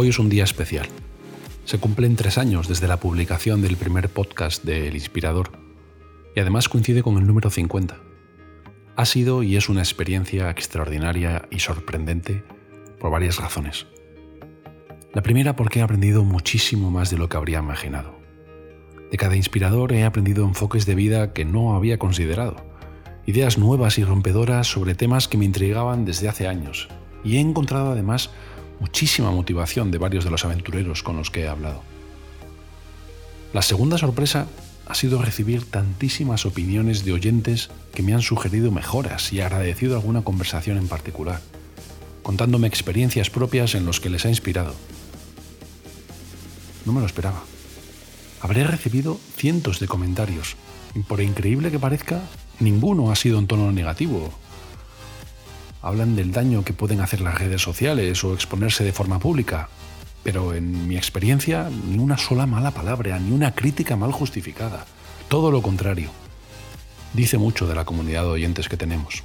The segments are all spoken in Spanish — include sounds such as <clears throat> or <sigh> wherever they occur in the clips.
Hoy es un día especial. Se cumplen tres años desde la publicación del primer podcast de El Inspirador y además coincide con el número 50. Ha sido y es una experiencia extraordinaria y sorprendente por varias razones. La primera porque he aprendido muchísimo más de lo que habría imaginado. De cada inspirador he aprendido enfoques de vida que no había considerado, ideas nuevas y rompedoras sobre temas que me intrigaban desde hace años, y he encontrado además muchísima motivación de varios de los aventureros con los que he hablado. La segunda sorpresa ha sido recibir tantísimas opiniones de oyentes que me han sugerido mejoras y agradecido alguna conversación en particular, contándome experiencias propias en los que les ha inspirado. No me lo esperaba. Habré recibido cientos de comentarios y por increíble que parezca, ninguno ha sido en tono negativo hablan del daño que pueden hacer las redes sociales o exponerse de forma pública, pero en mi experiencia ni una sola mala palabra, ni una crítica mal justificada. Todo lo contrario. Dice mucho de la comunidad de oyentes que tenemos.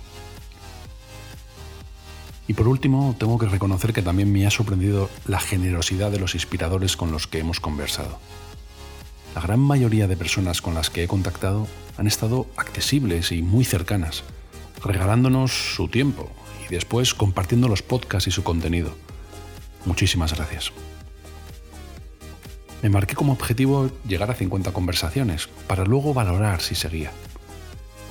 Y por último, tengo que reconocer que también me ha sorprendido la generosidad de los inspiradores con los que hemos conversado. La gran mayoría de personas con las que he contactado han estado accesibles y muy cercanas, regalándonos su tiempo, y después compartiendo los podcasts y su contenido. Muchísimas gracias. Me marqué como objetivo llegar a 50 conversaciones, para luego valorar si seguía.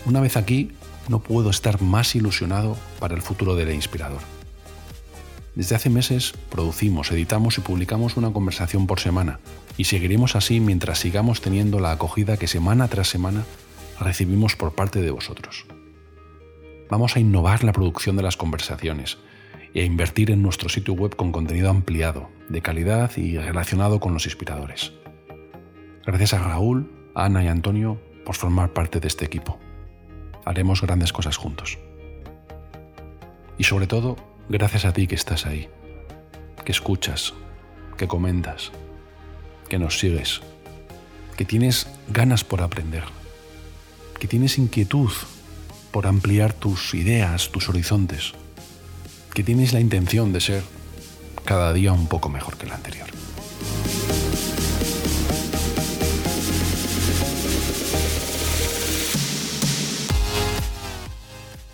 Una vez aquí, no puedo estar más ilusionado para el futuro del Inspirador. Desde hace meses producimos, editamos y publicamos una conversación por semana, y seguiremos así mientras sigamos teniendo la acogida que semana tras semana recibimos por parte de vosotros vamos a innovar la producción de las conversaciones y a invertir en nuestro sitio web con contenido ampliado, de calidad y relacionado con los inspiradores. Gracias a Raúl, Ana y Antonio por formar parte de este equipo. Haremos grandes cosas juntos. Y sobre todo, gracias a ti que estás ahí, que escuchas, que comentas, que nos sigues, que tienes ganas por aprender, que tienes inquietud por ampliar tus ideas, tus horizontes, que tienes la intención de ser cada día un poco mejor que el anterior.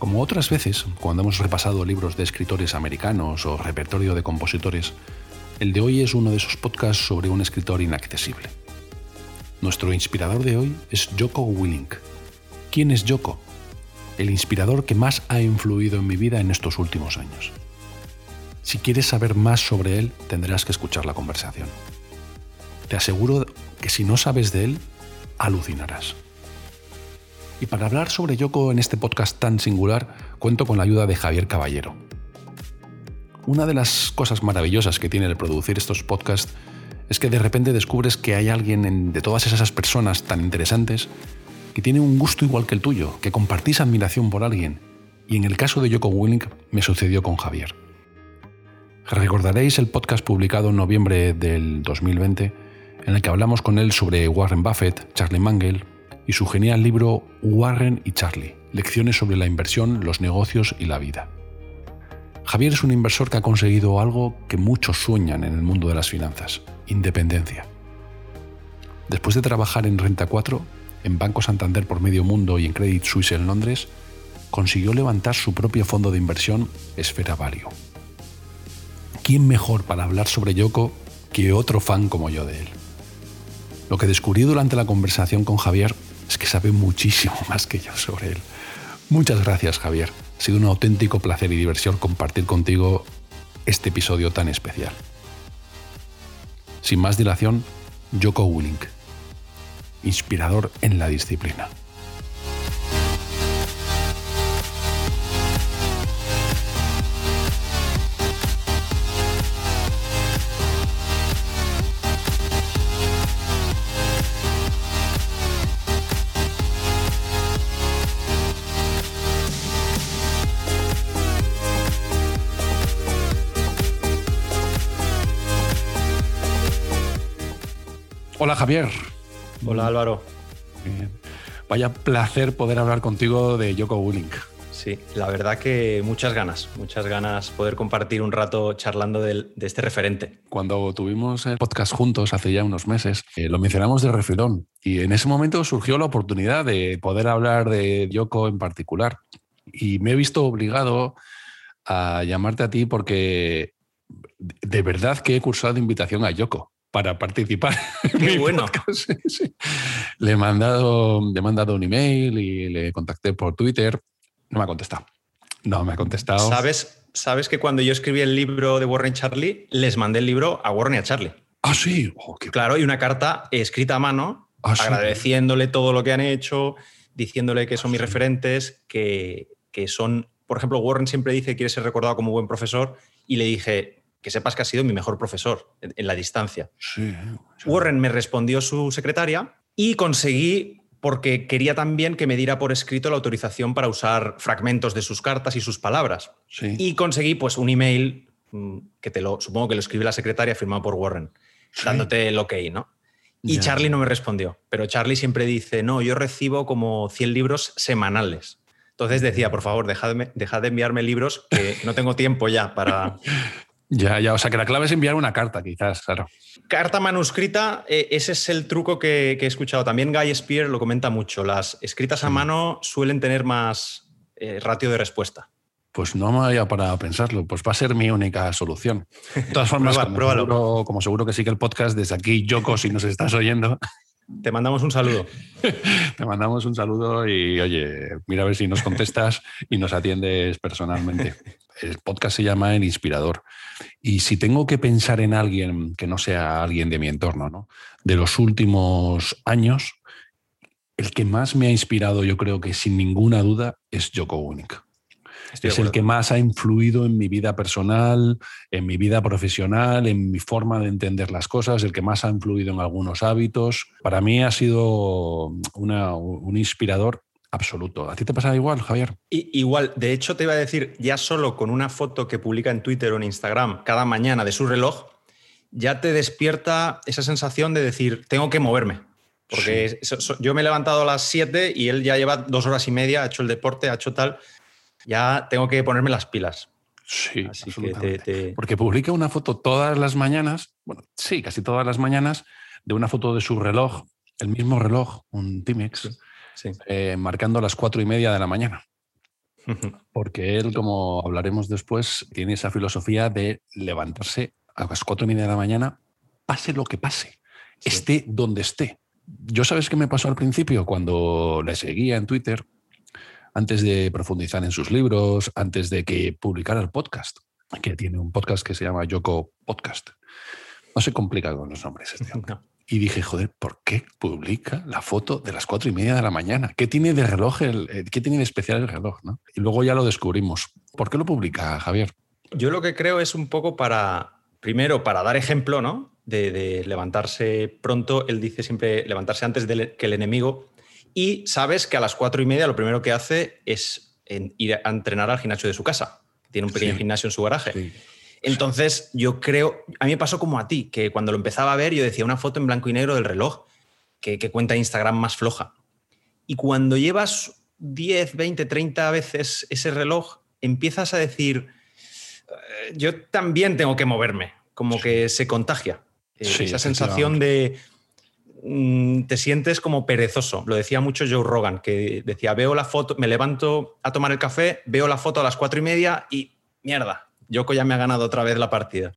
Como otras veces, cuando hemos repasado libros de escritores americanos o repertorio de compositores, el de hoy es uno de esos podcasts sobre un escritor inaccesible. Nuestro inspirador de hoy es Joko Willink. ¿Quién es Joko? El inspirador que más ha influido en mi vida en estos últimos años. Si quieres saber más sobre él, tendrás que escuchar la conversación. Te aseguro que si no sabes de él, alucinarás. Y para hablar sobre Yoko en este podcast tan singular, cuento con la ayuda de Javier Caballero. Una de las cosas maravillosas que tiene el producir estos podcasts es que de repente descubres que hay alguien de todas esas personas tan interesantes que tiene un gusto igual que el tuyo, que compartís admiración por alguien. Y en el caso de Yoko Willink me sucedió con Javier. Recordaréis el podcast publicado en noviembre del 2020 en el que hablamos con él sobre Warren Buffett, Charlie Mangle, y su genial libro Warren y Charlie, lecciones sobre la inversión, los negocios y la vida. Javier es un inversor que ha conseguido algo que muchos sueñan en el mundo de las finanzas, independencia. Después de trabajar en Renta 4, en Banco Santander por medio mundo y en Credit Suisse en Londres, consiguió levantar su propio fondo de inversión Esfera Value. ¿Quién mejor para hablar sobre Yoko que otro fan como yo de él? Lo que descubrí durante la conversación con Javier es que sabe muchísimo más que yo sobre él. Muchas gracias, Javier. Ha sido un auténtico placer y diversión compartir contigo este episodio tan especial. Sin más dilación, Joko Willink, inspirador en la disciplina. Javier. Hola Álvaro. Vaya placer poder hablar contigo de Yoko Willink. Sí, la verdad que muchas ganas, muchas ganas poder compartir un rato charlando de, este referente. Cuando tuvimos el podcast juntos hace ya unos meses, eh, lo mencionamos de refilón y en ese momento surgió la oportunidad de poder hablar de Yoko en particular. Y me he visto obligado a llamarte a ti porque de verdad que he cursado invitación a Yoko para participar. <laughs> Qué bueno. <laughs> Le, he mandado, le he mandado un email y le contacté por Twitter. No me ha contestado. No me ha contestado. ¿Sabes, sabes que cuando yo escribí el libro de Warren Charlie, les mandé el libro a Warren y a Charlie. Ah, sí. Oh, claro, y una carta escrita a mano, ah, agradeciéndole todo lo que han hecho, diciéndole que son mis referentes, que, que son, por ejemplo, Warren siempre dice que quiere ser recordado como buen profesor, y le dije, que sepas que ha sido mi mejor profesor en, la distancia. Warren me respondió su secretaria y conseguí, porque quería también que me diera por escrito la autorización para usar fragmentos de sus cartas y sus palabras. Y conseguí pues un email mm, que te lo, supongo que lo escribió la secretaria firmado por Warren, dándote el ok, ¿no? Y Charlie no me respondió, pero Charlie siempre dice, no, yo recibo como 100 libros semanales. Entonces decía, por favor, dejad, dejad de enviarme libros que no tengo tiempo ya para, <laughs> Ya, ya, o sea que la clave es enviar una carta, quizás, claro. Carta manuscrita, eh, ese es el truco que, he escuchado. También Guy Spear lo comenta mucho. Las escritas a mano suelen tener más eh, ratio de respuesta. Pues no me había para pensarlo, pues va a ser mi única solución. <laughs> De todas formas, como, seguro, como, seguro, que sí que el podcast, desde aquí, Yoko, si nos estás oyendo. <laughs> Te mandamos un saludo. <laughs> Te mandamos un saludo y oye, mira a ver si nos contestas y nos atiendes personalmente. El podcast se llama El Inspirador. Y si tengo que pensar en alguien que no sea alguien de mi entorno, ¿no? de los últimos años, el que más me ha inspirado, yo creo que sin ninguna duda, es Joko Willink. es el que más ha influido en mi vida personal, en mi vida profesional, en mi forma de entender las cosas, el que más ha influido en algunos hábitos. Para mí ha sido un inspirador absoluto. ¿A ti te pasa igual, Javier? igual, de hecho te iba a decir, ya solo con una foto que publica en Twitter o en Instagram cada mañana de su reloj, ya te despierta esa sensación de decir, tengo que moverme. Porque yo me he levantado a las 7 y él ya lleva dos horas y media, ha hecho el deporte, ha hecho tal. Ya tengo que ponerme las pilas. Sí, absolutamente. Porque publica una foto todas las mañanas, bueno, sí, casi todas las mañanas, de una foto de su reloj, el mismo reloj, un Timex, eh, marcando las cuatro y media de la mañana. <laughs> Porque él, como hablaremos después, tiene esa filosofía de levantarse a las cuatro y media de la mañana, pase lo que pase, esté donde esté. Yo sabes qué me pasó al principio cuando le seguía en Twitter, antes de profundizar en sus libros, antes de que publicara el podcast, que tiene un podcast que se llama Yoko Podcast. No se complica con los nombres este <laughs> Y dije, joder, ¿por qué publica la foto de las cuatro y media de la mañana? ¿Qué tiene de reloj, el, eh, qué tiene de especial el reloj? ¿no? Y luego ya lo descubrimos. ¿Por qué lo publica, Javier? Yo lo que creo es un poco para, primero, para dar ejemplo, ¿no? De, levantarse pronto. Él dice siempre levantarse antes de que el enemigo. Y sabes que a las cuatro y media lo primero que hace es ir a entrenar al gimnasio de su casa. Tiene un pequeño gimnasio en su garaje. Sí. Entonces, yo creo, a mí me pasó como a ti, que cuando lo empezaba a ver, yo decía una foto en blanco y negro del reloj, que, cuenta Instagram más floja. Y cuando llevas 10, 20, 30 veces ese reloj, empiezas a decir, eh, yo también tengo que moverme, como que se contagia. Eh, esa sensación de mm, te sientes como perezoso. Lo decía mucho Joe Rogan, que decía, veo la foto, me levanto a tomar el café, veo la foto a las cuatro y media y mierda, Yoko ya me ha ganado otra vez la partida.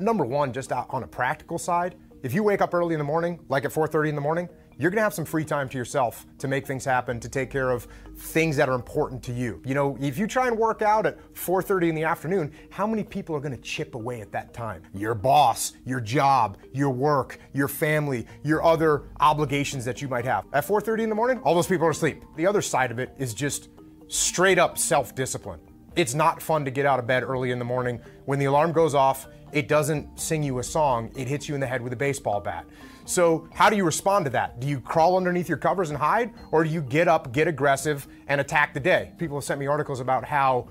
Number one, just on a practical side, if you wake up early in the morning, like at 4:30 in the morning, you're going to have some free time to yourself to make things happen, to take care of things that are important to you. You know, if you try and work out at 4:30 in the afternoon, how many people are going to chip away at that time? Your boss, your job, your work, your family, your other obligations that you might have. At 4:30 in the morning, all those people are asleep. The other side of it is just straight up self-discipline. It's not fun to get out of bed early in the morning. When the alarm goes off, it doesn't sing you a song, it hits you in the head with a baseball bat. So, how do you respond to that? Do you crawl underneath your covers and hide, or do you get up, get aggressive, and attack the day? People have sent me articles about how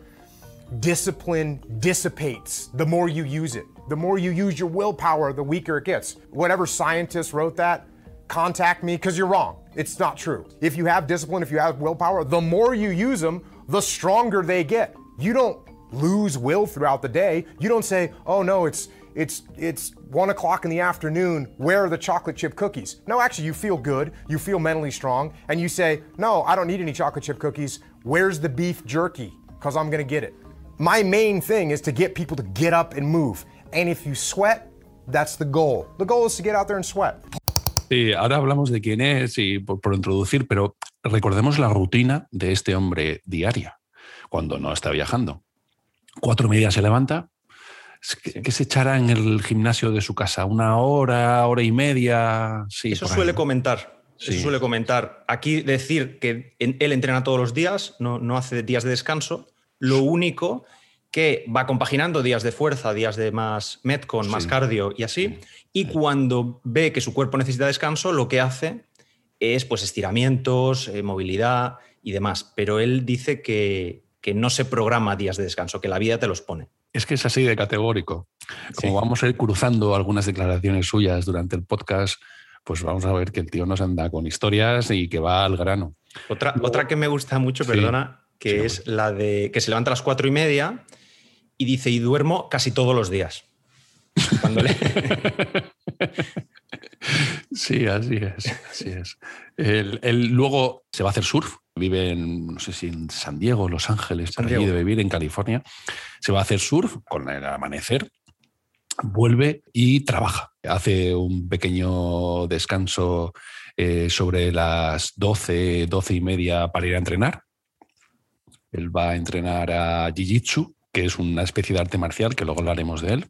discipline dissipates the more you use it. the more you use your willpower, the weaker it gets. Whatever scientist wrote that, contact me because you're wrong. It's not true. If you have discipline, if you have willpower, the more you use them, the stronger they get. You don't lose will throughout the day. You don't say, oh no, it's it's it's one o'clock in the afternoon. Where are the chocolate chip cookies? No, actually, you feel good. You feel mentally strong, and you say, no, I don't need any chocolate chip cookies. Where's the beef jerky? Because I'm gonna get it. My main thing is to get people to get up and move. And if you sweat, that's the goal. The goal is to get out there and sweat. Sí, ahora hablamos de quién es y por, por introducir, pero recordemos la rutina de este hombre diaria cuando no está viajando. Cuatro y media se levanta, ¿Qué, ¿Qué, se echará en el gimnasio de su casa? ¿Una hora, hora y media? Sí, Eso suele comentar. Sí. Eso suele comentar. Aquí decir que él entrena todos los días, no, no hace días de descanso. Lo único que va compaginando días de fuerza, días de más metcon, sí. más cardio y así. Y cuando ve que su cuerpo necesita descanso, lo que hace es pues estiramientos, eh, movilidad y demás. Pero él dice que, que no se programa días de descanso, que la vida te los pone. Es que es así de categórico. Como sí. vamos a ir cruzando algunas declaraciones suyas durante el podcast, pues vamos a ver que el tío nos anda con historias y que va al grano. Otra, Luego, otra que me gusta mucho, perdona, sí, que sí, es la de que se levanta a las cuatro y media y dice, y duermo casi todos los días. Cuando le... <laughs> sí, así es. Así es. Él, él, luego se va a hacer surf. Vive en, no sé si en San Diego, Los Ángeles, San por allí debe vivir, en California. Se va a hacer surf con el amanecer. Vuelve y trabaja. Hace un pequeño descanso eh, sobre las 12, 12 y media para ir a entrenar. Él va a entrenar a Jiu-Jitsu, que es una especie de arte marcial, que luego hablaremos de él.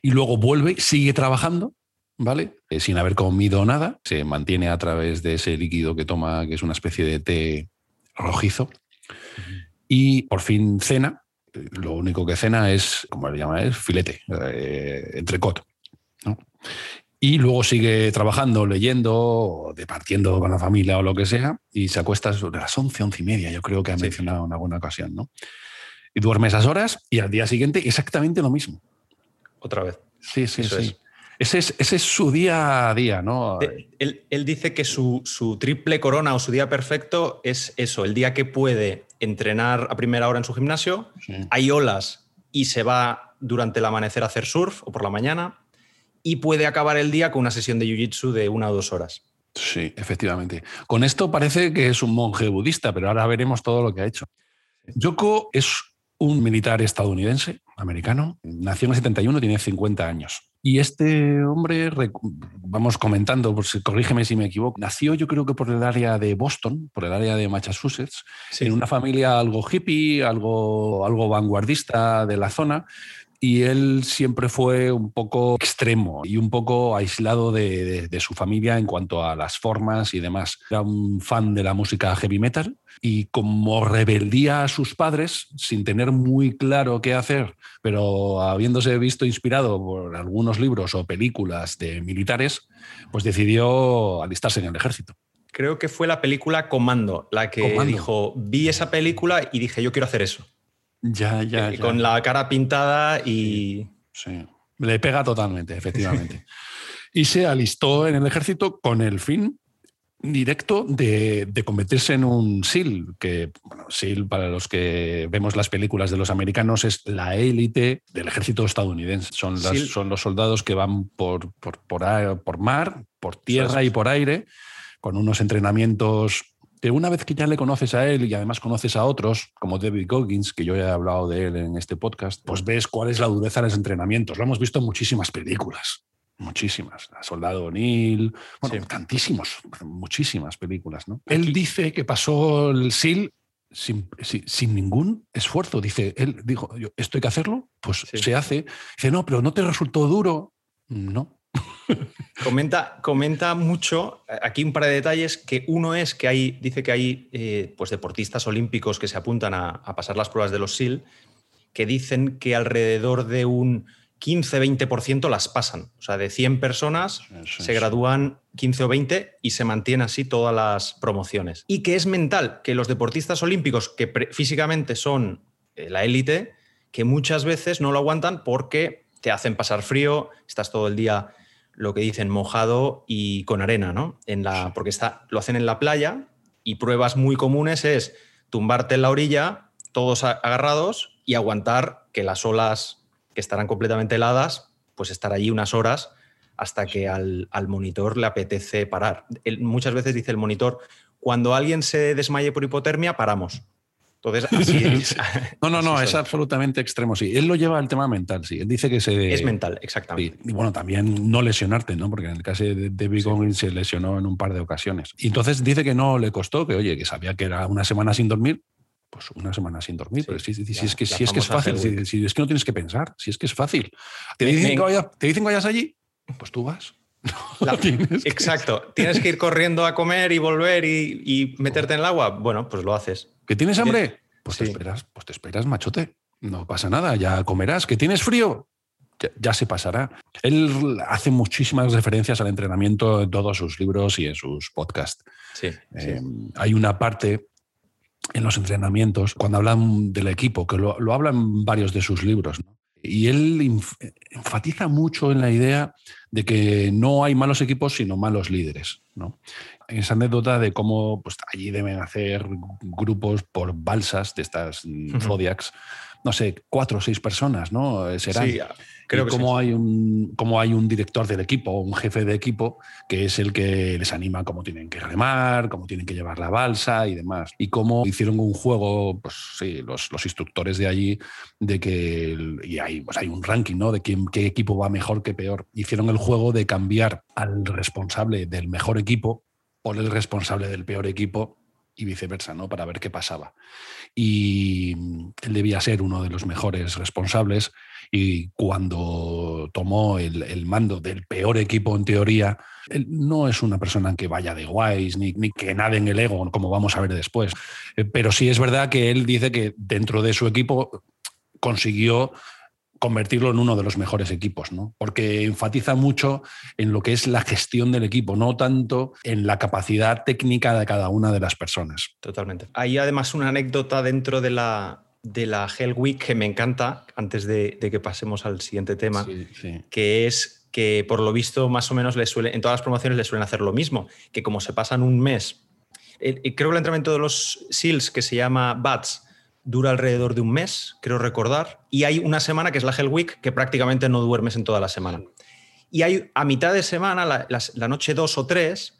Y luego vuelve, sigue trabajando, ¿vale? Eh, sin haber comido nada, se mantiene a través de ese líquido que toma, que es una especie de té rojizo. Uh -huh. Y por fin cena. Lo único que cena es, como le llama, es filete, eh, entrecot. ¿no? Y luego sigue trabajando, leyendo, departiendo con la familia o lo que sea, y se acuesta sobre las 11, 11 y media, yo creo que ha sí. mencionado en alguna ocasión, ¿no? Y duerme esas horas y al día siguiente exactamente lo mismo. Otra vez. Sí, sí, Eso sí. Es. Ese es, ese es, su día a día, ¿no? De, él, él, dice que su, su, triple corona o su día perfecto es eso, el día que puede entrenar a primera hora en su gimnasio, sí. hay olas y se va durante el amanecer a hacer surf o por la mañana y puede acabar el día con una sesión de jiu-jitsu de una o dos horas. Sí, efectivamente. Con esto parece que es un monje budista, pero ahora veremos todo lo que ha hecho. Yoko es un militar estadounidense, americano, nació en el 71, tiene 50 años. Y este hombre, vamos comentando, pues, corrígeme si me equivoco, nació yo creo que por el área de Boston, por el área de Massachusetts, sí. en una familia algo hippie, algo, algo vanguardista de la zona, y él siempre fue un poco extremo y un poco aislado de, de, de, su familia en cuanto a las formas y demás. Era un fan de la música heavy metal y como rebeldía a sus padres, sin tener muy claro qué hacer, pero habiéndose visto inspirado por algunos libros o películas de militares, pues decidió alistarse en el ejército. Creo que fue la película Comando la que Comando. dijo, vi esa película y dije, yo quiero hacer eso. Ya, ya, ya. Con la cara pintada y. Sí. Le pega totalmente, efectivamente. <laughs> y se alistó en el ejército con el fin directo de, de, convertirse en un SEAL, que bueno, SEAL para los que vemos las películas de los americanos es la élite del ejército estadounidense. Son, las, son los soldados que van por, por, por, por mar, por tierra y por aire, con unos entrenamientos que una vez que ya le conoces a él y además conoces a otros, como David Goggins, que yo he hablado de él en este podcast, pues ves cuál es la dureza de los entrenamientos. Lo hemos visto en muchísimas películas. Muchísimas. La Soldado O'Neill, bueno, sí. tantísimos, muchísimas películas, ¿no? Él dice que pasó el SEAL sin, sin, sin, ningún esfuerzo. Dice, él dijo, yo, esto hay que hacerlo, pues sí. se hace. Dice, no, pero no te resultó duro. No, <laughs> comenta, comenta mucho, aquí un par de detalles, que uno es que hay, dice que hay eh, pues deportistas olímpicos que se apuntan a, a, pasar las pruebas de los SEAL, que dicen que alrededor de un 15-20% las pasan. O sea, de 100 personas sí, se gradúan 15 o 20 y se mantiene así todas las promociones. Y que es mental, que los deportistas olímpicos, que físicamente son eh, la élite, que muchas veces no lo aguantan porque te hacen pasar frío, estás todo el día, lo que dicen, mojado y con arena, ¿no? En la, porque está, lo hacen en la playa y pruebas muy comunes es tumbarte en la orilla, todos agarrados y aguantar que las olas que estarán completamente heladas, pues estar allí unas horas hasta que al, monitor le apetece parar. muchas veces dice el monitor, cuando alguien se desmaye por hipotermia, paramos. Entonces, así <laughs> no, no, no, es absolutamente extremo, sí. Él lo lleva al tema mental, sí. Él dice que se... Es mental, exactamente. Y, bueno, también no lesionarte, ¿no? Porque en el caso de David sí. se lesionó en un par de ocasiones. Y entonces dice que no le costó, que oye, que sabía que era una semana sin dormir, pues una semana sin dormir. pero si, es que, si es que es fácil, si, es que no tienes que pensar, si es que es fácil. Te dicen, que, te dicen que vayas allí, pues tú vas. <laughs> <laughs> exacto. Tienes que ir corriendo a comer y volver y, meterte en el agua. Bueno, pues lo haces. ¿Que tienes hambre? Pues te esperas, pues te esperas, machote. No pasa nada, ya comerás. ¿Que tienes frío? Ya, se pasará. Él hace muchísimas referencias al entrenamiento en todos sus libros y en sus podcasts. Sí, eh, hay una parte en los entrenamientos, cuando hablan del equipo, que lo, lo hablan varios de sus libros, ¿no? Y él enfatiza mucho en la idea de que no hay malos equipos, sino malos líderes. ¿no? Esa anécdota de cómo pues, allí deben hacer grupos por balsas de estas Zodiacs, no sé, cuatro o seis personas, ¿no? Serán. Sí, Creo como hay un como hay un director del equipo, un jefe de equipo, que es el que les anima cómo tienen que remar, cómo tienen que llevar la balsa y demás. Y cómo hicieron un juego, pues sí, los, los instructores de allí, de que y hay, pues hay un ranking, ¿no? De quién, qué equipo va mejor, qué peor. Hicieron el juego de cambiar al responsable del mejor equipo el responsable del peor equipo y viceversa, ¿no? Para ver qué pasaba. Y él debía ser uno de los mejores responsables y cuando tomó el, mando del peor equipo en teoría, él no es una persona que vaya de guays ni, ni, que nade en el ego, como vamos a ver después. Eh, pero sí es verdad que él dice que dentro de su equipo consiguió convertirlo en uno de los mejores equipos, ¿no? Porque enfatiza mucho en lo que es la gestión del equipo, no tanto en la capacidad técnica de cada una de las personas. Totalmente. Hay además una anécdota dentro de la, de la Hell Week que me encanta, antes de, que pasemos al siguiente tema, que es que por lo visto más o menos le suele, en todas las promociones le suelen hacer lo mismo, que como se pasan un mes, creo que el entrenamiento de los SEALs que se llama BATS dura alrededor de un mes, creo recordar, y hay una semana que es la Hell Week que prácticamente no duermes en toda la semana. Y hay a mitad de semana, la, noche dos o tres,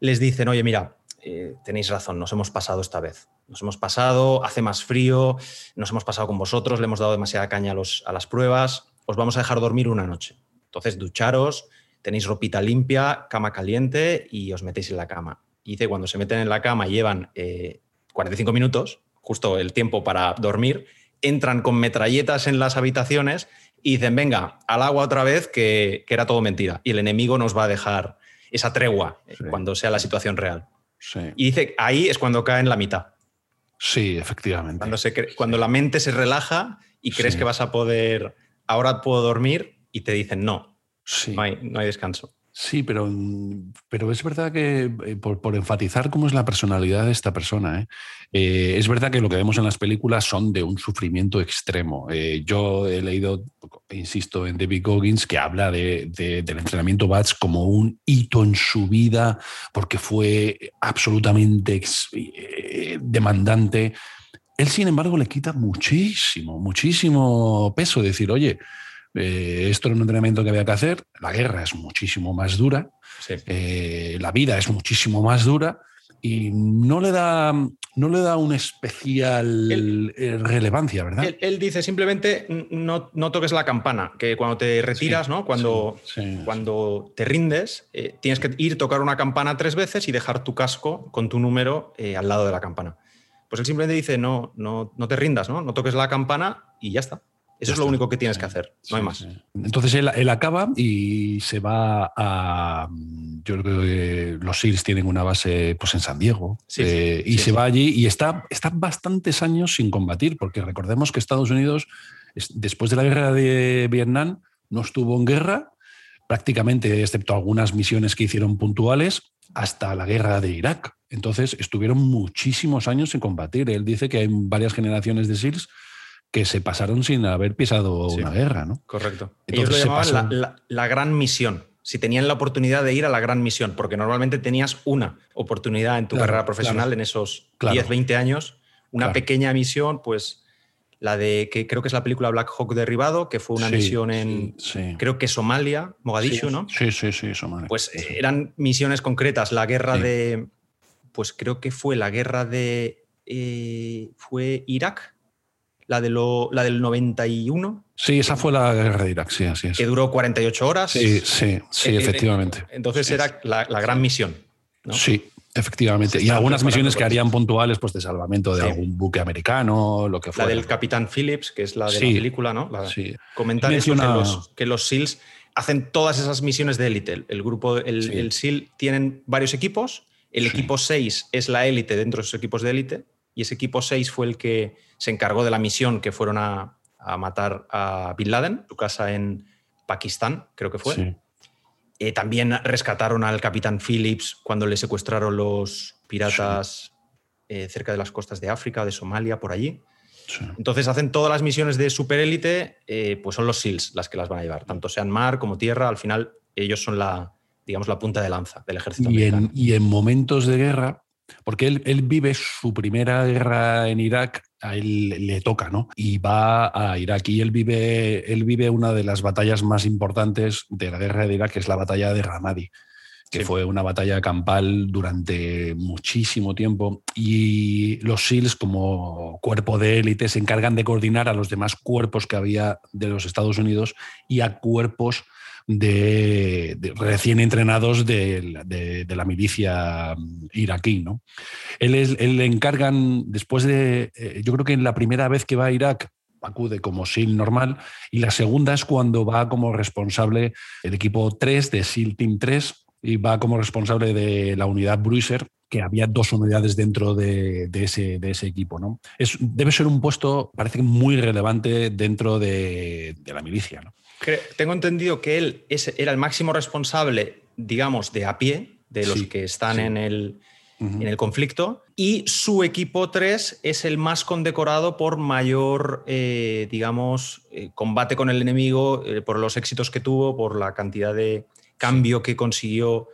les dicen, oye, mira, eh, tenéis razón, nos hemos pasado esta vez nos hemos pasado, hace más frío, nos hemos pasado con vosotros, le hemos dado demasiada caña a, las pruebas, os vamos a dejar dormir una noche. Entonces, ducharos, tenéis ropita limpia, cama caliente y os metéis en la cama. Y dice, cuando se meten en la cama llevan 45 eh, minutos, justo el tiempo para dormir, entran con metralletas en las habitaciones y dicen, venga, al agua otra vez, que, era todo mentira. Y el enemigo nos va a dejar esa tregua eh, cuando sea la situación real. Y dice, ahí es cuando cae en la mitad. Sí, efectivamente. Cuando, se cuando la mente se relaja y crees que vas a poder, ahora puedo dormir y te dicen no, no, hay, no hay descanso. Sí, pero, pero es verdad que eh, por, enfatizar cómo es la personalidad de esta persona, ¿eh? Eh, es verdad que lo que vemos en las películas son de un sufrimiento extremo. yo he leído, insisto, en David Goggins que habla de, del entrenamiento BATS como un hito en su vida porque fue absolutamente demandante. Él, sin embargo, le quita muchísimo, muchísimo peso. Decir, oye, eh, esto era un entrenamiento que había que hacer, la guerra es muchísimo más dura, eh, la vida es muchísimo más dura y no le da, no le da una especial eh, relevancia, ¿verdad? Él, dice simplemente no, no, toques la campana, que cuando te retiras, ¿no? cuando, cuando te rindes, tienes que ir tocar una campana tres veces y dejar tu casco con tu número al lado de la campana. Pues él simplemente dice no, no, no te rindas, ¿no? no toques la campana y ya está. Eso es lo único que tienes que hacer, no hay más. Entonces él, acaba y se va a. Yo creo que los SEALs tienen una base pues, en San Diego. Eh, y se va allí y está, está bastantes años sin combatir, porque recordemos que Estados Unidos, después de la guerra de Vietnam, no estuvo en guerra, prácticamente, excepto algunas misiones que hicieron puntuales, hasta la guerra de Irak. Entonces estuvieron muchísimos años sin combatir. Él dice que hay varias generaciones de SEALs que se pasaron sin haber pisado una guerra, ¿no? Correcto. Ellos lo llamaban la, gran misión. Si tenían la oportunidad de ir a la gran misión, porque normalmente tenías una oportunidad en tu carrera profesional en esos 10, 20 años, una pequeña misión, pues la de que creo que es la película Black Hawk Derribado, que fue una misión en creo que Somalia, Mogadishu, ¿no? Sí, sí, sí, Somalia. Pues eran misiones concretas. La guerra de, pues creo que fue la guerra de, eh, fue Irak, la, de lo, la del 91. Sí, esa fue la guerra de Irak, sí, así es. Que duró 48 horas. Sí, sí, sí, eh, eh, efectivamente. Entonces era la, gran misión. Sí, efectivamente. Y algunas misiones que harían puntuales pues, de salvamento de algún buque americano, lo que fuera. La del Capitán Phillips, que es la de la película, ¿no? sí. Comentar que, los, que los SEALs hacen todas esas misiones de élite. El grupo, el, el SEAL tienen varios equipos. El equipo 6 es la élite dentro de esos equipos de élite y ese equipo 6 fue el que se encargó de la misión que fueron a, matar a Bin Laden, su casa en Pakistán, creo que fue. Eh, también rescataron al capitán Phillips cuando le secuestraron los piratas eh, cerca de las costas de África, de Somalia, por allí. Entonces hacen todas las misiones de superélite, eh, pues son los SEALs las que las van a llevar, tanto sean mar como tierra, al final ellos son la, digamos, la punta de lanza del ejército. Y, en, y en, momentos de guerra, porque él, vive su primera guerra en Irak, a él le toca, ¿no? Y va a Irak y él vive, él vive una de las batallas más importantes de la guerra de Irak, que es la batalla de Ramadi que fue una batalla campal durante muchísimo tiempo y los SEALs como cuerpo de élite se encargan de coordinar a los demás cuerpos que había de los Estados Unidos y a cuerpos de, recién entrenados de, la milicia iraquí. ¿no? Él, le encargan, después de, eh, yo creo que en la primera vez que va a Irak, acude como SEAL normal y la segunda es cuando va como responsable el equipo 3 de SEAL Team 3 y va como responsable de la unidad Bruiser, que había dos unidades dentro de, ese, de equipo. ¿no? Es, debe ser un puesto, parece muy relevante dentro de, la milicia. ¿no? Tengo entendido que él era el máximo responsable, digamos, de a pie, de los que están en, el, en el conflicto, y su equipo 3 es el más condecorado por mayor, eh, digamos, eh, combate con el enemigo, eh, por los éxitos que tuvo, por la cantidad de cambio que consiguió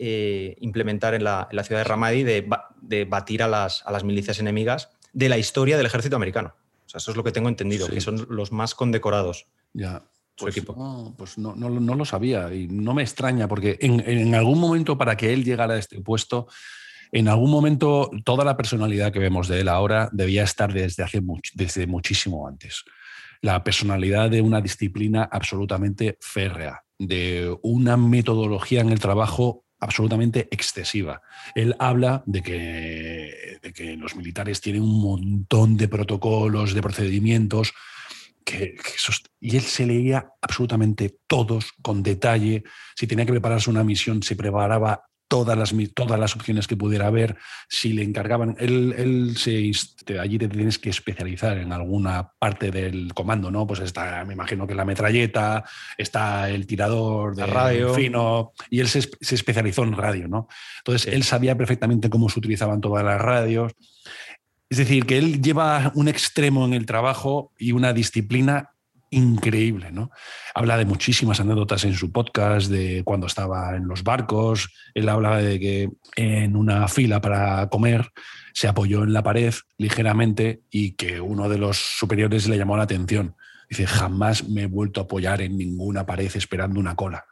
implementar en la, ciudad de Ramadi de, de batir a las, a las milicias enemigas de la historia del ejército americano. O sea, eso es lo que tengo entendido, que son los más condecorados. Ya, pues equipo. No, pues no, no, lo sabía y no me extraña porque en, algún momento para que él llegara a este puesto, en algún momento toda la personalidad que vemos de él ahora debía estar desde, hace desde muchísimo antes. La personalidad de una disciplina absolutamente férrea, de una metodología en el trabajo absolutamente excesiva. Él habla de que, de que los militares tienen un montón de protocolos, de procedimientos, y él se leía absolutamente todos con detalle. Si tenía que prepararse una misión, se preparaba todas las, todas las opciones que pudiera haber. Si le encargaban, él, él se, allí te tienes que especializar en alguna parte del comando, ¿no? Pues está, me imagino que la metralleta, está el tirador de radio fino, y él se, especializó en radio, ¿no? Entonces él sabía perfectamente cómo se utilizaban todas las radios. Es decir, que él lleva un extremo en el trabajo y una disciplina increíble, ¿no? Habla de muchísimas anécdotas en su podcast, de cuando estaba en los barcos, él habla de que en una fila para comer se apoyó en la pared ligeramente y que uno de los superiores le llamó la atención. Dice, jamás me he vuelto a apoyar en ninguna pared esperando una cola.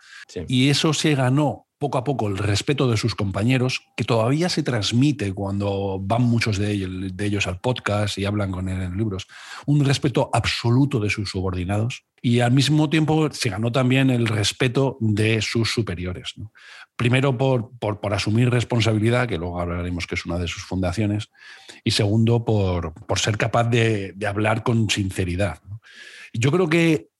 Y eso se ganó poco a poco el respeto de sus compañeros, que todavía se transmite cuando van muchos de ellos, al podcast y hablan con él en libros, un respeto absoluto de sus subordinados y al mismo tiempo se ganó también el respeto de sus superiores. Primero por, por, asumir responsabilidad, que luego hablaremos que es una de sus fundaciones, y segundo por, por ser capaz de hablar con sinceridad. Yo creo que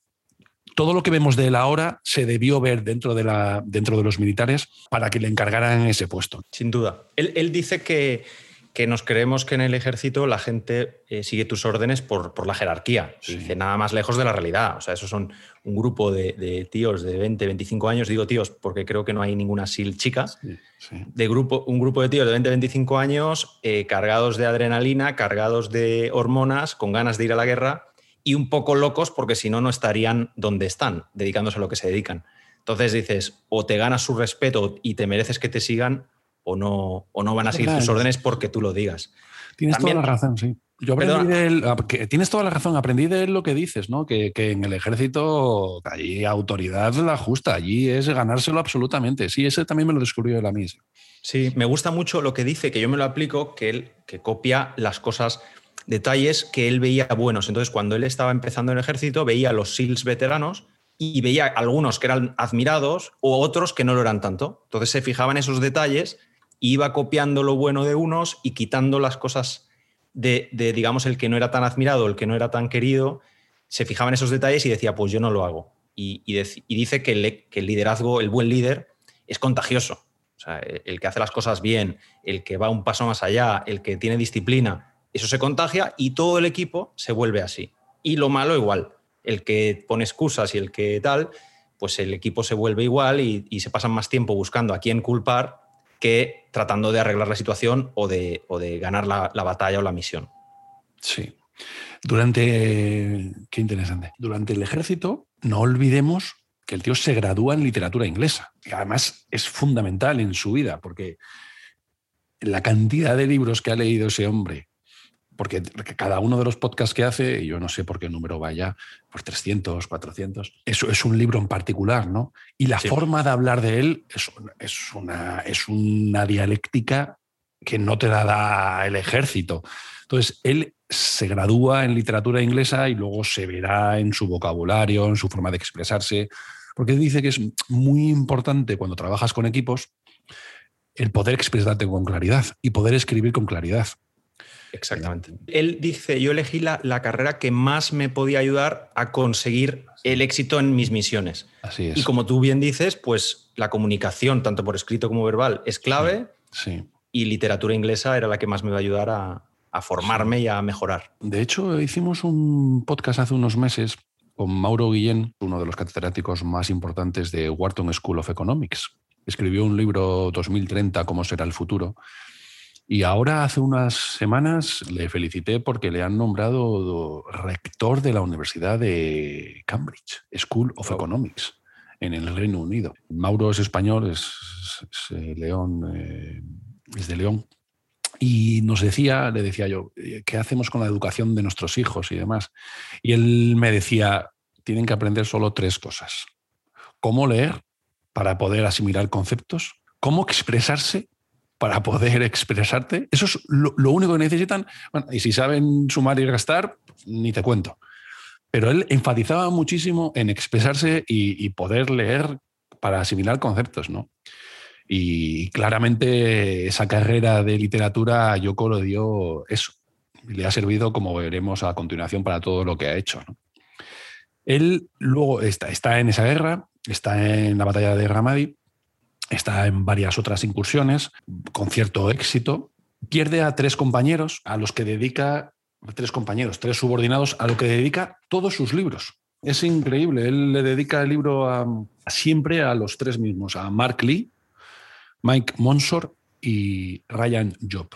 todo lo que vemos de él ahora se debió ver dentro de, la, dentro de los militares para que le encargaran ese puesto. Sin duda. Él, dice que, que, nos creemos que en el ejército la gente eh, sigue tus órdenes por, por la jerarquía. Dice, nada más lejos de la realidad. O sea, esos son un grupo de, tíos de 20, 25 años. Digo tíos porque creo que no hay ninguna SIL chica. De grupo, un grupo de tíos de 20, 25 años eh, cargados de adrenalina, cargados de hormonas, con ganas de ir a la guerra y un poco locos porque si no, no estarían donde están, dedicándose a lo que se dedican. Entonces dices, o te ganas su respeto y te mereces que te sigan, o no, o no van a seguir tus órdenes porque tú lo digas. Tienes toda la razón, sí. Yo aprendí de él, tienes toda la razón, aprendí de él lo que dices, ¿no? Que, en el ejército allí autoridad la justa, allí es ganárselo absolutamente. Sí, ese también me lo descubrió él a mí. Sí. me gusta mucho lo que dice, que yo me lo aplico, que él que copia las cosas, detalles que él veía buenos. Entonces, cuando él estaba empezando el ejército, veía los SEALs veteranos y veía algunos que eran admirados o otros que no lo eran tanto. Entonces se fijaba en esos detalles, iba copiando lo bueno de unos y quitando las cosas de, digamos, el que no era tan admirado, el que no era tan querido, se fijaba en esos detalles y decía, pues yo no lo hago. Y, dice que el, liderazgo, el buen líder, es contagioso. O sea, el que hace las cosas bien, el que va un paso más allá, el que tiene disciplina, eso se contagia y todo el equipo se vuelve así. Y lo malo igual, el que pone excusas y el que tal, pues el equipo se vuelve igual y, y se pasan más tiempo buscando a quién culpar que tratando de arreglar la situación o de, de ganar la, batalla o la misión. Sí. Durante, qué interesante, durante el ejército, no olvidemos que el tío se gradúa en literatura inglesa, que además es fundamental en su vida, porque la cantidad de libros que ha leído ese hombre porque cada uno de los podcasts que hace, yo no sé por qué número vaya, por 300, 400, eso es un libro en particular, ¿no? Y la forma de hablar de él es, es, una, es una dialéctica que no te la da el ejército. Entonces, él se gradúa en literatura inglesa y luego se verá en su vocabulario, en su forma de expresarse, porque dice que es muy importante cuando trabajas con equipos el poder expresarte con claridad y poder escribir con claridad. Exactamente. Él dice, yo elegí la, carrera que más me podía ayudar a conseguir el éxito en mis misiones. Así es. Y como tú bien dices, pues la comunicación, tanto por escrito como verbal, es clave. Sí. Y literatura inglesa era la que más me iba a ayudar a, formarme y a mejorar. De hecho, hicimos un podcast hace unos meses con Mauro Guillén, uno de los catedráticos más importantes de Wharton School of Economics. Escribió un libro 2030, Cómo será el futuro, y ahora, hace unas semanas, le felicité porque le han nombrado rector de la Universidad de Cambridge, School of Economics, en el Reino Unido. Mauro es español, es, eh, León, eh, es de León. Y nos decía, le decía yo, eh, ¿qué hacemos con la educación de nuestros hijos y demás? Y él me decía, tienen que aprender solo tres cosas. Cómo leer para poder asimilar conceptos, cómo expresarse para poder expresarte. Eso es lo, único que necesitan. Y si saben sumar y gastar, ni te cuento. Pero él enfatizaba muchísimo en expresarse y, poder leer para asimilar conceptos, ¿no? Y claramente esa carrera de literatura Yoko lo dio eso. Le ha servido, como veremos a continuación, para todo lo que ha hecho. Él luego está, está en esa guerra, está en la batalla de Ramadi, está en varias otras incursiones con cierto éxito. Pierde a tres compañeros a los que dedica, tres compañeros, tres subordinados, a lo que dedica todos sus libros. Es increíble, él le dedica el libro siempre a los tres mismos, a Mark Lee, Mike Monsor y Ryan Job.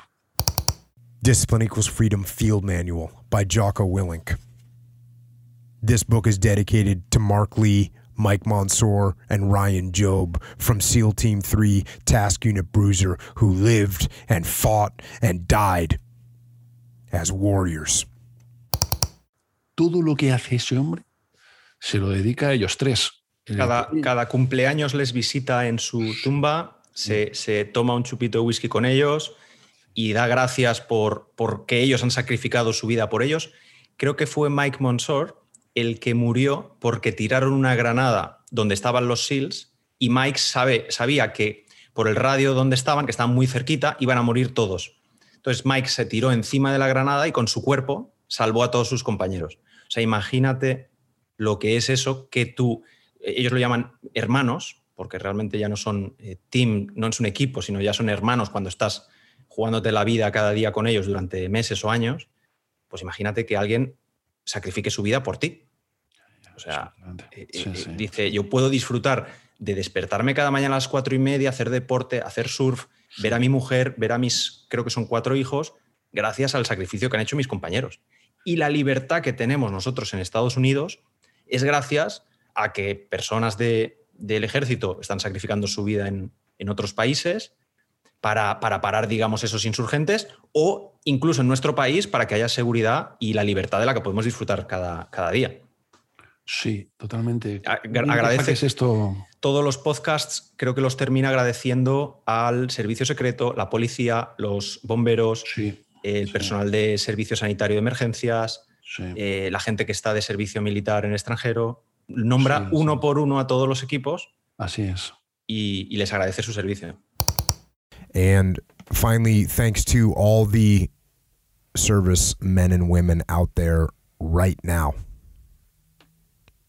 Discipline Equals Freedom Field Manual by Jocko Willink. This book is dedicated to Mark Lee, Mike Mansour, and Ryan Job from SEAL Team 3 Task Unit Bruiser, who lived and fought and died as warriors. Todo lo que hace ese hombre se lo dedica a ellos tres. Cada, cada cumpleaños les visita en su tumba, se, se, toma un chupito de whisky con ellos y da gracias por, por que ellos han sacrificado su vida por ellos. Creo que fue Mike Monsor el que murió porque tiraron una granada donde estaban los SEALs y Mike sabe, sabía que por el radio donde estaban, que estaban muy cerquita, iban a morir todos. Entonces Mike se tiró encima de la granada y con su cuerpo salvó a todos sus compañeros. O sea, imagínate lo que es eso que tú, ellos lo llaman hermanos, porque realmente ya no son eh, team, no es un equipo, sino ya son hermanos cuando estás jugándote la vida cada día con ellos durante meses o años. Pues imagínate que alguien sacrifique su vida por ti. O sea, eh, eh, dice, yo puedo disfrutar de despertarme cada mañana a las cuatro y media, hacer deporte, hacer surf, ver a mi mujer, ver a mis, creo que son cuatro hijos, gracias al sacrificio que han hecho mis compañeros. Y la libertad que tenemos nosotros en Estados Unidos es gracias a que personas del ejército están sacrificando su vida en, otros países para, para, parar, digamos, esos insurgentes o incluso en nuestro país para que haya seguridad y la libertad de la que podemos disfrutar cada, cada día. Sí, totalmente. Agradeces esto. Todos los podcasts creo que los termina agradeciendo al servicio secreto, la policía, los bomberos, el personal de servicio sanitario de emergencias, eh, la gente que está de servicio militar en extranjero. Nombra uno por uno a todos los equipos. Así es. Y, y les agradece su servicio. And finally, thanks to all the service men and women out there right now.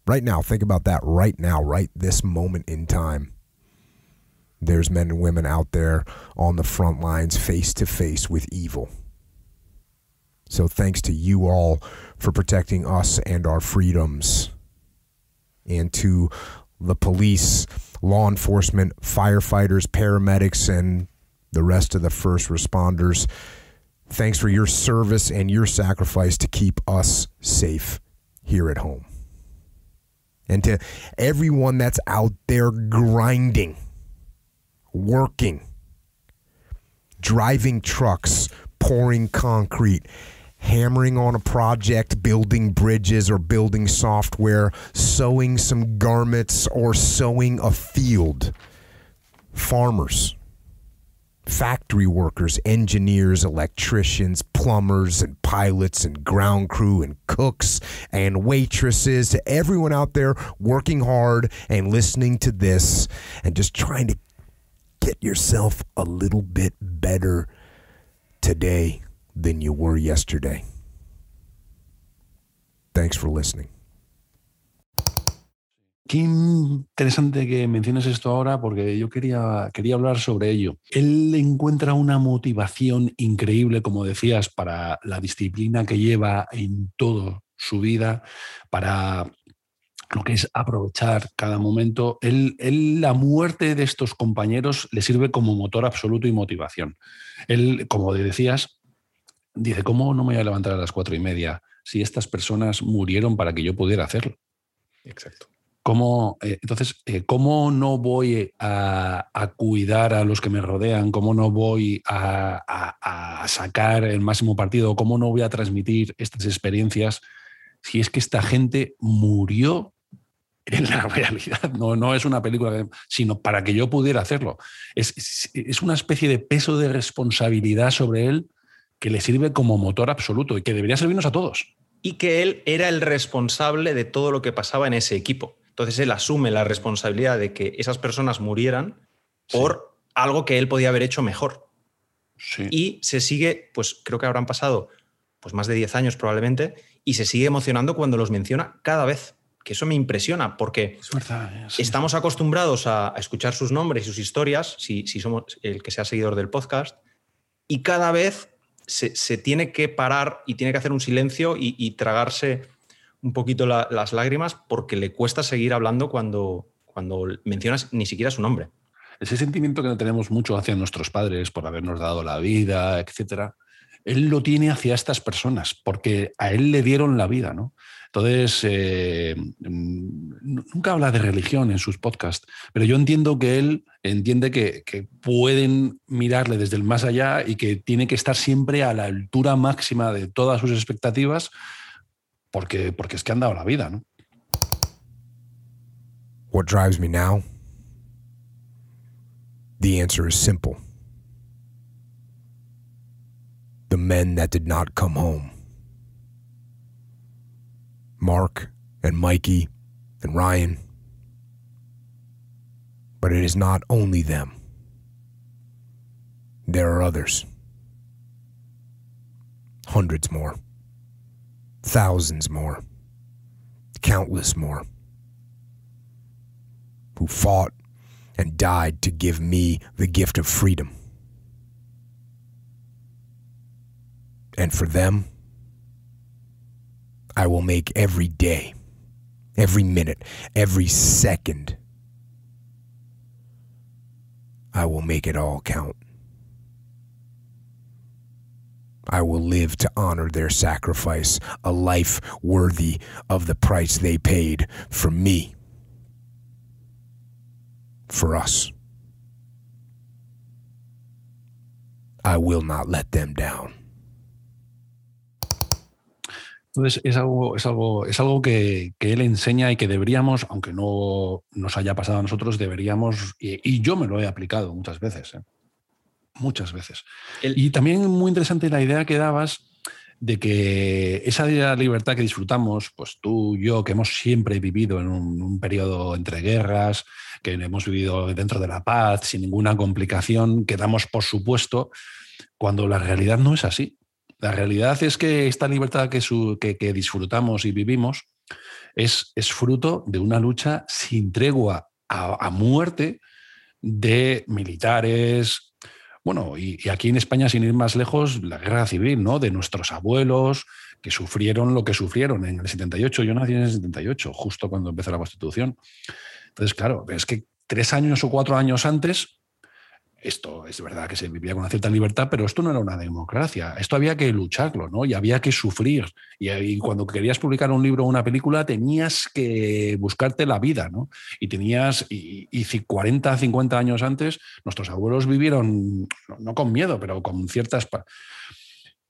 Right now, think about that right now, right this moment in time. There's men and women out there on the front lines, face to face with evil. So, thanks to you all for protecting us and our freedoms, and to the police, law enforcement, firefighters, paramedics, and the rest of the first responders. Thanks for your service and your sacrifice to keep us safe here at home and to everyone that's out there grinding, working, driving trucks, pouring concrete, hammering on a project, building bridges or building software, sewing some garments or sowing a field. Farmers factory workers, engineers, electricians, plumbers, and pilots, and ground crew, and cooks, and waitresses, to everyone out there working hard and listening to this and just trying to get yourself a little bit better today than you were yesterday. Thanks for listening. Qué interesante que menciones esto ahora porque yo quería, quería hablar sobre ello. Él encuentra una motivación increíble, como decías, para la disciplina que lleva en toda su vida, para lo que es aprovechar cada momento. Él, la muerte de estos compañeros le sirve como motor absoluto y motivación. Él, como decías, dice, ¿cómo no me voy a levantar a las cuatro y media si estas personas murieron para que yo pudiera hacerlo? Exacto. ¿Cómo, eh, entonces, eh, ¿cómo no voy a, cuidar a los que me rodean? ¿Cómo no voy a, sacar el máximo partido? ¿Cómo no voy a transmitir estas experiencias si es que esta gente murió en la <laughs> realidad? No, es una película, sino para que yo pudiera hacerlo. Es una especie de peso de responsabilidad sobre él que le sirve como motor absoluto y que debería servirnos a todos. Y que él era el responsable de todo lo que pasaba en ese equipo. Entonces él asume la responsabilidad de que esas personas murieran por algo que él podía haber hecho mejor. Y se sigue, pues creo que habrán pasado pues más de 10 años probablemente, y se sigue emocionando cuando los menciona cada vez. Que eso me impresiona, porque eh, estamos acostumbrados a, escuchar sus nombres y sus historias, si, somos el que sea seguidor del podcast, y cada vez se, tiene que parar y tiene que hacer un silencio y tragarse un poquito las lágrimas porque le cuesta seguir hablando cuando, cuando mencionas ni siquiera su nombre. Ese sentimiento que no tenemos mucho hacia nuestros padres por habernos dado la vida, etcétera, él lo tiene hacia estas personas porque a él le dieron la vida, ¿no? Entonces, eh, nunca habla de religión en sus podcasts, pero yo entiendo que él entiende que, que, pueden mirarle desde el más allá y que tiene que estar siempre a la altura máxima de todas sus expectativas porque, porque es que han dado la vida, ¿no? What drives me now? The answer is simple. The men that did not come home. Mark and Mikey and Ryan. But it is not only them. There are others. Hundreds more thousands more, countless more, who fought and died to give me the gift of freedom. And for them, I will make every day, every minute, every second, I will make it all count. I will live to honor their sacrifice, a life worthy of the price they paid for me. For us. I will not let them down. Entonces es algo, es algo, es algo que, que, él enseña y que deberíamos, aunque no nos haya pasado a nosotros, deberíamos, y, y yo me lo he aplicado muchas veces, ¿eh? Muchas veces. El... Y también muy interesante la idea que dabas de que esa libertad que disfrutamos, pues tú, yo, que hemos siempre vivido en un, un periodo entre guerras, que hemos vivido dentro de la paz, sin ninguna complicación, que damos por supuesto, cuando la realidad no es así. La realidad es que esta libertad que, su, que, que disfrutamos y vivimos es, es, fruto de una lucha sin tregua a, a muerte de militares, bueno, y, aquí en España, sin ir más lejos, la guerra civil, ¿no? De nuestros abuelos que sufrieron lo que sufrieron en el 78. Yo nací en el 78, justo cuando empezó la Constitución. Entonces, claro, es que tres años o cuatro años antes, esto es verdad que se vivía con una cierta libertad, pero esto no era una democracia. Esto había que lucharlo, ¿no? Y había que sufrir. Y, cuando querías publicar un libro o una película, tenías que buscarte la vida, ¿no? Y tenías, y, y 40, 50 años antes, nuestros abuelos vivieron, no, con miedo, pero con ciertas...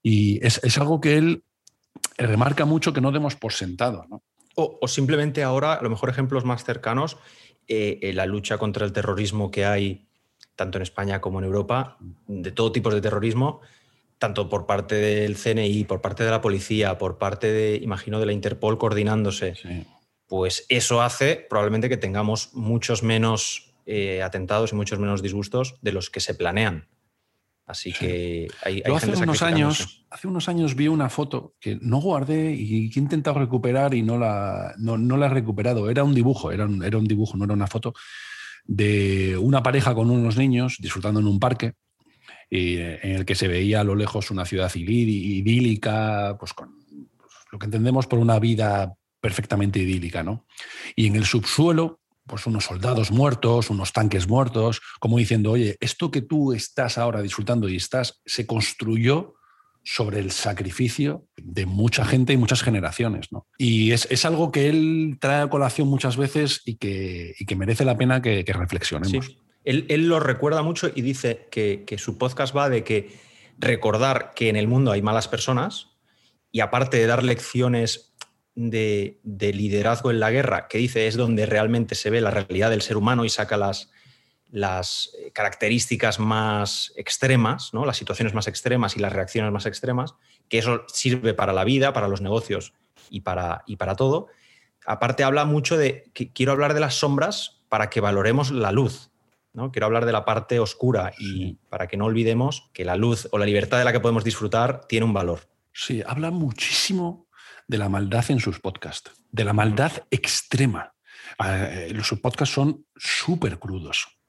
Y es, es, algo que él remarca mucho que no demos por sentado, ¿no? O, o simplemente ahora, a lo mejor ejemplos más cercanos, eh, eh, la lucha contra el terrorismo que hay tanto en España como en Europa, de todo tipo de terrorismo, tanto por parte del CNI, por parte de la policía, por parte de, imagino, de la Interpol coordinándose, sí. pues eso hace probablemente que tengamos muchos menos eh, atentados y muchos menos disgustos de los que se planean. Así sí. que hay, hay hace unos años, hace unos años vi una foto que no guardé y que he intentado recuperar y no la, no, no la he recuperado. Era un dibujo, era un, era un dibujo, no era una foto de una pareja con unos niños disfrutando en un parque eh, en el que se veía a lo lejos una ciudad idílica, pues con pues, lo que entendemos por una vida perfectamente idílica, ¿no? Y en el subsuelo, pues unos soldados muertos, unos tanques muertos, como diciendo, oye, esto que tú estás ahora disfrutando y estás, se construyó sobre el sacrificio de mucha gente y muchas generaciones. ¿no? Y es, es, algo que él trae a colación muchas veces y que, y que merece la pena que, reflexionemos. Sí. Él, él, lo recuerda mucho y dice que, que, su podcast va de que recordar que en el mundo hay malas personas y aparte de dar lecciones de, de liderazgo en la guerra, que dice es donde realmente se ve la realidad del ser humano y saca las, las eh, características más extremas, ¿no? las situaciones más extremas y las reacciones más extremas, que eso sirve para la vida, para los negocios y para, y para todo. Aparte habla mucho de que quiero hablar de las sombras para que valoremos la luz. ¿no? Quiero hablar de la parte oscura y para que no olvidemos que la luz o la libertad de la que podemos disfrutar tiene un valor. Sí, habla muchísimo de la maldad en sus podcasts, de la maldad extrema. Eh, sus podcasts son súper crudos,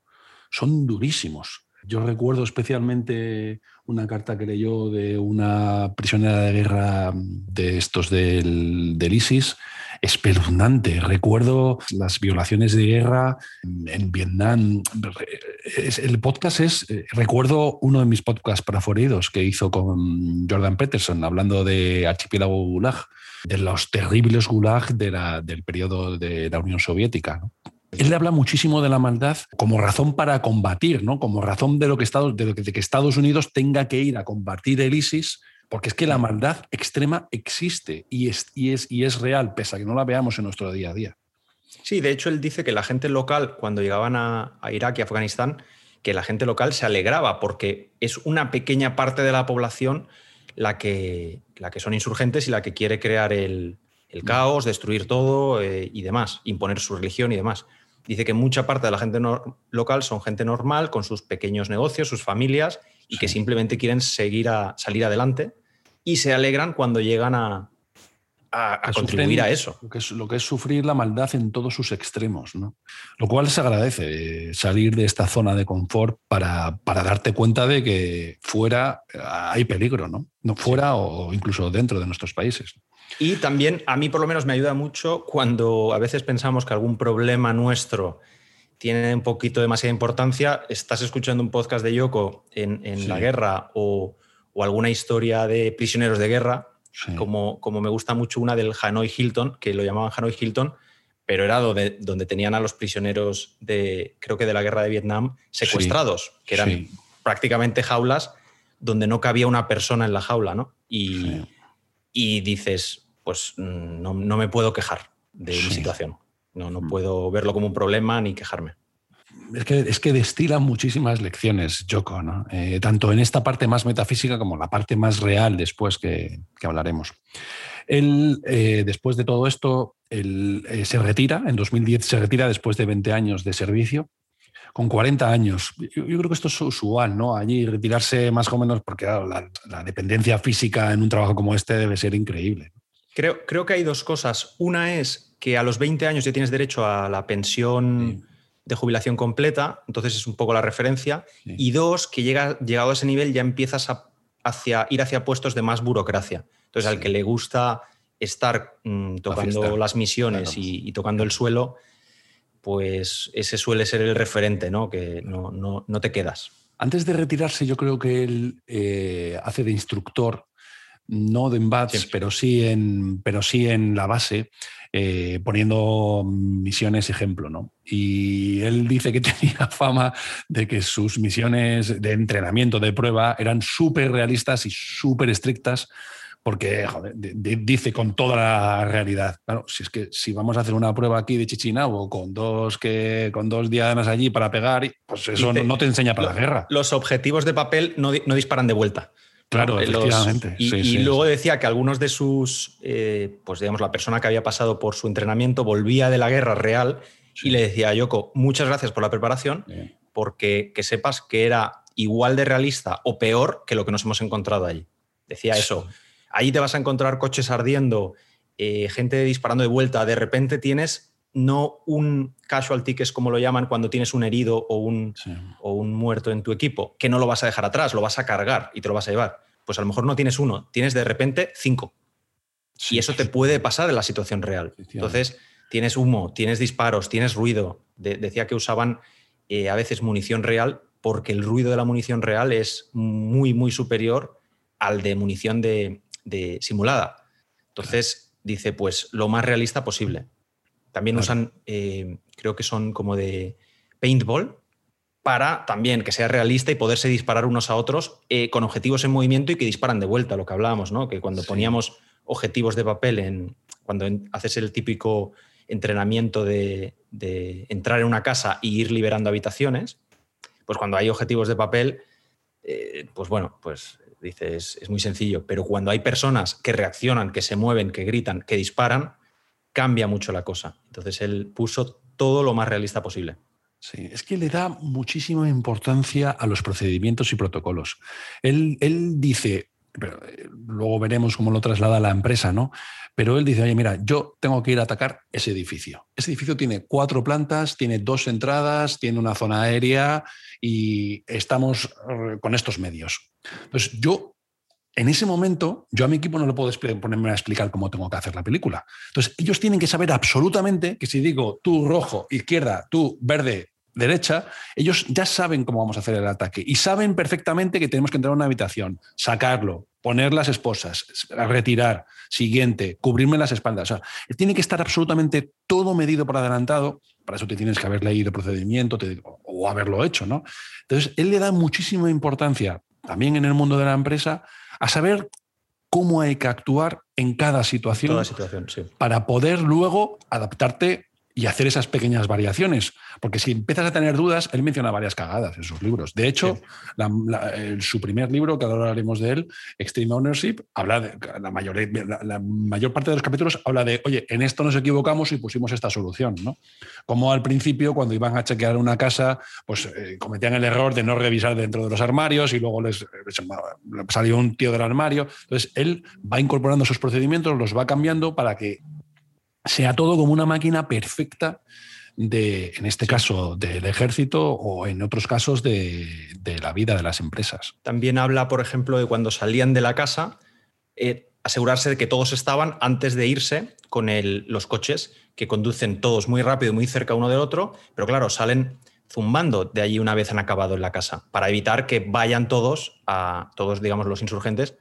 son durísimos. Yo recuerdo especialmente una carta que leyó de una prisionera de guerra de estos del, del ISIS, espeluznante. Recuerdo las violaciones de guerra en, en Vietnam. El podcast es, eh, recuerdo uno de mis podcasts preferidos que hizo con Jordan Peterson, hablando de Archipiélago Gulag, de los terribles Gulag de la, del periodo de la Unión Soviética. Él le habla muchísimo de la maldad como razón para combatir, ¿no? como razón de, lo que Estados, de, que, de que Estados Unidos tenga que ir a combatir el ISIS, porque es que la maldad extrema existe y es, y es, y es real, pese a que no la veamos en nuestro día a día. Sí, de hecho él dice que la gente local, cuando llegaban a, Irak y Afganistán, que la gente local se alegraba porque es una pequeña parte de la población la que, la que son insurgentes y la que quiere crear el, el caos, destruir todo eh, y demás, imponer su religión y demás. Dice que mucha parte de la gente no local son gente normal, con sus pequeños negocios, sus familias, y sí. que simplemente quieren seguir a salir adelante y se alegran cuando llegan a, a, a contribuir a eso. Lo que, es, lo que, es, sufrir la maldad en todos sus extremos, ¿no? Lo cual se agradece, eh, salir de esta zona de confort para, para, darte cuenta de que fuera hay peligro, ¿no? no fuera sí. o incluso dentro de nuestros países. Y también a mí por lo menos me ayuda mucho cuando a veces pensamos que algún problema nuestro tiene un poquito demasiada importancia, estás escuchando un podcast de Yoko en, en sí. la guerra o, o alguna historia de prisioneros de guerra, como, como me gusta mucho una del Hanoi Hilton, que lo llamaban Hanoi Hilton, pero era donde, donde tenían a los prisioneros de, creo que de la guerra de Vietnam, secuestrados, que eran prácticamente jaulas donde no cabía una persona en la jaula, ¿no? Y, y dices, pues mm, no, no, me puedo quejar de mi situación. No, no mm. puedo verlo como un problema ni quejarme. Es que, es que destila muchísimas lecciones, Joko, ¿no? Eh, tanto en esta parte más metafísica como en la parte más real después que, que hablaremos. Él, eh, después de todo esto, él, eh, se retira, en 2010 se retira después de 20 años de servicio, con 40 años. Yo, creo que esto es usual, ¿no? Allí retirarse más o menos, porque la, dependencia física en un trabajo como este debe ser increíble. Creo, creo que hay dos cosas. Una es que a los 20 años ya tienes derecho a la pensión de jubilación completa, entonces es un poco la referencia. Y dos, que llega, llegado a ese nivel ya empiezas a hacia, ir hacia puestos de más burocracia. Entonces, al que le gusta estar mm, tocando las misiones y, tocando el suelo, pues ese suele ser el referente, ¿no? Que no, no, te quedas. Antes de retirarse, yo creo que él eh, hace de instructor, no de embats, pero, sí en, pero sí en la base, eh, poniendo misiones ejemplo, ¿no? Y él dice que <laughs> tenía fama de que sus misiones de entrenamiento, de prueba, eran súper realistas y súper estrictas porque dice con toda la realidad. Claro, si es que si vamos a hacer una prueba aquí de Chichinabo con dos que con dos diademas allí para pegar, pues eso no te enseña para la guerra. Los objetivos de papel no, no disparan de vuelta. Claro, efectivamente. y, luego decía que algunos de sus, eh, pues digamos, la persona que había pasado por su entrenamiento volvía de la guerra real y le decía a Yoko, muchas gracias por la preparación, porque que sepas que era igual de realista o peor que lo que nos hemos encontrado allí. Decía eso, ahí te vas a encontrar coches ardiendo, eh, gente disparando de vuelta, de repente tienes no un casualty, que es como lo llaman cuando tienes un herido o un, o un muerto en tu equipo, que no lo vas a dejar atrás, lo vas a cargar y te lo vas a llevar. Pues a lo mejor no tienes uno, tienes de repente cinco. y eso te puede pasar en la situación real. Entonces, tienes humo, tienes disparos, tienes ruido. decía que usaban eh, a veces munición real porque el ruido de la munición real es muy, muy superior al de munición de, de simulada. Entonces, dice, pues lo más realista posible. También usan, eh, creo que son como de paintball, para también que sea realista y poderse disparar unos a otros eh, con objetivos en movimiento y que disparan de vuelta, lo que hablábamos, ¿no? Que cuando poníamos objetivos de papel en. cuando haces el típico entrenamiento de, entrar en una casa y ir liberando habitaciones, pues cuando hay objetivos de papel, eh, pues bueno, pues dices, es muy sencillo. Pero cuando hay personas que reaccionan, que se mueven, que gritan, que disparan, cambia mucho la cosa. Entonces él puso todo lo más realista posible. Sí, es que le da muchísima importancia a los procedimientos y protocolos. Él, él dice, eh, luego veremos cómo lo traslada la empresa, ¿no? Pero él dice, oye, mira, yo tengo que ir a atacar ese edificio. Ese edificio tiene cuatro plantas, tiene dos entradas, tiene una zona aérea y estamos eh, con estos medios. Entonces, yo en ese momento, yo a mi equipo no le puedo ponerme a explicar cómo tengo que hacer la película. Entonces, ellos tienen que saber absolutamente que si digo tú rojo, izquierda, tú verde, derecha, ellos ya saben cómo vamos a hacer el ataque y saben perfectamente que tenemos que entrar a una habitación, sacarlo, poner las esposas, retirar, siguiente, cubrirme las espaldas. O sea, tiene que estar absolutamente todo medido por adelantado. Para eso te tienes que haber leído el procedimiento o haberlo hecho, ¿no? Entonces, él le da muchísima importancia también en el mundo de la empresa a saber cómo hay que actuar en cada situación, situación para poder luego adaptarte y hacer esas pequeñas variaciones. Porque si empiezas a tener dudas, él menciona varias cagadas en sus libros. De hecho, su primer libro, que ahora hablaremos de él, Extreme Ownership, habla de la mayor, la, mayor parte de los capítulos habla de, oye, en esto nos equivocamos y pusimos esta solución. ¿no? Como al principio, cuando iban a chequear una casa, pues eh, cometían el error de no revisar dentro de los armarios y luego les, les salió un tío del armario. Entonces, él va incorporando esos procedimientos, los va cambiando para que sea todo como una máquina perfecta de, en este caso, del ejército o en otros casos de, la vida de las empresas. También habla, por ejemplo, de cuando salían de la casa, eh, asegurarse de que todos estaban antes de irse con los coches que conducen todos muy rápido, muy cerca uno del otro, pero claro, salen zumbando de allí una vez han acabado en la casa, para evitar que vayan todos, a, todos, digamos, los insurgentes,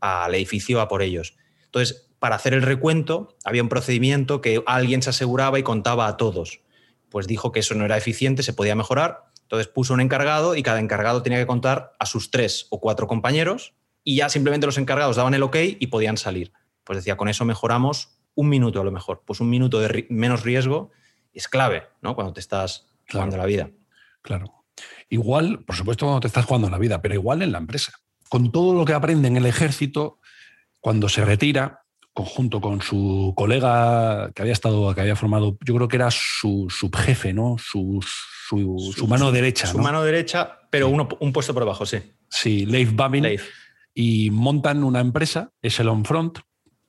al edificio a por ellos. Entonces, para hacer el recuento, había un procedimiento que alguien se aseguraba y contaba a todos. Pues dijo que eso no era eficiente, se podía mejorar. Entonces puso un encargado y cada encargado tenía que contar a sus tres o cuatro compañeros y ya simplemente los encargados daban el ok y podían salir. Pues decía, con eso mejoramos un minuto a lo mejor. Pues un minuto de menos riesgo es clave, ¿no? Cuando te estás jugando la vida. Claro. Igual, por supuesto, cuando te estás jugando la vida, pero igual en la empresa. Con todo lo que aprende en el ejército, cuando se retira, conjunto con su colega que había estado, que había formado, yo creo que era su subjefe, ¿no? Su, su, mano derecha. Su mano derecha, pero uno, un puesto por abajo, sí. Sí, Leif Babin. Y montan una empresa, Echelon Front,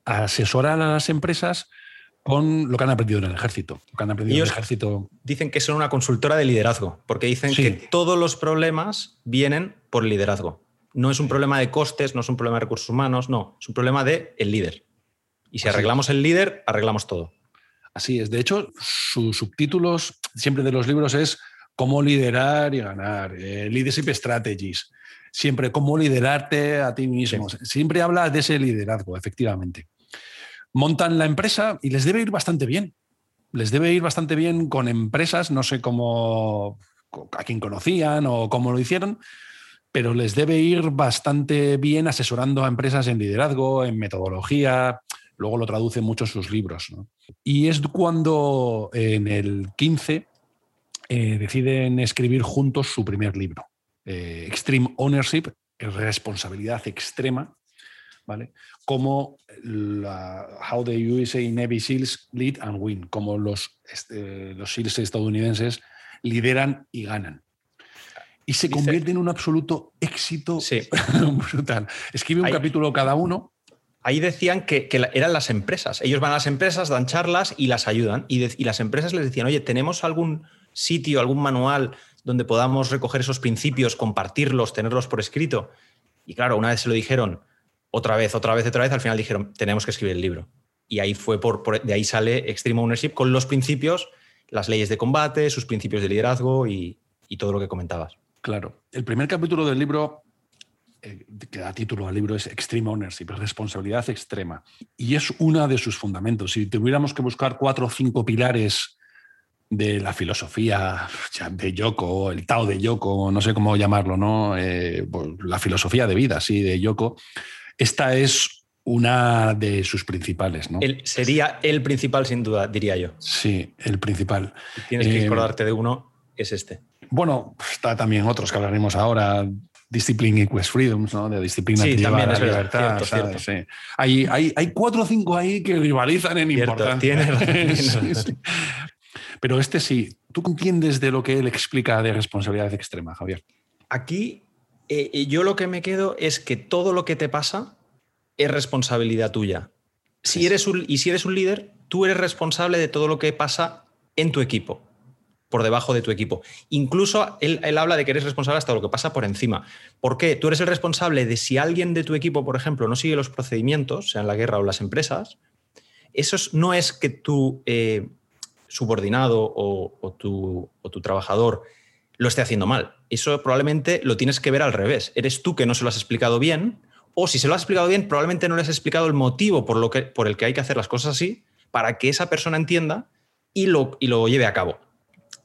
asesoran a las empresas con lo que han aprendido en el ejército. Lo que han aprendido en el ejército. Dicen que son una consultora de liderazgo, porque dicen que todos los problemas vienen por liderazgo. No es un problema de costes, no es un problema de recursos humanos, no, es un problema de el líder. Y si arreglamos el líder, arreglamos todo. Así es. De hecho, sus subtítulos siempre de los libros es cómo liderar y ganar, eh, leadership strategies, siempre cómo liderarte a ti mismo. Siempre habla de ese liderazgo, efectivamente montan la empresa y les debe ir bastante bien. Les debe ir bastante bien con empresas, no sé cómo a quién conocían o cómo lo hicieron, pero les debe ir bastante bien asesorando a empresas en liderazgo, en metodología, luego lo traduce mucho en sus libros. Y es cuando en el 15 eh, deciden escribir juntos su primer libro, eh, Extreme Ownership, responsabilidad extrema, ¿vale? Como la, How the USA Navy SEALs Lead and Win, como los, este, los SEALs estadounidenses lideran y ganan. Y se convierte en un absoluto éxito <laughs> brutal. Escribe un capítulo cada uno. Ahí decían que, eran las empresas. Ellos van a las empresas, dan charlas y las ayudan. Y, las empresas les decían, oye, ¿tenemos algún sitio, algún manual donde podamos recoger esos principios, compartirlos, tenerlos por escrito? Y claro, una vez se lo dijeron otra vez, otra vez, otra vez, al final dijeron, tenemos que escribir el libro. Y ahí fue por, de ahí sale Extreme Ownership con los principios, las leyes de combate, sus principios de liderazgo y, todo lo que comentabas. Claro. El primer capítulo del libro eh, que da título al libro es Extreme Ownership, responsabilidad extrema. Y es uno de sus fundamentos. Si tuviéramos que buscar cuatro o cinco pilares de la filosofía de Yoko, el Tao de Yoko, no sé cómo llamarlo, ¿no? Eh, pues, la filosofía de vida, sí, de Yoko, esta es una de sus principales, ¿no? sería el principal, sin duda, diría yo. Sí, el principal. tienes que eh, acordarte de uno, es este. Bueno, está también otros que hablaremos ahora. Discipline equals freedoms, ¿no? De disciplina sí, también es libertad. Cierto, Sí. Hay, hay, hay, cuatro o cinco ahí que rivalizan en importancia. <laughs> Pero este sí. ¿Tú entiendes de lo que él explica de responsabilidad extrema, Javier? Aquí eh, eh, yo lo que me quedo es que todo lo que te pasa es responsabilidad tuya. Si eres un, y si eres un líder, tú eres responsable de todo lo que pasa en tu equipo, por debajo de tu equipo. Incluso él, habla de que eres responsable hasta lo que pasa por encima. ¿Por qué? Tú eres el responsable de si alguien de tu equipo, por ejemplo, no sigue los procedimientos, sea en la guerra o las empresas, eso no es que tu eh, subordinado o, tu, o tu trabajador lo esté haciendo mal. Eso probablemente lo tienes que ver al revés. Eres tú que no se lo has explicado bien, o si se lo has explicado bien, probablemente no le has explicado el motivo por, lo que, por el que hay que hacer las cosas así, para que esa persona entienda y lo, y lo lleve a cabo.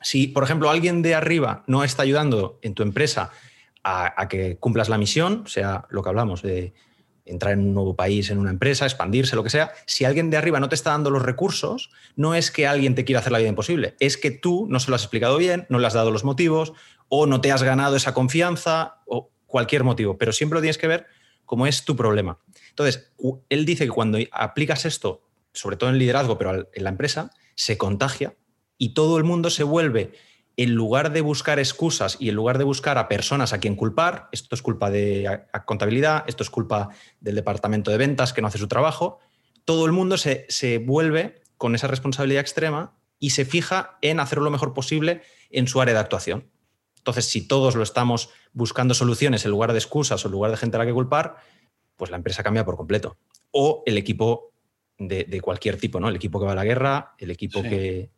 Si, por ejemplo, alguien de arriba no está ayudando en tu empresa a, que cumplas la misión, sea lo que hablamos de entrar en un nuevo país, en una empresa, expandirse, lo que sea, si alguien de arriba no te está dando los recursos, no es que alguien te quiera hacer la vida imposible, es que tú no se lo has explicado bien, no le has dado los motivos o no te has ganado esa confianza o cualquier motivo, pero siempre lo tienes que ver como es tu problema. Entonces, él dice que cuando aplicas esto, sobre todo en liderazgo, pero en la empresa, se contagia y todo el mundo se vuelve en lugar de buscar excusas y en lugar de buscar a personas a quien culpar, esto es culpa de contabilidad, esto es culpa del departamento de ventas que no hace su trabajo, todo el mundo se, vuelve con esa responsabilidad extrema y se fija en hacer lo mejor posible en su área de actuación. Entonces, si todos lo estamos buscando soluciones en lugar de excusas o en lugar de gente a la que culpar, pues la empresa cambia por completo. O el equipo de, cualquier tipo, ¿no? El equipo que va a la guerra, el equipo que,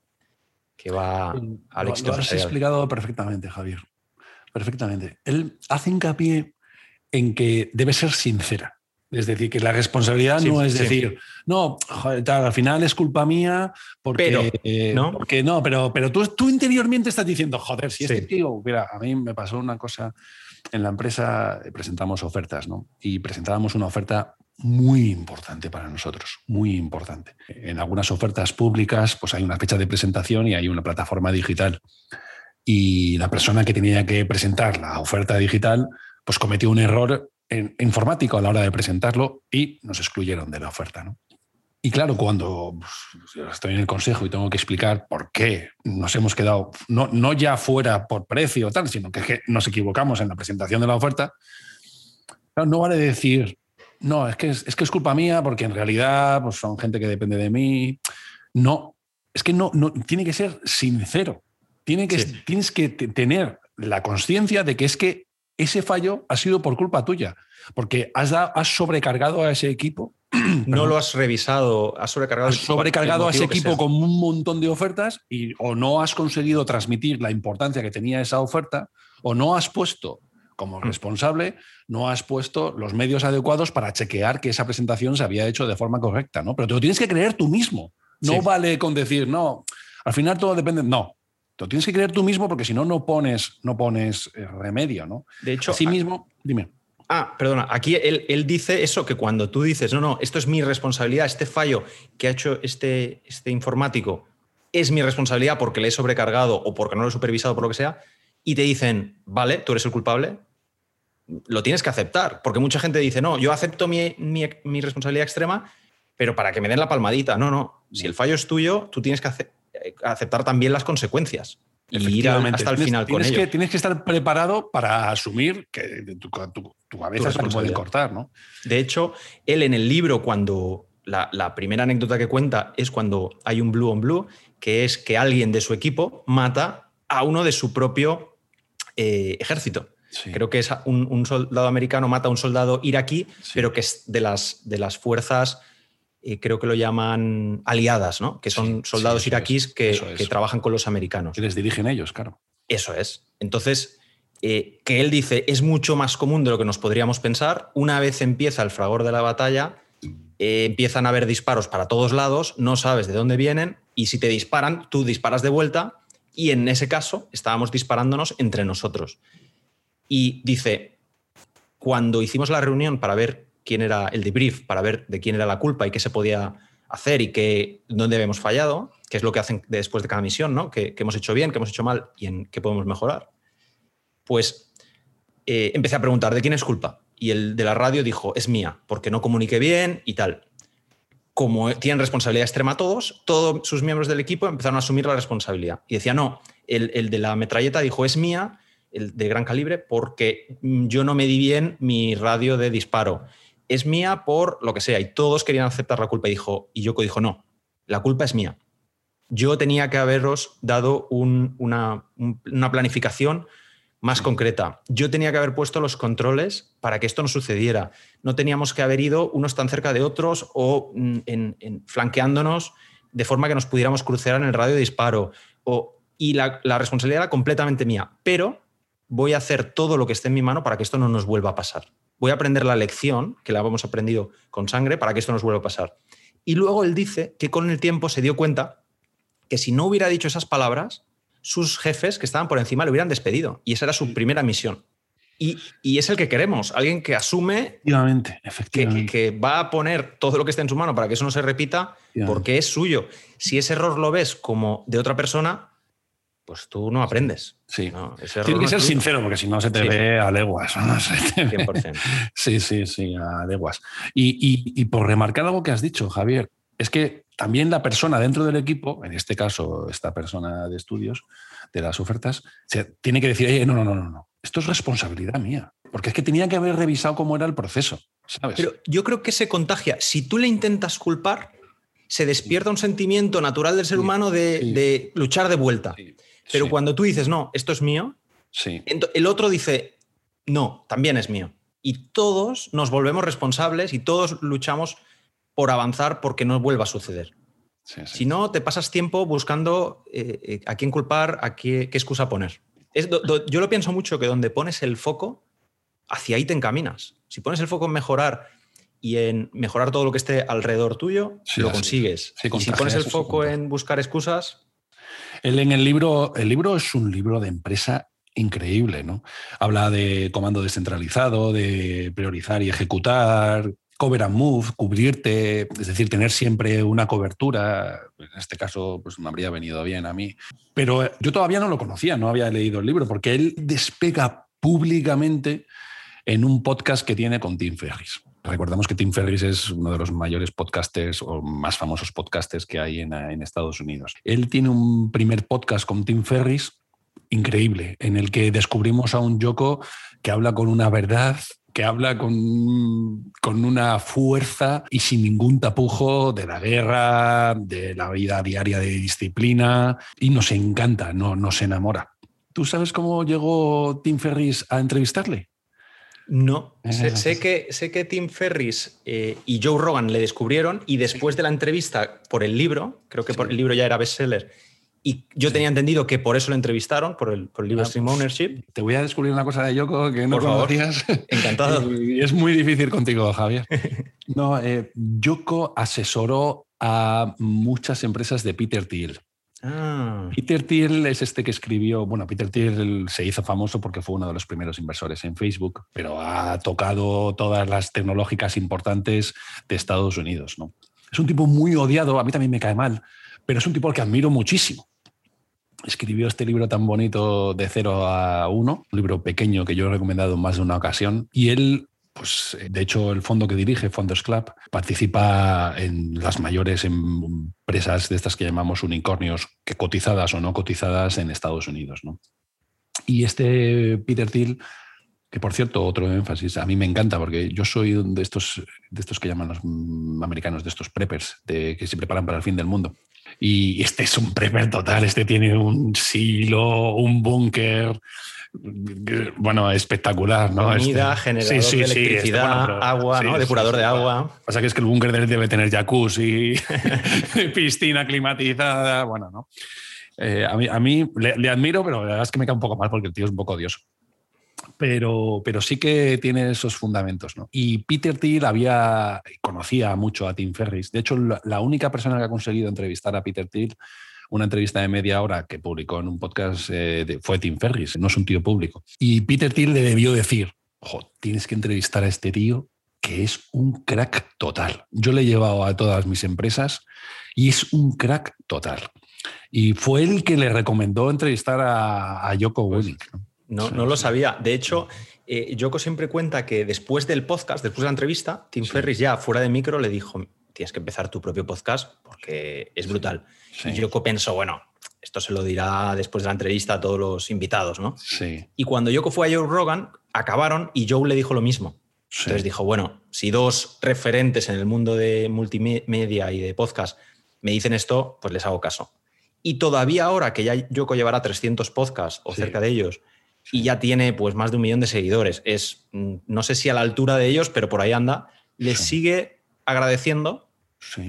que va al éxito. Lo, lo has explicado perfectamente, Javier. Perfectamente. Él hace hincapié en que debe ser sincera. Es decir, que la responsabilidad no es decir, no, al final es culpa mía porque pero, ¿no? porque no, pero, pero tú, tú interiormente estás diciendo, joder, si este tío, mira, a mí me pasó una cosa en la empresa, presentamos ofertas, ¿no? Y presentábamos una oferta muy importante para nosotros, muy importante. En algunas ofertas públicas, pues hay una fecha de presentación y hay una plataforma digital. Y la persona que tenía que presentar la oferta digital, pues cometió un error informático a la hora de presentarlo y nos excluyeron de la oferta. ¿no? Y claro, cuando pues, estoy en el consejo y tengo que explicar por qué nos hemos quedado, no, no ya fuera por precio o tal, sino que, nos equivocamos en la presentación de la oferta, no vale decir, no, es que es, es, que es culpa mía porque en realidad pues, son gente que depende de mí. No, es que no, no tiene que ser sincero. Tiene que, sí. Tienes que tener la conciencia de que es que ese fallo ha sido por culpa tuya, porque has, da, has sobrecargado a ese equipo. <clears throat> No lo has revisado, has sobrecargado, has sobrecargado a ese equipo con un montón de ofertas y o no has conseguido transmitir la importancia que tenía esa oferta o no has puesto como responsable, no has puesto los medios adecuados para chequear que esa presentación se había hecho de forma correcta, ¿no? Pero te lo tienes que creer tú mismo. No sí. vale con decir, no, al final todo depende. No, lo tienes que creer tú mismo porque si no, no pones, no pones eh, remedio, ¿no? De hecho, sí mismo, dime. Ah, perdona, aquí él, él, dice eso, que cuando tú dices, no, no, esto es mi responsabilidad, este fallo que ha hecho este, este informático es mi responsabilidad porque le he sobrecargado o porque no lo he supervisado por lo que sea, y te dicen, vale, tú eres el culpable, lo tienes que aceptar, porque mucha gente dice, no, yo acepto mi, mi, mi responsabilidad extrema, pero para que me den la palmadita, no, no, si el fallo es tuyo, tú tienes que hacer aceptar también las consecuencias y ir hasta el tienes, final tienes con que, ello. Tienes que estar preparado para asumir que tu, tu, tu cabeza se puede cortar, ¿no? De hecho, él en el libro, cuando la, la, primera anécdota que cuenta es cuando hay un blue on blue, que es que alguien de su equipo mata a uno de su propio eh, ejército. Sí. Creo que es un, un, soldado americano mata a un soldado iraquí, sí. pero que es de las, de las fuerzas eh, creo que lo llaman aliadas, ¿no? que son sí, soldados iraquíes es, que, que, trabajan con los americanos. Que les dirigen ellos, claro. Eso es. Entonces, eh, que él dice es mucho más común de lo que nos podríamos pensar. Una vez empieza el fragor de la batalla, eh, empiezan a haber disparos para todos lados, no sabes de dónde vienen y si te disparan, tú disparas de vuelta y en ese caso estábamos disparándonos entre nosotros. Y dice, cuando hicimos la reunión para ver quién era el debrief para ver de quién era la culpa y qué se podía hacer y qué, dónde habíamos fallado, qué es lo que hacen después de cada misión, ¿no? ¿Qué, hemos hecho bien, qué hemos hecho mal y en qué podemos mejorar. Pues eh, empecé a preguntar de quién es culpa. Y el de la radio dijo, es mía, porque no comuniqué bien y tal. Como tienen responsabilidad extrema todos, todos sus miembros del equipo empezaron a asumir la responsabilidad. Y decía, no, el, de la metralleta dijo, es mía, el de gran calibre, porque yo no medí bien mi radio de disparo es mía por lo que sea. Y todos querían aceptar la culpa. Y, dijo, y Yoko dijo, no, la culpa es mía. Yo tenía que haberos dado un, una, un, una, planificación más concreta. Yo tenía que haber puesto los controles para que esto no sucediera. No teníamos que haber ido unos tan cerca de otros o en, en, flanqueándonos de forma que nos pudiéramos cruzar en el radio de disparo. O, y la, la responsabilidad era completamente mía. Pero voy a hacer todo lo que esté en mi mano para que esto no nos vuelva a pasar voy a aprender la lección, que la hemos aprendido con sangre, para que esto nos vuelva a pasar. Y luego él dice que con el tiempo se dio cuenta que si no hubiera dicho esas palabras, sus jefes que estaban por encima le hubieran despedido. Y esa era su primera misión. Y, y es el que queremos, alguien que asume efectivamente, efectivamente. Que, que, va a poner todo lo que esté en su mano para que eso no se repita, porque es suyo. Si ese error lo ves como de otra persona, pues tú no aprendes. Sí. ¿no? Tiene que ser sincero, porque si no se te sí. ve a leguas. ¿no? <laughs> 100%. sí, sí, sí, a leguas. Y, y, y, por remarcar algo que has dicho, Javier, es que también la persona dentro del equipo, en este caso esta persona de estudios, de las ofertas, se tiene que decir, Oye, no, no, no, no, no, esto es responsabilidad mía. Porque es que tenía que haber revisado cómo era el proceso, ¿sabes? Pero yo creo que se contagia. Si tú le intentas culpar, se despierta un sentimiento natural del ser humano de, sí. de luchar de vuelta. Sí. Pero cuando tú dices, no, esto es mío, sí. el otro dice, no, también es mío. Y todos nos volvemos responsables y todos luchamos por avanzar porque no vuelva a suceder. Si no, te pasas tiempo buscando eh, eh, a quién culpar, a qué, qué excusa poner. Es yo lo pienso mucho que donde pones el foco, hacia ahí te encaminas. Si pones el foco en mejorar y en mejorar todo lo que esté alrededor tuyo, lo consigues. y si pones el foco en buscar excusas. Él en el libro, el libro es un libro de empresa increíble, ¿no? Habla de comando descentralizado, de priorizar y ejecutar, cover and move, cubrirte, es decir, tener siempre una cobertura. En este caso, pues me habría venido bien a mí. Pero yo todavía no lo conocía, no había leído el libro, porque él despega públicamente en un podcast que tiene con Tim Ferris. Recordamos que Tim Ferris es uno de los mayores podcasters o más famosos podcasters que hay en, en Estados Unidos. Él tiene un primer podcast con Tim Ferris increíble, en el que descubrimos a un Yoko que habla con una verdad que habla con, con, una fuerza y sin ningún tapujo de la guerra, de la vida diaria de disciplina, y nos encanta, no, nos enamora. ¿Tú sabes cómo llegó Tim Ferris a entrevistarle? No, sé, que, sé que Tim Ferris eh, y Joe Rogan le descubrieron y después de la entrevista por el libro, creo que por el libro ya era bestseller, y yo tenía entendido que por eso lo entrevistaron, por el, por el libro ah, Stream Ownership. Te voy a descubrir una cosa de Yoko que no por conocías. Encantado. <laughs> y es muy difícil contigo, Javier. <laughs> No, eh, Yoko asesoró a muchas empresas de Peter Thiel. Ah. Peter Thiel es este que escribió, bueno, Peter Thiel se hizo famoso porque fue uno de los primeros inversores en Facebook, pero ha tocado todas las tecnológicas importantes de Estados Unidos. ¿no? Es un tipo muy odiado, a mí también me cae mal, pero es un tipo al que admiro muchísimo escribió este libro tan bonito de 0 a 1, un libro pequeño que yo he recomendado en más de una ocasión, y él pues de hecho el fondo que dirige, Fondos Club, participa en las mayores empresas de estas que llamamos unicornios, que cotizadas o no cotizadas en Estados Unidos. Y este Peter Thiel, que por cierto, otro énfasis, a mí me encanta porque yo soy de estos, de estos que llaman los americanos, de estos preppers, de, que se preparan para el fin del mundo. Y este es un prepper total, este tiene un silo, un búnker, bueno, espectacular, ¿no? Comida, este, generador de electricidad, agua, ¿no? Depurador de agua. Pasa que es que el búnker debe tener jacuzzi, <laughs> piscina climatizada, bueno, ¿no? Eh, a mí, a mí le, le, admiro, pero la verdad es que me cae un poco mal porque el tío es un poco odioso pero, pero sí que tiene esos fundamentos. ¿no? Y Peter Thiel había, conocía mucho a Tim Ferris. De hecho, la, única persona que ha conseguido entrevistar a Peter Thiel, una entrevista de media hora que publicó en un podcast, eh, fue Tim Ferris, no es un tío público. Y Peter Thiel le debió decir, ojo, tienes que entrevistar a este tío que es un crack total. Yo le he llevado a todas mis empresas y es un crack total. Y fue él que le recomendó entrevistar a, a Joko Willink. No, no lo sabía. De hecho, eh, Yoko siempre cuenta que después del podcast, después de la entrevista, Tim Ferris ya fuera de micro le dijo, tienes que empezar tu propio podcast porque es brutal. Y Yoko pensó, bueno, esto se lo dirá después de la entrevista a todos los invitados, ¿no? Sí. Y cuando Yoko fue a Joe Rogan, acabaron y Joe le dijo lo mismo. Entonces dijo, bueno, si dos referentes en el mundo de multimedia y de podcast me dicen esto, pues les hago caso. Y todavía ahora que ya Yoko llevará 300 podcasts o cerca de ellos, y ya tiene pues más de un millón de seguidores. Es, mm, no sé si a la altura de ellos, pero por ahí anda. Le sigue agradeciendo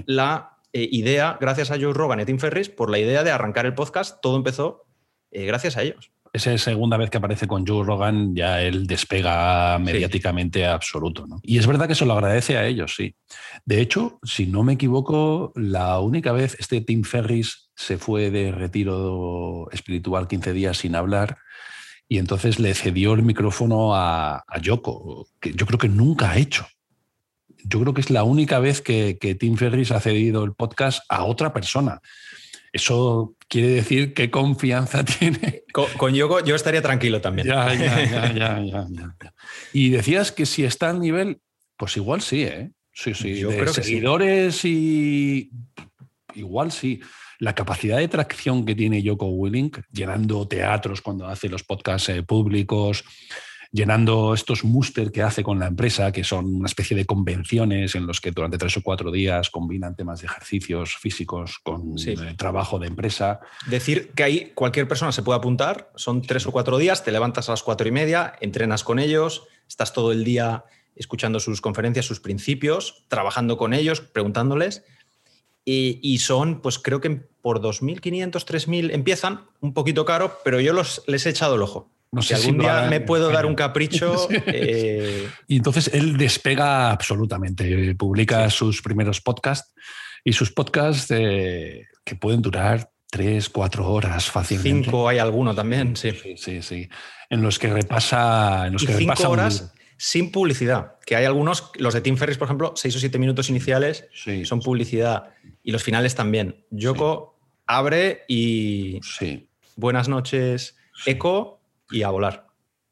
la eh, idea, gracias a Joe Rogan y Tim Ferris, por la idea de arrancar el podcast. Todo empezó eh, gracias a ellos. Esa segunda vez que aparece con Joe Rogan, ya él despega mediáticamente absoluto. Y es verdad que se lo agradece a ellos, sí. De hecho, si no me equivoco, la única vez este Tim Ferris se fue de retiro espiritual 15 días sin hablar y entonces le cedió el micrófono a, Yoko, que yo creo que nunca ha hecho. Yo creo que es la única vez que, Tim Ferris ha cedido el podcast a otra persona. Eso quiere decir qué confianza <laughs> tiene. Con, Yoko yo estaría tranquilo también. Ya, ya, <laughs> ya, ya, Y decías que si está al nivel, pues igual sí, ¿eh? Sí, sí. Yo creo seguidores y igual sí la capacidad de tracción que tiene Joko Willink, llenando teatros cuando hace los podcasts eh, públicos, llenando estos muster que hace con la empresa, que son una especie de convenciones en los que durante tres o cuatro días combinan temas de ejercicios físicos con eh, trabajo de empresa. Decir que ahí cualquier persona se puede apuntar, son tres o cuatro días, te levantas a las cuatro y media, entrenas con ellos, estás todo el día escuchando sus conferencias, sus principios, trabajando con ellos, preguntándoles y, son, pues creo que por 2.500, 3.000 empiezan, un poquito caro, pero yo los, les he echado el ojo. No sé si algún día me puedo dar un capricho. <laughs> Eh, y entonces él despega absolutamente, publica sus primeros podcasts y sus podcasts eh, que pueden durar tres, cuatro horas fácilmente. Cinco hay alguno también, sí. Sí, sí, En los que repasa. En los y que cinco horas sin publicidad. Que hay algunos, los de Tim Ferris, por ejemplo, seis o siete minutos iniciales son publicidad. Y los finales también. Yoko abre y. Sí. Buenas noches, eco y a volar.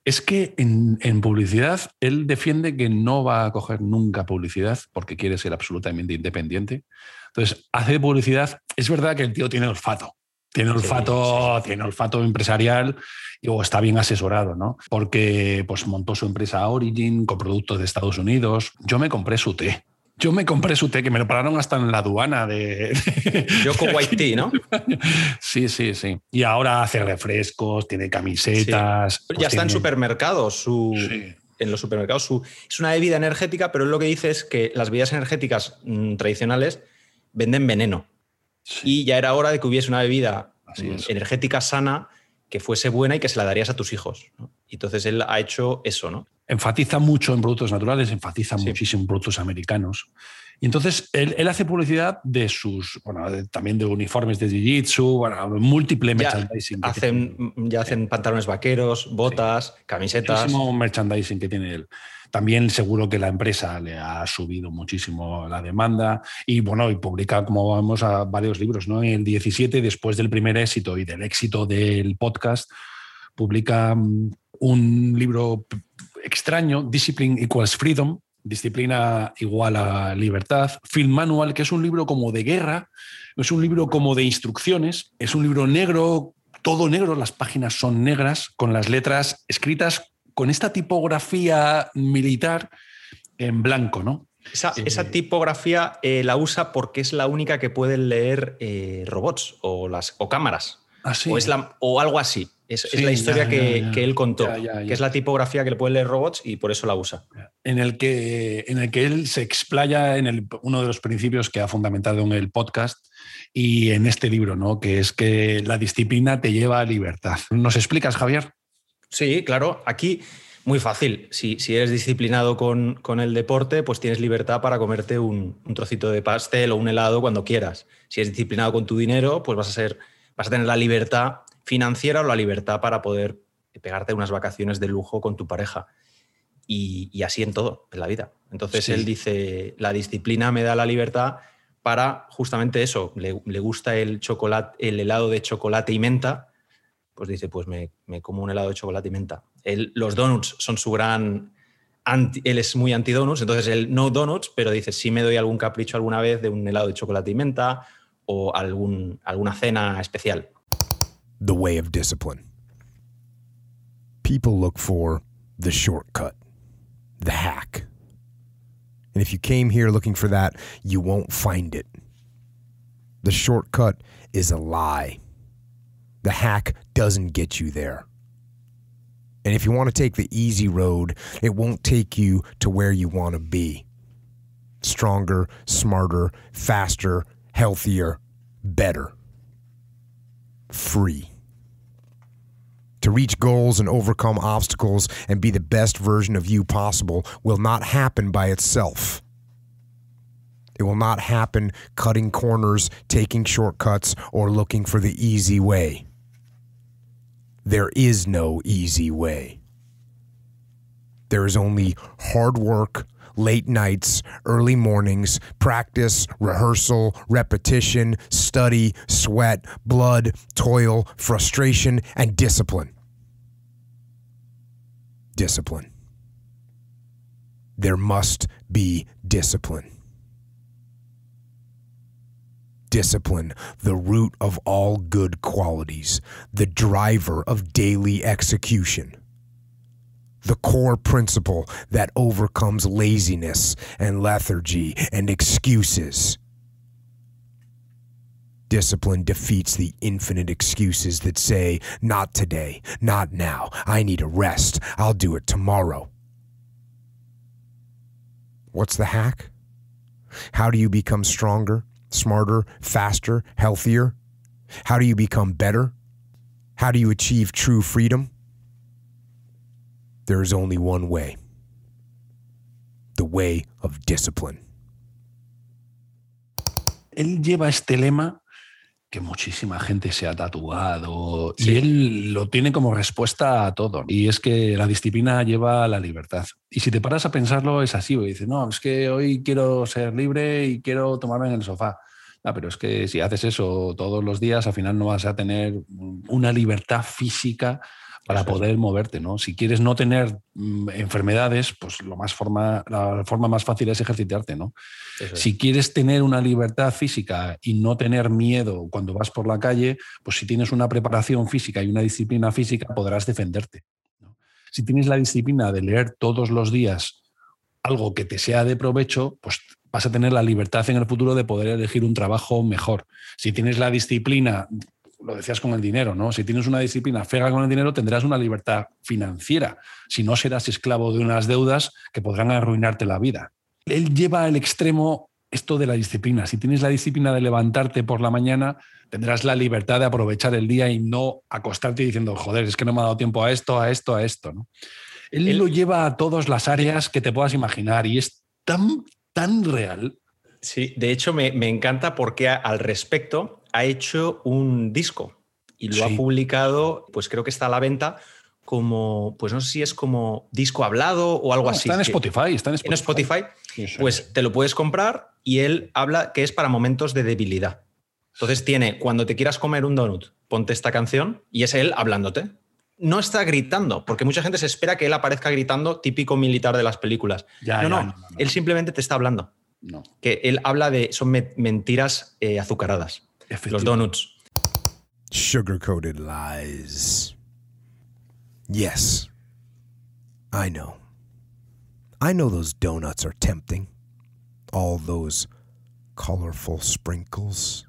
Es que en, en, publicidad él defiende que no va a coger nunca publicidad porque quiere ser absolutamente independiente. Entonces, hace publicidad. Es verdad que el tío tiene olfato. Tiene olfato, tiene olfato empresarial y o está bien asesorado, ¿no? Porque pues, montó su empresa Origin con productos de Estados Unidos. Yo me compré su té. Yo me compré su té, que me lo pararon hasta en la aduana de. Yoko White Tea, ¿no? <laughs> Sí, sí, sí. Y ahora hace refrescos, tiene camisetas. ya pues está en supermercados. Su, En los supermercados su, es una bebida energética, pero él lo que dice es que las bebidas energéticas mm, tradicionales venden veneno. Y ya era hora de que hubiese una bebida energética sana que fuese buena y que se la darías a tus hijos. Entonces él ha hecho eso, ¿no? Enfatiza mucho en productos naturales, enfatiza muchísimo en productos americanos. Y entonces él, hace publicidad de sus, bueno, también de uniformes de Jiu-Jitsu, bueno, múltiple merchandising. Hacen, ya hacen pantalones vaqueros, botas, camisetas. Muchísimo merchandising que tiene él. También seguro que la empresa le ha subido muchísimo la demanda y bueno, y publica, como vemos, a varios libros. ¿no? En el 17, después del primer éxito y del éxito del podcast, publica mm, un libro extraño, Discipline Equals Freedom, Disciplina igual a libertad, Film Manual, que es un libro como de guerra, es un libro como de instrucciones, es un libro negro, todo negro, las páginas son negras, con las letras escritas con esta tipografía militar en blanco, ¿no? Esa, eh, tipografía eh, la usa porque es la única que pueden leer eh, robots o, las, o cámaras. Ah, o, es la, o algo así. Es, la historia que, él contó, que es la tipografía que le pueden leer robots y por eso la usa. En el que, en el que él se explaya en el, uno de los principios que ha fundamentado en el podcast y en este libro, ¿no? que es que la disciplina te lleva a libertad. ¿Nos explicas, Javier? Sí, claro. Aquí, muy fácil. Si, eres disciplinado con, el deporte, pues tienes libertad para comerte un, trocito de pastel o un helado cuando quieras. Si eres disciplinado con tu dinero, pues vas a, ser, vas a tener la libertad financiera o la libertad para poder pegarte unas vacaciones de lujo con tu pareja. Y, así en todo, en la vida. Entonces él dice, la disciplina me da la libertad para justamente eso. Le, le gusta el chocolate, el helado de chocolate y menta pues dice, pues me, como un helado de chocolate y menta. los donuts son su gran... él es muy anti-donuts, entonces él no donuts, pero dice, sí me doy algún capricho alguna vez de un helado de chocolate y menta o algún, alguna cena especial. The way of discipline. People look for the shortcut, the hack. And if you came here looking for that, you won't find it. The shortcut is a lie. The hack doesn't get you there. And if you want to take the easy road, it won't take you to where you want to be. Stronger, smarter, faster, healthier, better. Free. To reach goals and overcome obstacles and be the best version of you possible will not happen by itself. It will not happen cutting corners, taking shortcuts, or looking for the easy way. There is no easy way. There is only hard work, late nights, early mornings, practice, rehearsal, repetition, study, sweat, blood, toil, frustration, and discipline. Discipline. There must be discipline discipline, the root of all good qualities, the driver of daily execution. The core principle that overcomes laziness and lethargy and excuses. Discipline defeats the infinite excuses that say, not today, not now, I need a rest, I'll do it tomorrow. What's the hack? How do you become stronger? smarter, faster, healthier? How do you become better? How do you achieve true freedom? There is only one way the way of discipline. Él lleva este lema que muchísima gente se ha tatuado y él lo tiene como respuesta a todo. Y es que la disciplina lleva a la libertad. Y si te paras a pensarlo, es así. Dices, no, es que hoy quiero ser libre y quiero tomarme en el sofá. Ah, pero es que si haces eso todos los días, al final no vas a tener una libertad física para poder moverte, ¿no? Si quieres no tener mm, enfermedades, pues lo más forma, la forma más fácil es ejercitarte, ¿no? Si quieres tener una libertad física y no tener miedo cuando vas por la calle, pues si tienes una preparación física y una disciplina física, podrás defenderte. Si tienes la disciplina de leer todos los días algo que te sea de provecho, pues vas a tener la libertad en el futuro de poder elegir un trabajo mejor. Si tienes la disciplina lo decías con el dinero, ¿no? Si tienes una disciplina fega con el dinero, tendrás una libertad financiera. Si no, serás esclavo de unas deudas que podrán arruinarte la vida. Él lleva al extremo esto de la disciplina. Si tienes la disciplina de levantarte por la mañana, tendrás la libertad de aprovechar el día y no acostarte diciendo, joder, es que no me ha dado tiempo a esto, a esto, a esto, ¿no? Él, Él lo lleva a todas las áreas que te puedas imaginar y es tan, tan real. Sí, de hecho me, me encanta porque al respecto ha hecho un disco y lo ha publicado, pues creo que está a la venta como, pues no sé si es como disco hablado o algo así. Está en Spotify, está en Spotify. pues te lo puedes comprar y él habla que es para momentos de debilidad. Entonces tiene, cuando te quieras comer un donut, ponte esta canción y es él hablándote. No está gritando, porque mucha gente se espera que él aparezca gritando, típico militar de las películas. no, no, él simplemente te está hablando. No. Que él habla de, son mentiras eh, azucaradas. Los donuts. Sugar coated lies. Yes. I know. I know those donuts are tempting. All those colorful sprinkles,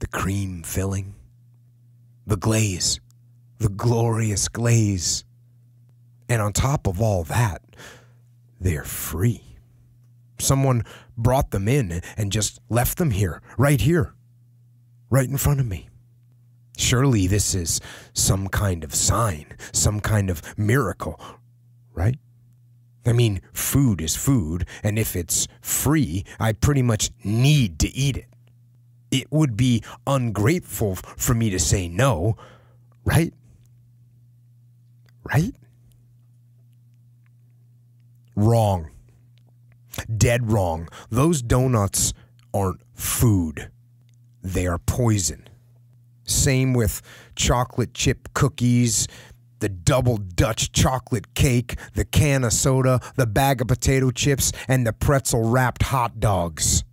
the cream filling, the glaze, the glorious glaze. And on top of all that, they're free. Someone brought them in and just left them here, right here right in front of me. Surely this is some kind of sign, some kind of miracle, right? I mean, food is food, and if it's free, I pretty much need to eat it. It would be ungrateful for me to say no, right? Right? Wrong. Dead wrong. Those donuts aren't food they are poison. Same with chocolate chip cookies, the double Dutch chocolate cake, the can of soda, the bag of potato chips, and the pretzel wrapped hot dogs.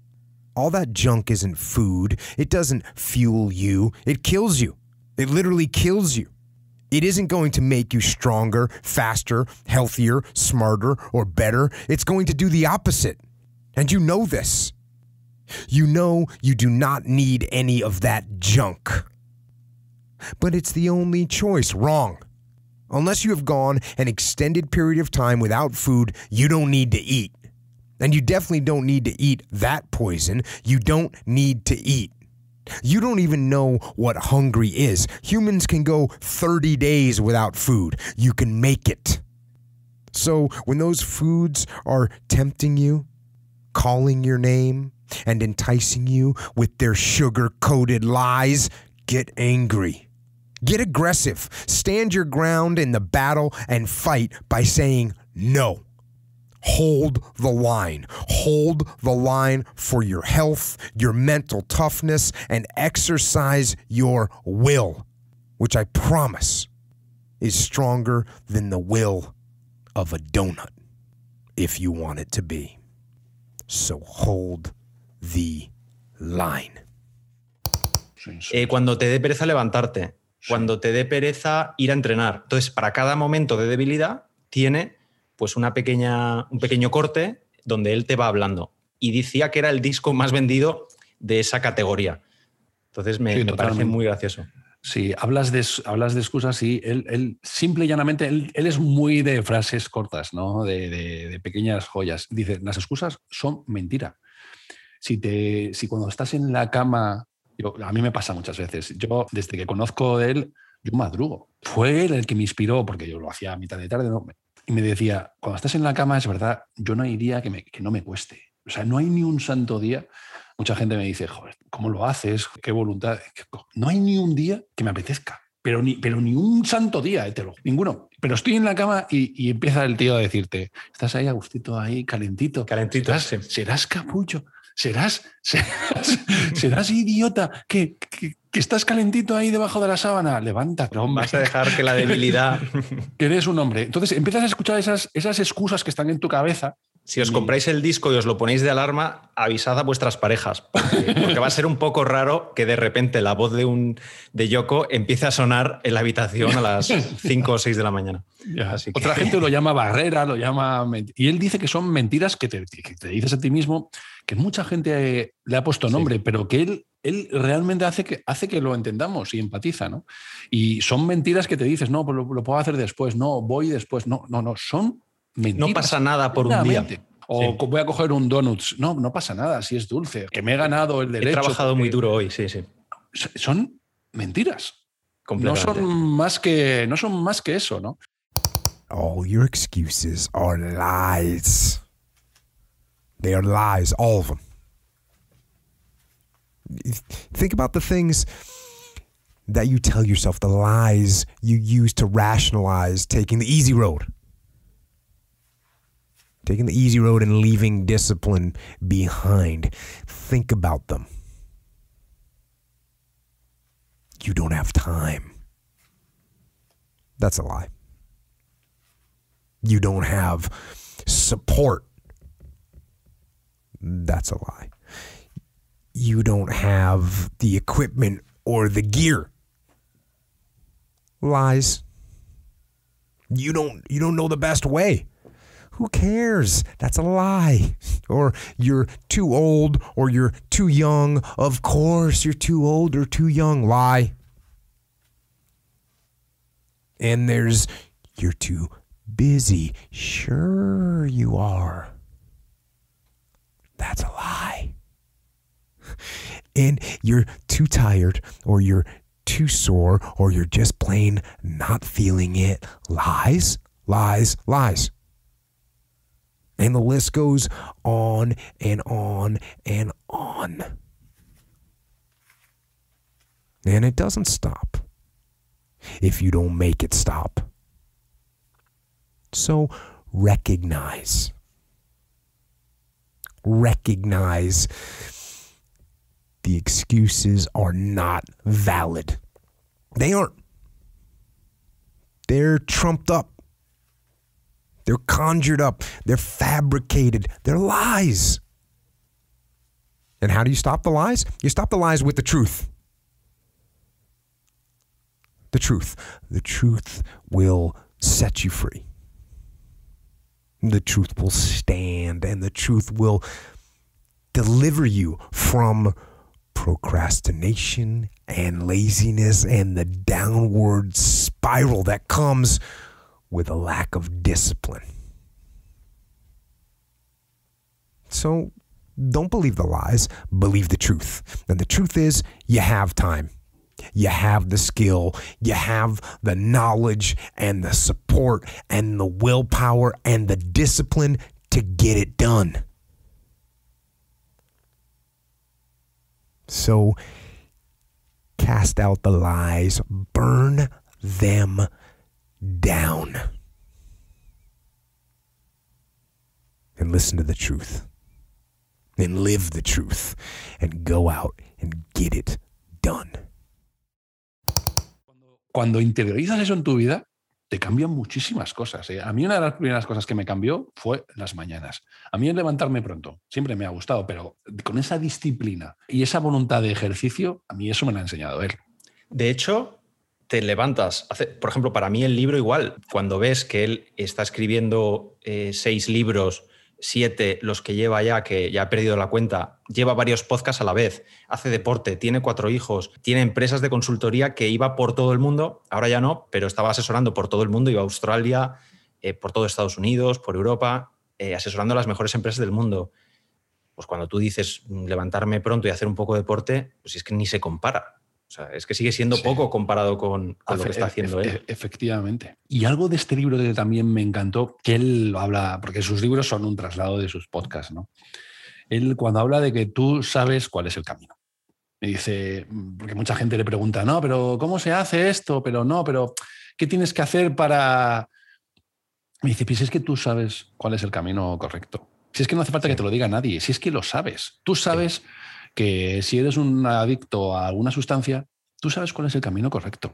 All that junk isn't food. It doesn't fuel you, it kills you. It literally kills you. It isn't going to make you stronger, faster, healthier, smarter, or better. It's going to do the opposite. And you know this. You know you do not need any of that junk. But it's the only choice. Wrong. Unless you have gone an extended period of time without food, you don't need to eat. And you definitely don't need to eat that poison. You don't need to eat. You don't even know what hungry is. Humans can go 30 days without food. You can make it. So when those foods are tempting you, calling your name, and enticing you with their sugar coated lies, get angry. Get aggressive. Stand your ground in the battle and fight by saying no. Hold the line. Hold the line for your health, your mental toughness, and exercise your will, which I promise is stronger than the will of a donut if you want it to be. So hold the line. Eh, cuando te dé pereza levantarte, cuando te dé pereza ir a entrenar. Entonces, para cada momento de debilidad tiene pues una pequeña, un pequeño corte donde él te va hablando. Y decía que era el disco más vendido de esa categoría. Entonces me, parece muy gracioso. Sí, hablas de, hablas de excusas y él, simple y llanamente, él, es muy de frases cortas, ¿no? De, de, pequeñas joyas. Dice, las excusas son mentira. Si, te, si cuando estás en la cama, a mí me pasa muchas veces, yo desde que conozco de él, yo madrugo. Fue él el que me inspiró, porque yo lo hacía a mitad de tarde, ¿no? y me decía, cuando estás en la cama, es verdad, yo no hay día que, me, que no me cueste. O sea, no hay ni un santo día. Mucha gente me dice, joder, ¿cómo lo haces? ¿Qué voluntad? No hay ni un día que me apetezca. Pero ni, pero ni un santo día, eh, ninguno. Pero estoy en la cama y, empieza el tío a decirte, estás ahí a gustito, ahí calentito. Calentito. Serás, serás capullo, serás, serás, idiota, que, que, estás calentito ahí debajo de la sábana. Levántate, hombre. Vas a dejar que la debilidad... <laughs> que eres un hombre. Entonces empiezas a escuchar esas, esas excusas que están en tu cabeza si os compráis el disco y os lo ponéis de alarma, avisad a vuestras parejas, <laughs> porque, va a ser un poco raro que de repente la voz de un de Yoko empiece a sonar en la habitación a las <laughs> 5 o 6 de la mañana. Otra gente <laughs> lo llama barrera, lo llama... Y él dice que son mentiras que te, dices a ti mismo, que mucha gente le ha puesto nombre, pero que él, él realmente hace que, hace que lo entendamos y empatiza, ¿no? Y son mentiras que te dices, no, pues lo, lo puedo hacer después, no, voy después, no, no, no, son no pasa nada por un día. O voy a coger un donuts. No, no pasa nada, si es dulce. Que me he ganado el derecho. He trabajado muy duro hoy, sí, sí. Son mentiras. No son más que, no son más que eso, ¿no? All your excuses are lies. They are lies, all of them. Think about the things that you tell yourself, the lies you use to rationalize taking the easy road taking the easy road and leaving discipline behind. Think about them. You don't have time. That's a lie. You don't have support. That's a lie. You don't have the equipment or the gear. Lies. You don't you don't know the best way. Who cares? That's a lie. Or you're too old or you're too young. Of course, you're too old or too young. Lie. And there's you're too busy. Sure, you are. That's a lie. And you're too tired or you're too sore or you're just plain not feeling it. Lies, lies, lies. And the list goes on and on and on. And it doesn't stop if you don't make it stop. So recognize. Recognize the excuses are not valid. They aren't. They're trumped up. They're conjured up, they're fabricated, they're lies. And how do you stop the lies? You stop the lies with the truth. The truth. The truth will set you free. The truth will stand and the truth will deliver you from procrastination and laziness and the downward spiral that comes with a lack of discipline. So don't believe the lies, believe the truth. And the truth is, you have time. You have the skill, you have the knowledge and the support and the willpower and the discipline to get it done. So cast out the lies, burn them down and listen to the truth and live the truth and go out and get it done. Cuando interiorizas eso en tu vida, te cambian muchísimas cosas. ¿eh? A mí una de las primeras cosas que me cambió fue las mañanas. A mí el levantarme pronto siempre me ha gustado, pero con esa disciplina y esa voluntad de ejercicio, a mí eso me lo ha enseñado él. De hecho, te levantas. por ejemplo, para mí el libro igual, cuando ves que él está escribiendo eh, seis libros, siete los que lleva ya, que ya ha perdido la cuenta, lleva varios podcasts a la vez, hace deporte, tiene cuatro hijos, tiene empresas de consultoría que iba por todo el mundo, ahora ya no, pero estaba asesorando por todo el mundo, iba a Australia, eh, por todo Estados Unidos, por Europa, eh, asesorando a las mejores empresas del mundo. pues cuando tú dices mm, levantarme pronto y hacer un poco de deporte, pues es que ni se compara. O sea, es que sigue siendo poco comparado con, lo que está haciendo él. Efectivamente. Y algo de este libro que también me encantó, que él habla, porque sus libros son un traslado de sus podcasts, ¿no? Él cuando habla de que tú sabes cuál es el camino. Me dice, porque mucha gente le pregunta, no, pero ¿cómo se hace esto? Pero no, pero ¿qué tienes que hacer para...? Me dice, pues es que tú sabes cuál es el camino correcto. Si es que no hace falta que te lo diga nadie, si es que lo sabes. Tú sabes que si eres un adicto a alguna sustancia, tú sabes cuál es el camino correcto.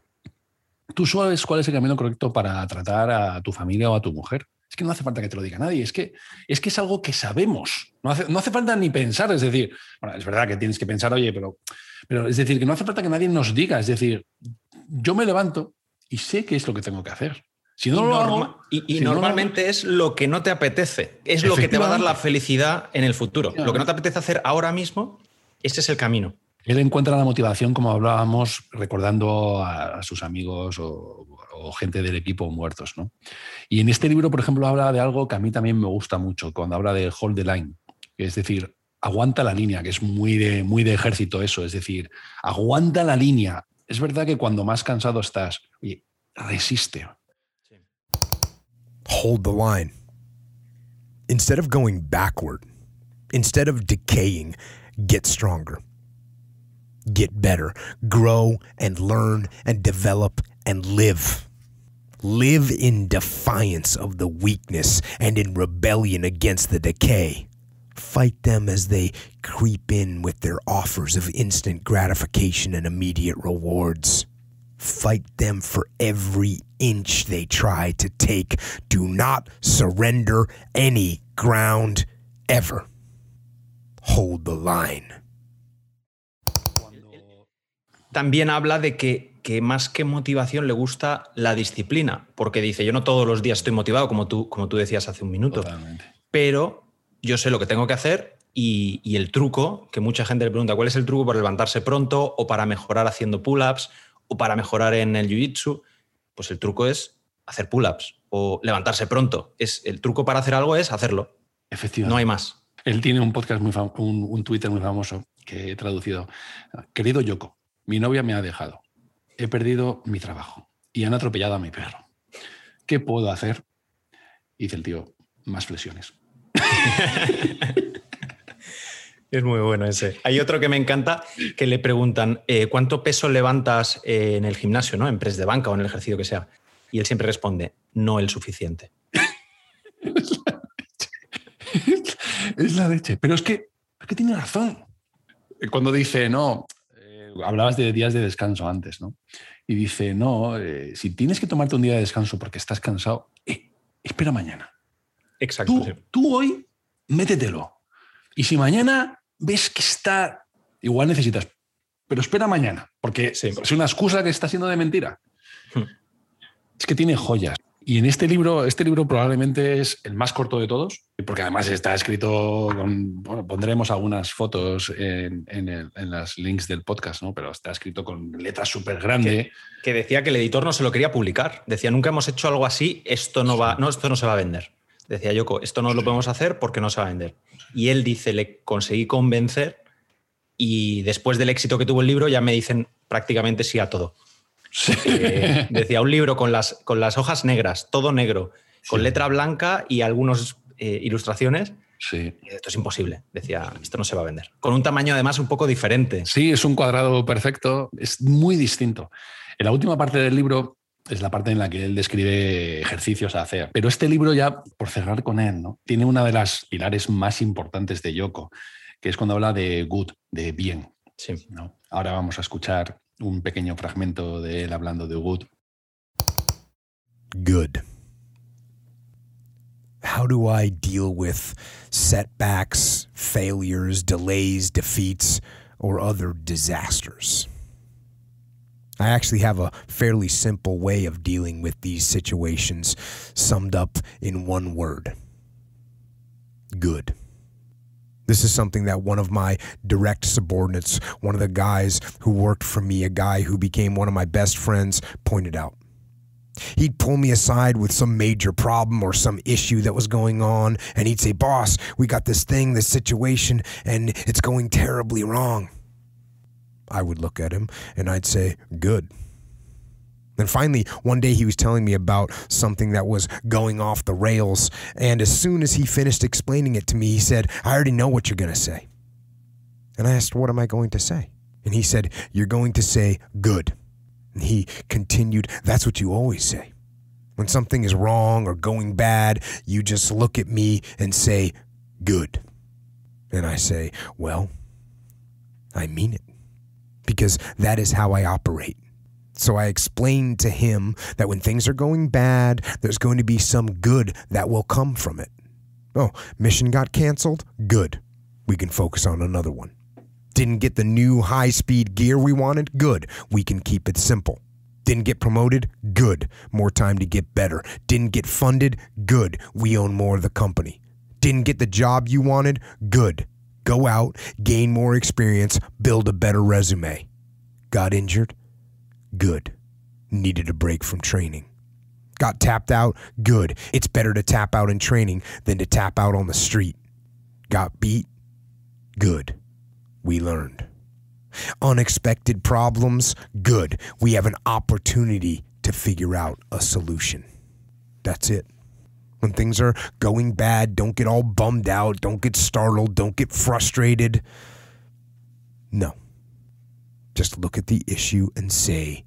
Tú sabes cuál es el camino correcto para tratar a tu familia o a tu mujer. Es que no hace falta que te lo diga nadie, es que es, que es algo que sabemos. No hace, no hace falta ni pensar, es decir, bueno, es verdad que tienes que pensar, oye, pero, pero es decir, que no hace falta que nadie nos diga, es decir, yo me levanto y sé qué es lo que tengo que hacer. Si no y, lo hago, y, normalmente es lo que no te apetece, es lo que te va a dar la felicidad en el futuro. Lo que no te apetece hacer ahora mismo ese es el camino. Él encuentra la motivación, como hablábamos, recordando a, sus amigos o, gente del equipo muertos. ¿no? Y en este libro, por ejemplo, habla de algo que a mí también me gusta mucho, cuando habla de hold the line, es decir, aguanta la línea, que es muy de, muy de ejército eso, es decir, aguanta la línea. Es verdad que cuando más cansado estás, resiste. Hold the line. Instead of going backward, instead of decaying, get stronger, get better, grow and learn and develop and live. Live in defiance of the weakness and in rebellion against the decay. Fight them as they creep in with their offers of instant gratification and immediate rewards. Fight them for every inch they try to take. Do not surrender any ground ever. Hold the line. También habla de que, que, más que motivación le gusta la disciplina, porque dice, yo no todos los días estoy motivado, como tú, como tú decías hace un minuto, pero yo sé lo que tengo que hacer y, y, el truco, que mucha gente le pregunta, ¿cuál es el truco para levantarse pronto o para mejorar haciendo pull-ups o para mejorar en el jiu-jitsu? Pues el truco es hacer pull-ups o levantarse pronto. Es, el truco para hacer algo es hacerlo. Efectivamente. No hay más. Él tiene un podcast muy un, un Twitter muy famoso que he traducido. Querido Yoko, mi novia me ha dejado. He perdido mi trabajo y han atropellado a mi perro. ¿Qué puedo hacer? dice el tío, más flexiones. Es muy bueno ese. Hay otro que me encanta que le preguntan eh, cuánto peso levantas eh, en el gimnasio, ¿no? En press de banca o en el ejercicio que sea. Y él siempre responde, no el suficiente. <laughs> es la leche. Pero es que, es que tiene razón. Cuando dice, no, eh, hablabas de días de descanso antes, ¿no? Y dice, no, eh, si tienes que tomarte un día de descanso porque estás cansado, eh, espera mañana. Exacto. Tú, hoy, métetelo. Y si mañana ves que está, igual necesitas, pero espera mañana, porque es una excusa que está siendo de mentira. Hmm. Es que tiene joyas. Y en este libro, este libro probablemente es el más corto de todos, porque además está escrito con, bueno, pondremos algunas fotos en, en, las links del podcast, ¿no? Pero está escrito con letras súper grandes. Que, decía que el editor no se lo quería publicar. Decía, nunca hemos hecho algo así, esto no va, no, esto no se va a vender. Decía Yoko, esto no lo podemos hacer porque no se va a vender. Y él dice, le conseguí convencer y después del éxito que tuvo el libro ya me dicen prácticamente sí a todo. <laughs> Eh, decía un libro con las, con las hojas negras, todo negro, con letra blanca y algunas eh, ilustraciones. Sí. Esto es imposible, decía, esto no se va a vender. Con un tamaño además un poco diferente. Sí, es un cuadrado perfecto, es muy distinto. En la última parte del libro es la parte en la que él describe ejercicios a hacer. Pero este libro ya, por cerrar con él, ¿no? tiene una de las pilares más importantes de Yoko, que es cuando habla de good, de bien. Sí. ¿no? Ahora vamos a escuchar un pequeño fragmento de él hablando de good. Good. How do I deal with setbacks, failures, delays, defeats, or other disasters? I actually have a fairly simple way of dealing with these situations, summed up in one word good. This is something that one of my direct subordinates, one of the guys who worked for me, a guy who became one of my best friends, pointed out. He'd pull me aside with some major problem or some issue that was going on, and he'd say, Boss, we got this thing, this situation, and it's going terribly wrong. I would look at him and I'd say, Good. And finally, one day he was telling me about something that was going off the rails. And as soon as he finished explaining it to me, he said, I already know what you're going to say. And I asked, What am I going to say? And he said, You're going to say, Good. And he continued, That's what you always say. When something is wrong or going bad, you just look at me and say, Good. And I say, Well, I mean it. Because that is how I operate. So I explained to him that when things are going bad, there's going to be some good that will come from it. Oh, mission got canceled? Good. We can focus on another one. Didn't get the new high speed gear we wanted? Good. We can keep it simple. Didn't get promoted? Good. More time to get better. Didn't get funded? Good. We own more of the company. Didn't get the job you wanted? Good. Go out, gain more experience, build a better resume. Got injured? Good. Needed a break from training. Got tapped out? Good. It's better to tap out in training than to tap out on the street. Got beat? Good. We learned. Unexpected problems? Good. We have an opportunity to figure out a solution. That's it. When things are going bad, don't get all bummed out, don't get startled, don't get frustrated. No. Just look at the issue and say,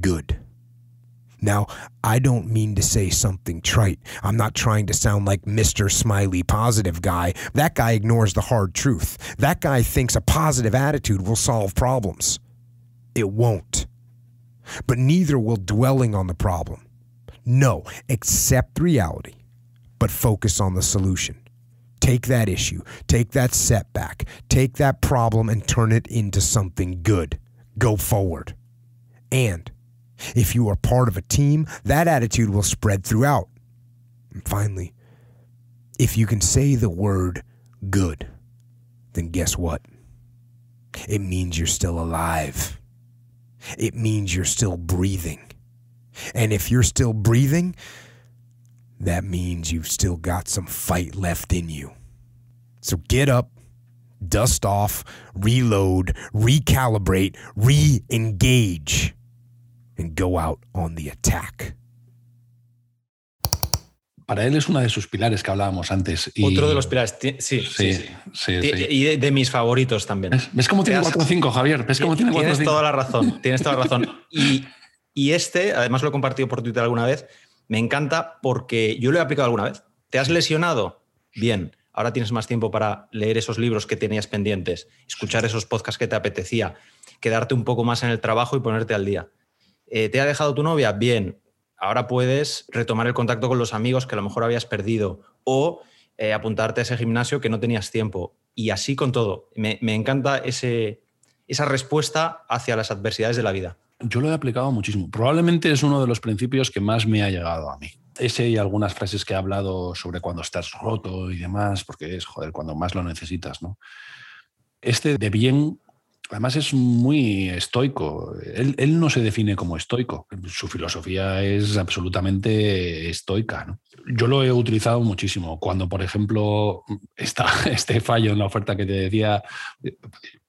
good. Now, I don't mean to say something trite. I'm not trying to sound like Mr. Smiley positive guy. That guy ignores the hard truth. That guy thinks a positive attitude will solve problems. It won't. But neither will dwelling on the problem. No, accept reality, but focus on the solution. Take that issue, take that setback, take that problem and turn it into something good. Go forward. And if you are part of a team, that attitude will spread throughout. And finally, if you can say the word good, then guess what? It means you're still alive. It means you're still breathing. And if you're still breathing, that means you've still got some fight left in you. So get up, dust off, reload, recalibrate, re engage, and go out on the attack. Para él es una de sus pilares que hablábamos antes. Y... Otro de los pilares, sí, sí, sí. Sí, sí, Y- sí. Y de, de mis favoritos también. ¿Ves, ¿Ves cómo tiene Te has- 4 o 5, Javier? ¿Ves cómo tiene 4 o Tienes 5? toda la razón, tienes toda la razón. <laughs> Y, y este, además lo he compartido por Twitter alguna vez, me encanta porque yo lo he aplicado alguna vez. ¿Te has lesionado? Bien. Ahora tienes más tiempo para leer esos libros que tenías pendientes, escuchar esos podcasts que te apetecía, quedarte un poco más en el trabajo y ponerte al día. Eh, ¿Te ha dejado tu novia? Bien. Ahora puedes retomar el contacto con los amigos que a lo mejor habías perdido o eh, apuntarte a ese gimnasio que no tenías tiempo. Y así con todo. Me, encanta ese, esa respuesta hacia las adversidades de la vida. Yo lo he aplicado muchísimo. Probablemente es uno de los principios que más me ha llegado a mí. Ese y algunas frases que he hablado sobre cuando estás roto y demás, porque es, joder, cuando más lo necesitas, ¿no? Este de bien, además es muy estoico. Él, él no se define como estoico. Su filosofía es absolutamente estoica, ¿no? Yo lo he utilizado muchísimo. Cuando, por ejemplo, está <laughs> este fallo en la oferta que te decía,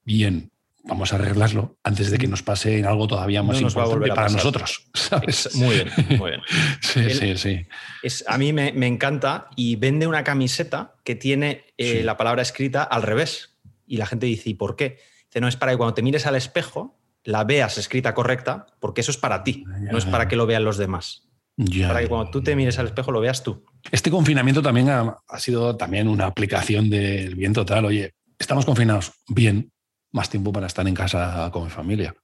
bien, vamos a arreglarlo antes de que nos pase en algo todavía más No importante para pasar. nosotros. ¿sabes? Es- muy bien, muy bien. <laughs> Sí, sí, sí. Es, a mí me, me encanta y vende una camiseta que tiene eh, Sí. la palabra escrita al revés. Y la gente dice, ¿y por qué? Dice, no, es para que cuando te mires al espejo la veas escrita correcta, porque eso es para ti, no es para que lo vean los demás. Ya, Para que cuando tú te mires al espejo lo veas tú. Este confinamiento también ha, ha sido también una aplicación del bien total. Oye, estamos confinados, bien, más tiempo para estar en casa con mi familia.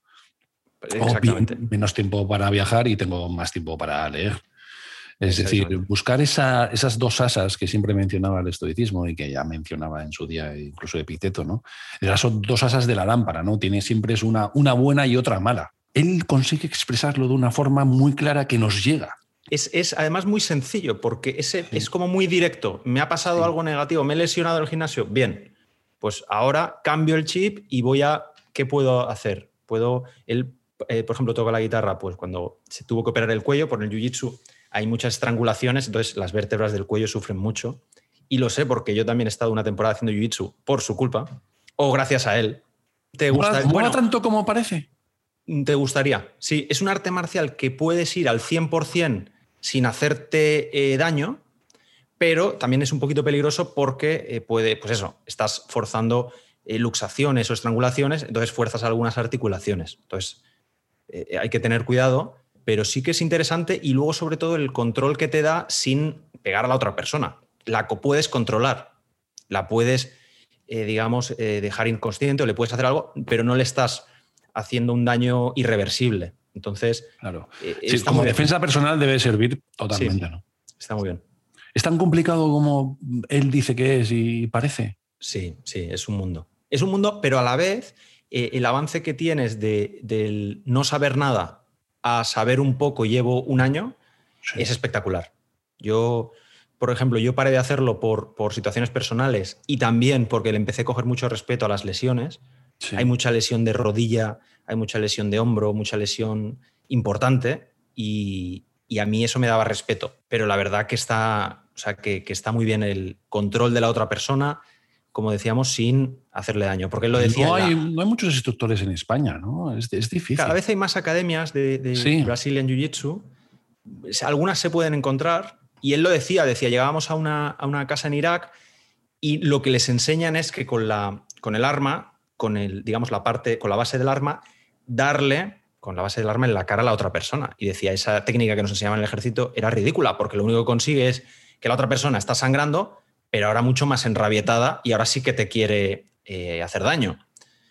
O bien, Exactamente. menos tiempo para viajar y tengo más tiempo para leer. Es decir, buscar esa- esas dos asas que siempre mencionaba el estoicismo y que ya mencionaba en su día incluso Epicteto, ¿no? Esas son dos asas de la lámpara, ¿no? Tiene siempre es una, una buena y otra mala. Él consigue expresarlo de una forma muy clara que nos llega. Es, es además muy sencillo porque ese es como muy directo. Me ha pasado algo negativo, me he lesionado en el gimnasio. Bien, pues ahora cambio el chip y voy a. ¿Qué puedo hacer? Puedo. Él eh, por ejemplo, toco la guitarra, pues cuando se tuvo que operar el cuello por el jiu-jitsu, hay muchas estrangulaciones, entonces las vértebras del cuello sufren mucho. Y lo sé porque yo también he estado una temporada haciendo jiu-jitsu por su culpa, o gracias a él. ¿Te gusta? ¿Mola tanto como parece? ¿Te gustaría? Sí, es un arte marcial que puedes ir al 100% sin hacerte eh, daño, pero también es un poquito peligroso porque eh, puede, pues eso, estás forzando eh, luxaciones o estrangulaciones, entonces fuerzas algunas articulaciones. Entonces, hay que tener cuidado, pero sí que es interesante y luego sobre todo el control que te da sin pegar a la otra persona. La puedes controlar, la puedes, digamos, dejar inconsciente o le puedes hacer algo, pero no le estás haciendo un daño irreversible. Entonces, claro. Eh, como defensa personal debe servir totalmente, ¿no? Está muy bien. ¿Es tan complicado como él dice que es y parece? Sí, sí, es un mundo. Es un mundo, pero a la vez eh, el avance que tienes de, del no saber nada a saber un poco llevo un año es espectacular. Yo, por ejemplo, yo paré de hacerlo por, por situaciones personales y también porque le empecé a coger mucho respeto a las lesiones. Hay mucha lesión de rodilla, hay mucha lesión de hombro, mucha lesión importante y, a mí eso me daba respeto. Pero la verdad que está, o sea, que, está muy bien el control de la otra persona, como decíamos, sin hacerle daño. Porque él lo decía. No hay, no hay muchos instructores en España, ¿no? Es, difícil. Cada vez hay más academias de, de Brazilian Jiu-Jitsu. Algunas se pueden encontrar. Y él lo decía, decía, llegábamos a una, a una casa en Irak y lo que les enseñan es que con, la, con el arma con el, digamos, la parte, con la base del arma, darle con la base del arma en la cara a la otra persona. Y decía, esa técnica que nos enseñaban en el ejército era ridícula, porque lo único que consigue es que la otra persona está sangrando, pero ahora mucho más enrabietada y ahora sí que te quiere eh, hacer daño.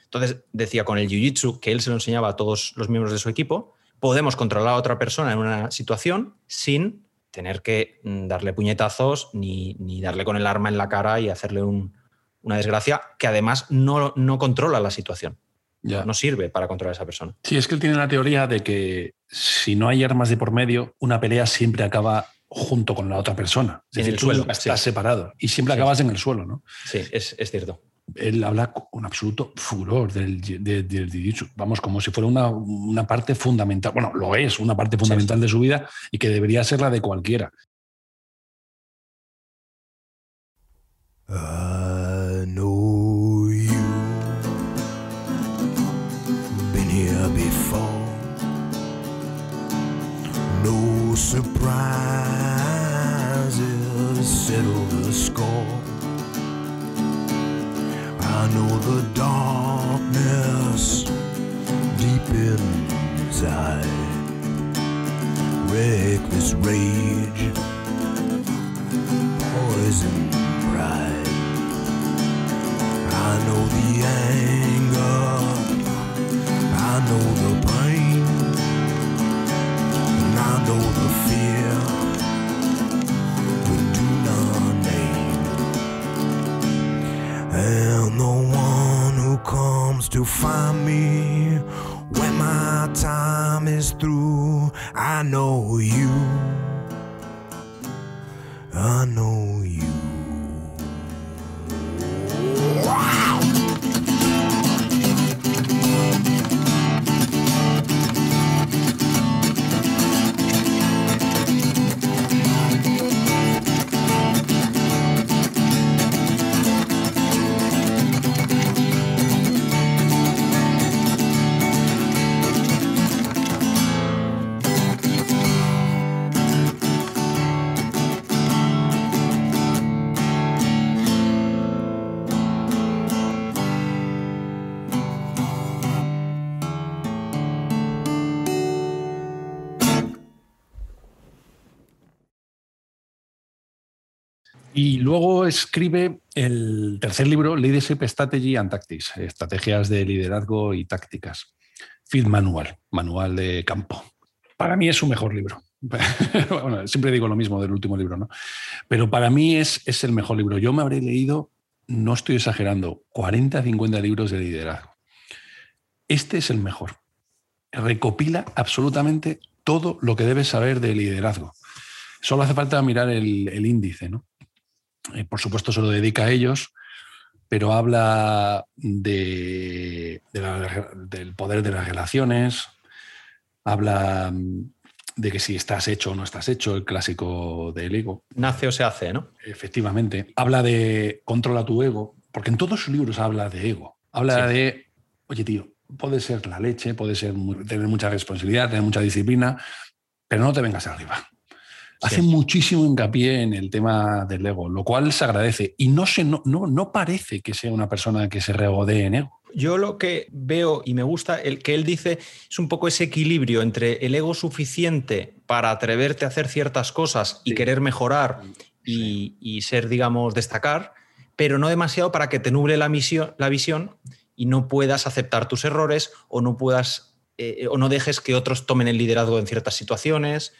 Entonces, decía, con el jiu-jitsu, que él se lo enseñaba a todos los miembros de su equipo, podemos controlar a otra persona en una situación sin tener que mm, darle puñetazos ni, ni darle con el arma en la cara y hacerle un, una desgracia que además no, no controla la situación. Ya. No sirve para controlar a esa persona. Sí, es que él tiene la teoría de que si no hay armas de por medio, una pelea siempre acaba junto con la otra persona. en el suelo. Estás separado y siempre acabas en el suelo, ¿no? Sí, es, cierto. Él habla con absoluto furor del, del, vamos, como si fuera una, parte fundamental, bueno, lo es, una parte fundamental de su vida y que debería ser la de cualquiera. I know you been here before. No surprises settle the score. I know the darkness deep inside. Reckless rage, poison pride. I know the anger, I know the pain, and I know the fear The one who comes to find me when my time is through, I know you. I know you. Y luego escribe el tercer libro, Leadership Strategy and Tactics, estrategias de liderazgo y tácticas. Field Manual, manual de campo. Para mí es su mejor libro. <laughs> siempre digo lo mismo del último libro, ¿no? Pero para mí es, es el mejor libro. Yo me habré leído, no estoy exagerando, 40, 50 libros de liderazgo. Este es el mejor. Recopila absolutamente todo lo que debes saber de liderazgo. Solo hace falta mirar el índice, ¿no? Eh, por supuesto se lo dedica a ellos, pero habla de, del poder de las relaciones, habla mm, de que si estás hecho o no estás hecho, el clásico del ego. Nace o se hace, ¿no? Efectivamente. Habla de controla tu ego, porque en todos sus libros habla de ego. Habla de, oye tío, puede ser la leche, puede ser tener mucha responsabilidad, tener mucha disciplina, pero no te vengas arriba. Hace muchísimo hincapié en el tema del ego, lo cual se agradece. Y no, se, no, no, no parece que sea una persona que se regodee en ego. Yo lo que veo y me gusta, el que él dice, es un poco ese equilibrio entre el ego suficiente para atreverte a hacer ciertas cosas y querer mejorar y, ser, digamos, destacar, pero no demasiado para que te nuble la, misión, la visión y no puedas aceptar tus errores o no puedas eh, o no dejes que otros tomen el liderazgo en ciertas situaciones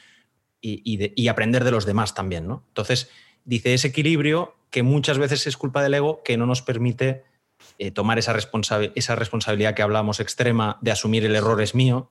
y, aprender de los demás también, ¿no? Entonces, dice ese equilibrio que muchas veces es culpa del ego que no nos permite eh, tomar esa, esa responsabilidad que hablamos extrema de asumir el error es mío.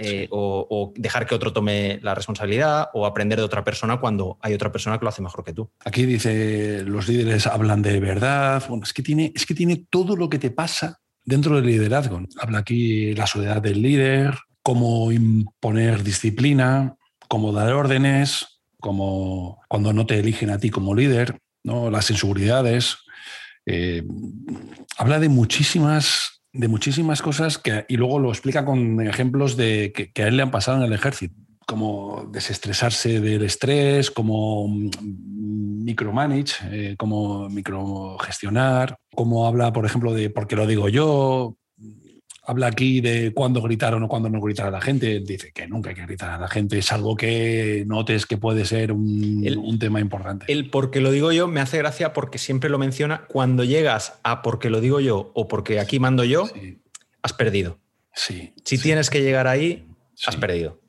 Eh, o, dejar que otro tome la responsabilidad o aprender de otra persona cuando hay otra persona que lo hace mejor que tú. Aquí dice, los líderes hablan de verdad. Bueno, es que tiene, es que tiene todo lo que te pasa dentro del liderazgo. Habla aquí la soledad del líder, cómo imponer disciplina, cómo dar órdenes, como cuando no te eligen a ti como líder, ¿no? las inseguridades. Eh, habla de muchísimas, de muchísimas cosas que, y luego lo explica con ejemplos de que, a él le han pasado en el ejército, como desestresarse del estrés, como mm, micromanage, eh, como microgestionar, como habla, por ejemplo, de por qué lo digo yo, habla aquí de cuándo gritar o no cuándo no gritar a la gente. Dice que nunca hay que gritar a la gente, es algo que notes que puede ser un, tema importante. El porque lo digo yo me hace gracia porque siempre lo menciona. Cuando llegas a porque lo digo yo o porque aquí mando yo, has perdido. Sí. Si tienes que llegar ahí, has perdido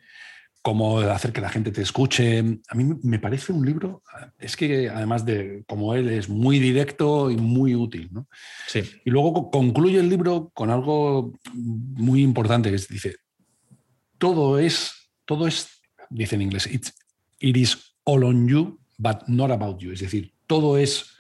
cómo hacer que la gente te escuche. A mí me parece un libro, es que además de como él es muy directo y muy útil. ¿no? Sí. Y luego concluye el libro con algo muy importante, que dice, todo es, todo es, dice en inglés, it is all on you, but not about you. Es decir, todo es,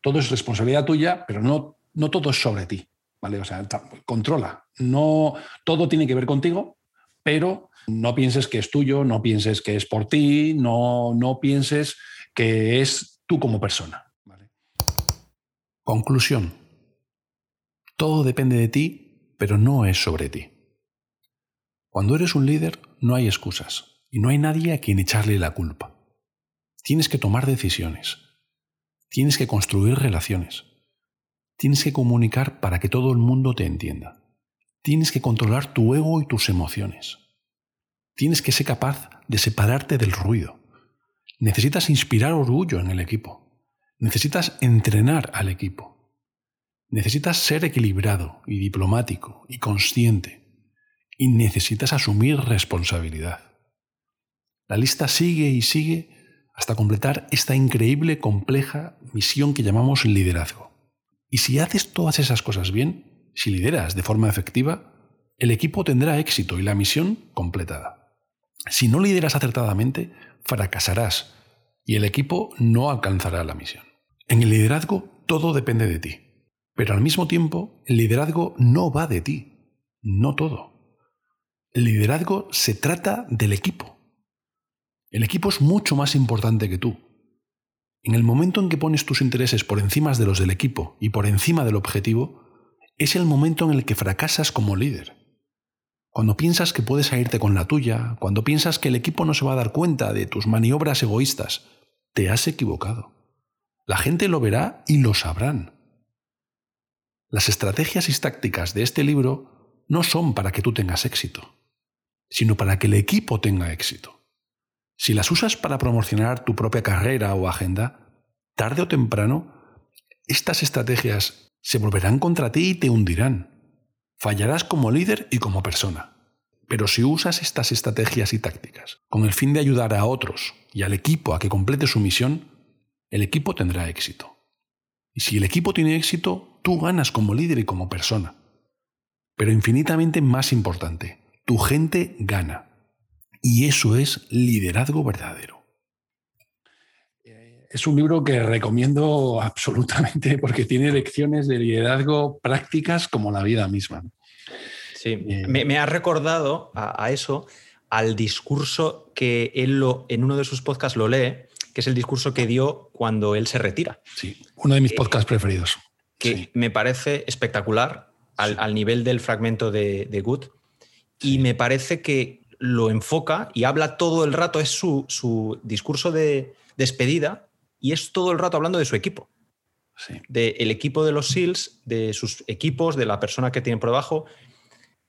todo es responsabilidad tuya, pero no, no todo es sobre ti. ¿vale? O sea, controla. No, todo tiene que ver contigo, pero no pienses que es tuyo, no pienses que es por ti, no, no pienses que es tú como persona. Conclusión. Todo depende de ti, pero no es sobre ti. Cuando eres un líder no hay excusas y no hay nadie a quien echarle la culpa. Tienes que tomar decisiones. Tienes que construir relaciones. Tienes que comunicar para que todo el mundo te entienda. Tienes que controlar tu ego y tus emociones. Tienes que ser capaz de separarte del ruido. Necesitas inspirar orgullo en el equipo. Necesitas entrenar al equipo. Necesitas ser equilibrado y diplomático y consciente. Y necesitas asumir responsabilidad. La lista sigue y sigue hasta completar esta increíble, compleja misión que llamamos liderazgo. Y si haces todas esas cosas bien, si lideras de forma efectiva, el equipo tendrá éxito y la misión completada. Si no lideras acertadamente, fracasarás y el equipo no alcanzará la misión. En el liderazgo todo depende de ti, pero al mismo tiempo el liderazgo no va de ti, no todo. El liderazgo se trata del equipo. El equipo es mucho más importante que tú. En el momento en que pones tus intereses por encima de los del equipo y por encima del objetivo, es el momento en el que fracasas como líder. Cuando piensas que puedes irte con la tuya, cuando piensas que el equipo no se va a dar cuenta de tus maniobras egoístas, te has equivocado. La gente lo verá y lo sabrán. Las estrategias y tácticas de este libro no son para que tú tengas éxito, sino para que el equipo tenga éxito. Si las usas para promocionar tu propia carrera o agenda, tarde o temprano, estas estrategias se volverán contra ti y te hundirán. Fallarás como líder y como persona. Pero si usas estas estrategias y tácticas con el fin de ayudar a otros y al equipo a que complete su misión, el equipo tendrá éxito. Y si el equipo tiene éxito, tú ganas como líder y como persona. Pero infinitamente más importante, tu gente gana. Y eso es liderazgo verdadero. Es un libro que recomiendo absolutamente <laughs> porque tiene lecciones de liderazgo prácticas como la vida misma. Sí, eh, me, ha recordado a, eso, al discurso que él lo, en uno de sus podcasts lo lee, que es el discurso que dio cuando él se retira. Sí, uno de mis eh, podcasts preferidos. Que me parece espectacular al, nivel del fragmento de, de Good. Y me parece que lo enfoca y habla todo el rato, es su, su discurso de despedida y es todo el rato hablando de su equipo. Sí. Del equipo de los SEALs, de sus equipos, de la persona que tiene por debajo.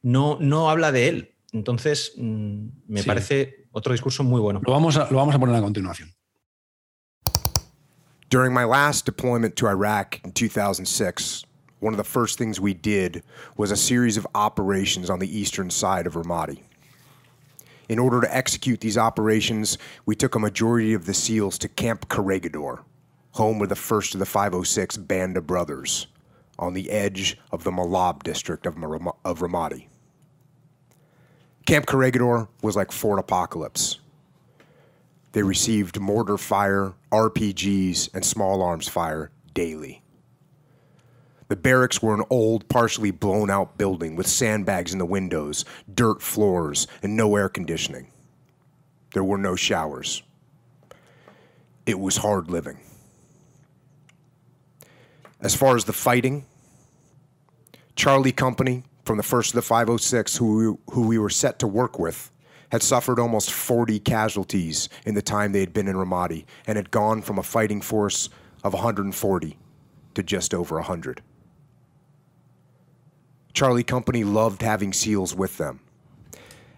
No, no habla de él. Entonces, mm, me parece otro discurso muy bueno. Lo vamos, a, lo vamos a poner a continuación. During my last deployment to Iraq in 2006, one of the first things we did was a series of operations on the eastern side of Ramadi. In order to execute these operations, we took a majority of the SEALs to Camp Corregidor, home of the first of the 506 Band of Brothers, on the edge of the Malab district of, of Ramadi. Camp Corregidor was like Fort Apocalypse. They received mortar fire, RPGs, and small arms fire daily. The barracks were an old, partially blown out building with sandbags in the windows, dirt floors, and no air conditioning. There were no showers. It was hard living. As far as the fighting, Charlie Company, from the 1st of the 506, who we, who we were set to work with, had suffered almost 40 casualties in the time they had been in Ramadi and had gone from a fighting force of 140 to just over 100. Charlie Company loved having SEALs with them.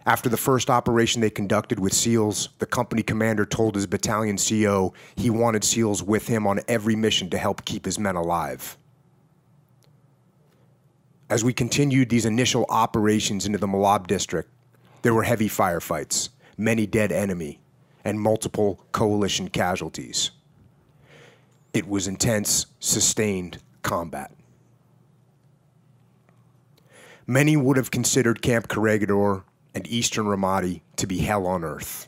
After the first operation they conducted with SEALs, the company commander told his battalion CO he wanted SEALs with him on every mission to help keep his men alive. As we continued these initial operations into the Malab district, there were heavy firefights, many dead enemy, and multiple coalition casualties. It was intense, sustained combat. Many would have considered Camp Corregidor and Eastern Ramadi to be hell on earth.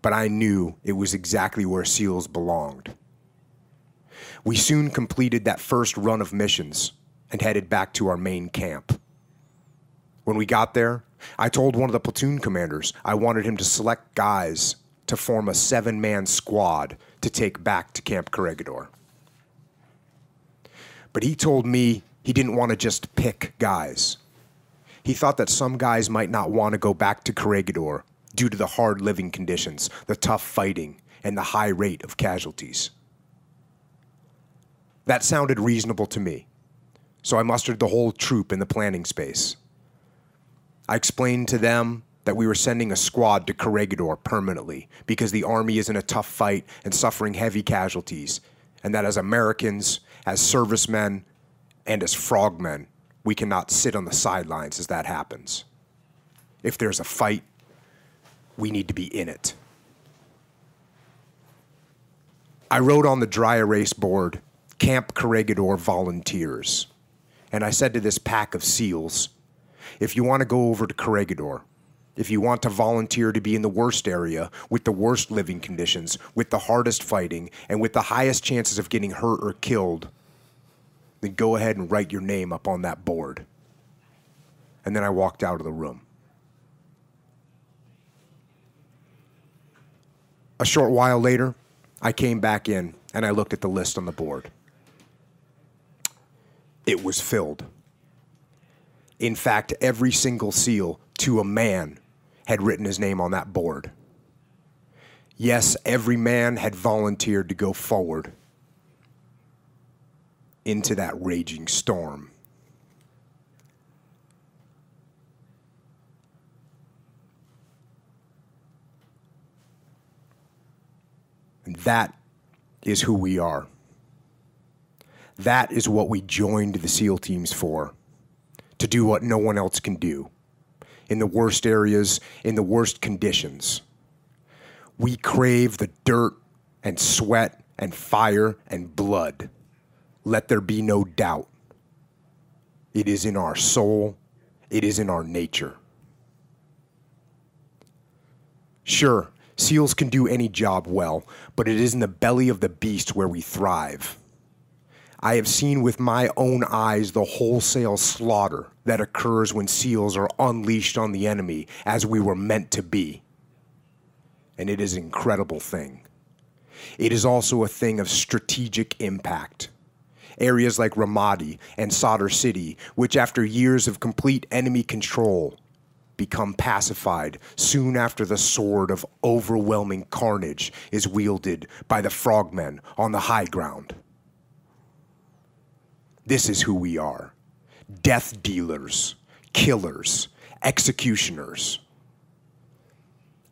But I knew it was exactly where SEALs belonged. We soon completed that first run of missions and headed back to our main camp. When we got there, I told one of the platoon commanders I wanted him to select guys to form a seven man squad to take back to Camp Corregidor. But he told me he didn't want to just pick guys. He thought that some guys might not want to go back to Corregidor due to the hard living conditions, the tough fighting, and the high rate of casualties. That sounded reasonable to me, so I mustered the whole troop in the planning space. I explained to them that we were sending a squad to Corregidor permanently because the army is in a tough fight and suffering heavy casualties, and that as Americans, as servicemen, and as frogmen, we cannot sit on the sidelines as that happens. If there's a fight, we need to be in it. I wrote on the dry erase board Camp Corregidor Volunteers. And I said to this pack of SEALs if you want to go over to Corregidor, if you want to volunteer to be in the worst area, with the worst living conditions, with the hardest fighting, and with the highest chances of getting hurt or killed, then go ahead and write your name up on that board. And then I walked out of the room. A short while later, I came back in and I looked at the list on the board. It was filled. In fact, every single SEAL, to a man, had written his name on that board. Yes, every man had volunteered to go forward into that raging storm. And that is who we are. That is what we joined the SEAL teams for to do what no one else can do in the worst areas, in the worst conditions. We crave the dirt and sweat and fire and blood let there be no doubt. It is in our soul, it is in our nature. Sure, seals can do any job well, but it is in the belly of the beast where we thrive. I have seen with my own eyes the wholesale slaughter that occurs when SEALs are unleashed on the enemy as we were meant to be. And it is an incredible thing. It is also a thing of strategic impact. Areas like Ramadi and Sadr City, which after years of complete enemy control, become pacified soon after the sword of overwhelming carnage is wielded by the frogmen on the high ground. This is who we are death dealers, killers, executioners.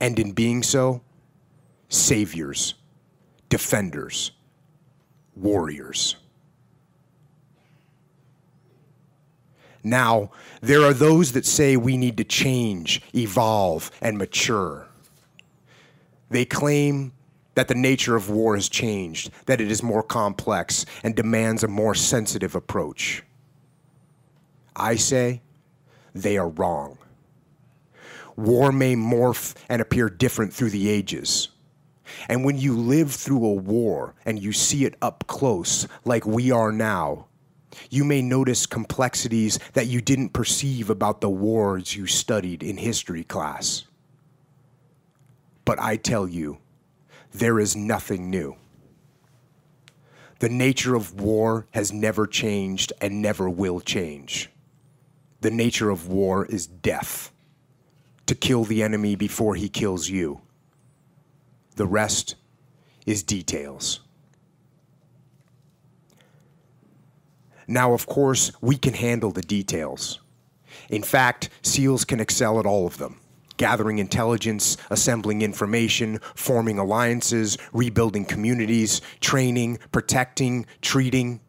And in being so, saviors, defenders, warriors. Now, there are those that say we need to change, evolve, and mature. They claim that the nature of war has changed, that it is more complex and demands a more sensitive approach. I say they are wrong. War may morph and appear different through the ages. And when you live through a war and you see it up close, like we are now, you may notice complexities that you didn't perceive about the wars you studied in history class. But I tell you, there is nothing new. The nature of war has never changed and never will change. The nature of war is death to kill the enemy before he kills you. The rest is details. Now, of course, we can handle the details. In fact, SEALs can excel at all of them gathering intelligence, assembling information, forming alliances, rebuilding communities, training, protecting, treating.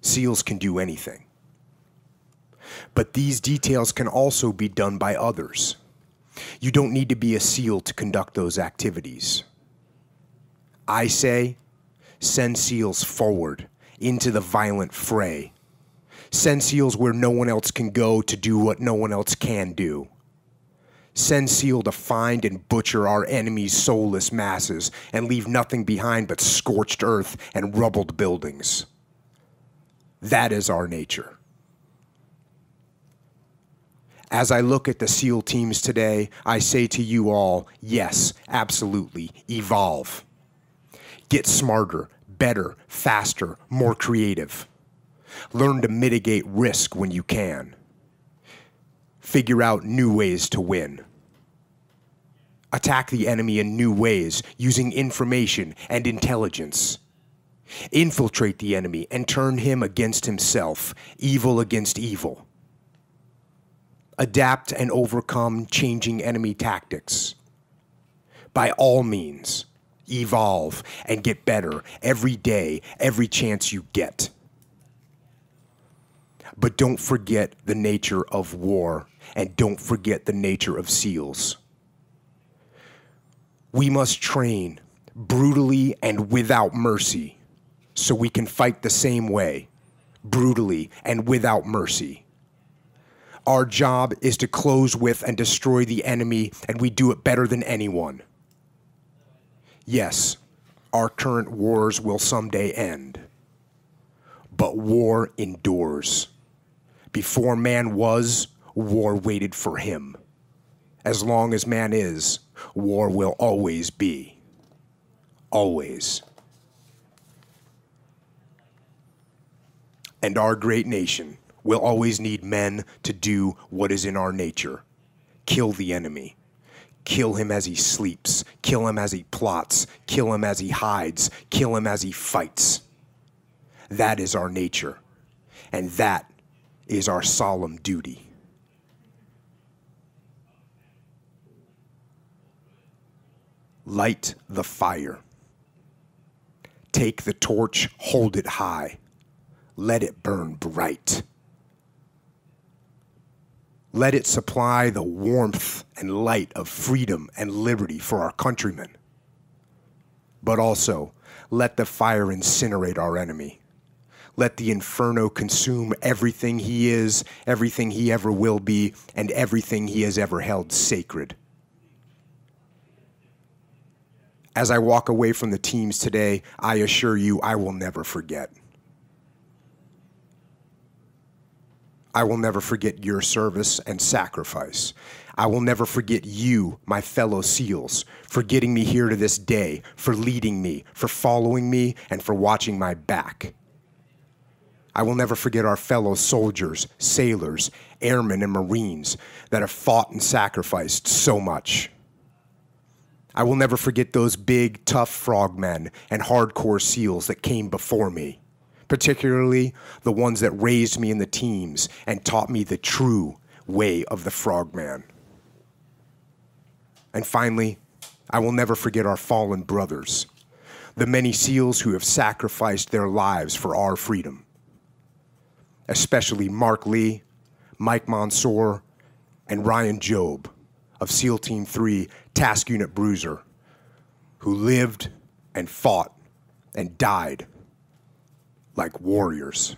SEALs can do anything. But these details can also be done by others. You don't need to be a SEAL to conduct those activities. I say, send SEALs forward into the violent fray. Send SEALs where no one else can go to do what no one else can do. Send SEAL to find and butcher our enemy's soulless masses and leave nothing behind but scorched earth and rubbled buildings. That is our nature. As I look at the SEAL teams today, I say to you all yes, absolutely, evolve. Get smarter, better, faster, more creative. Learn to mitigate risk when you can. Figure out new ways to win. Attack the enemy in new ways using information and intelligence. Infiltrate the enemy and turn him against himself, evil against evil. Adapt and overcome changing enemy tactics. By all means, evolve, and get better every day, every chance you get. But don't forget the nature of war, and don't forget the nature of SEALs. We must train brutally and without mercy so we can fight the same way, brutally and without mercy. Our job is to close with and destroy the enemy, and we do it better than anyone. Yes, our current wars will someday end. But war endures. Before man was, war waited for him. As long as man is, war will always be. Always. And our great nation will always need men to do what is in our nature kill the enemy Kill him as he sleeps. Kill him as he plots. Kill him as he hides. Kill him as he fights. That is our nature. And that is our solemn duty. Light the fire. Take the torch, hold it high. Let it burn bright. Let it supply the warmth and light of freedom and liberty for our countrymen. But also, let the fire incinerate our enemy. Let the inferno consume everything he is, everything he ever will be, and everything he has ever held sacred. As I walk away from the teams today, I assure you I will never forget. I will never forget your service and sacrifice. I will never forget you, my fellow SEALs, for getting me here to this day, for leading me, for following me, and for watching my back. I will never forget our fellow soldiers, sailors, airmen, and Marines that have fought and sacrificed so much. I will never forget those big, tough frogmen and hardcore SEALs that came before me, particularly the ones that raised me in the teams and taught me the true way of the frogman. And finally, I will never forget our fallen brothers, the many SEALs who have sacrificed their lives for our freedom, especially Mark Lee, Mike Mansour, and Ryan Job of SEAL Team 3 Task Unit Bruiser, who lived and fought and died like warriors.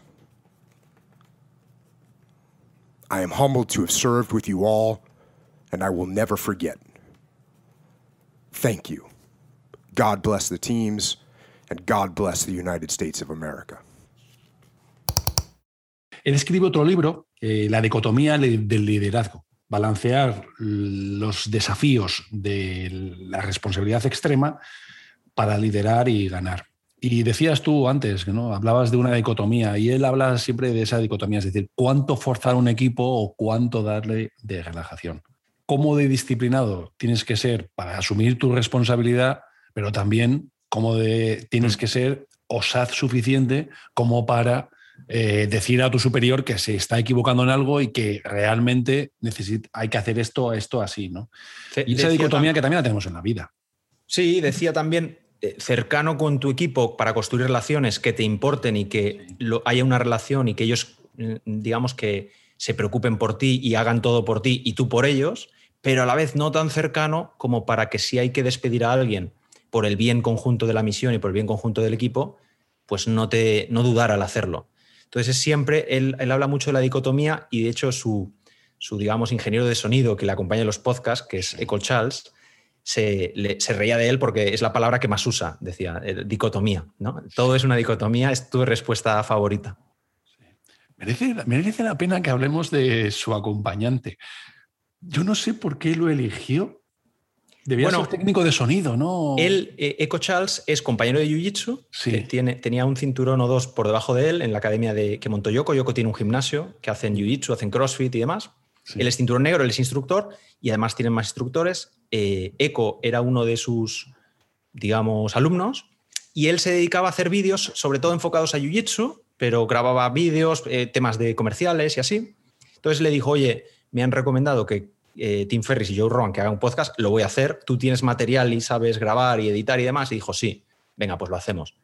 I am humbled to have served with you all, and I will never forget. Thank you. God bless the teams, and God bless the United States of America. Él escribe otro libro, eh, La dicotomía del liderazgo, balancear los desafíos de la responsabilidad extrema para liderar y ganar. Y decías tú antes, que ¿no? hablabas de una dicotomía, y él habla siempre de esa dicotomía, es decir, cuánto forzar un equipo o cuánto darle de relajación. Cómo de disciplinado tienes que ser para asumir tu responsabilidad, pero también cómo de, tienes que ser osad suficiente como para eh, decir a tu superior que se está equivocando en algo y que realmente necesita, hay que hacer esto, esto así, ¿no? Y esa dicotomía que también la tenemos en la vida. Sí, decía también cercano con tu equipo para construir relaciones que te importen y que haya una relación y que ellos, mm, digamos, que se preocupen por ti y hagan todo por ti y tú por ellos, pero a la vez no tan cercano como para que si hay que despedir a alguien por el bien conjunto de la misión y por el bien conjunto del equipo, pues no, te, no dudar al hacerlo. Entonces, es siempre, él, habla mucho de la dicotomía y de hecho su, su, digamos, ingeniero de sonido que le acompaña en los podcasts, que es Echo Charles, se, reía de él porque es la palabra que más usa, decía, eh, dicotomía. ¿no? Todo es una dicotomía, es tu respuesta favorita. Merece, merece la pena que hablemos de su acompañante. Yo no sé por qué lo eligió. Debía ser técnico de sonido, ¿no? Él, eh, Echo Charles, es compañero de Jiu-Jitsu. Sí. Tiene, tenía un cinturón o dos por debajo de él en la academia de, que montó Yoko. Yoko tiene un gimnasio que hacen Jiu-Jitsu, hacen CrossFit y demás. Él es cinturón negro, él es instructor y además tienen más instructores. Eh, Eco era uno de sus, digamos, alumnos y él se dedicaba a hacer vídeos, sobre todo enfocados a Jiu-Jitsu, pero grababa vídeos, eh, temas de comerciales y así. Entonces le dijo, oye, me han recomendado que eh, Tim Ferris y Joe Rogan que hagan un podcast, lo voy a hacer, tú tienes material y sabes grabar y editar y demás. Y dijo, sí, venga, pues lo hacemos.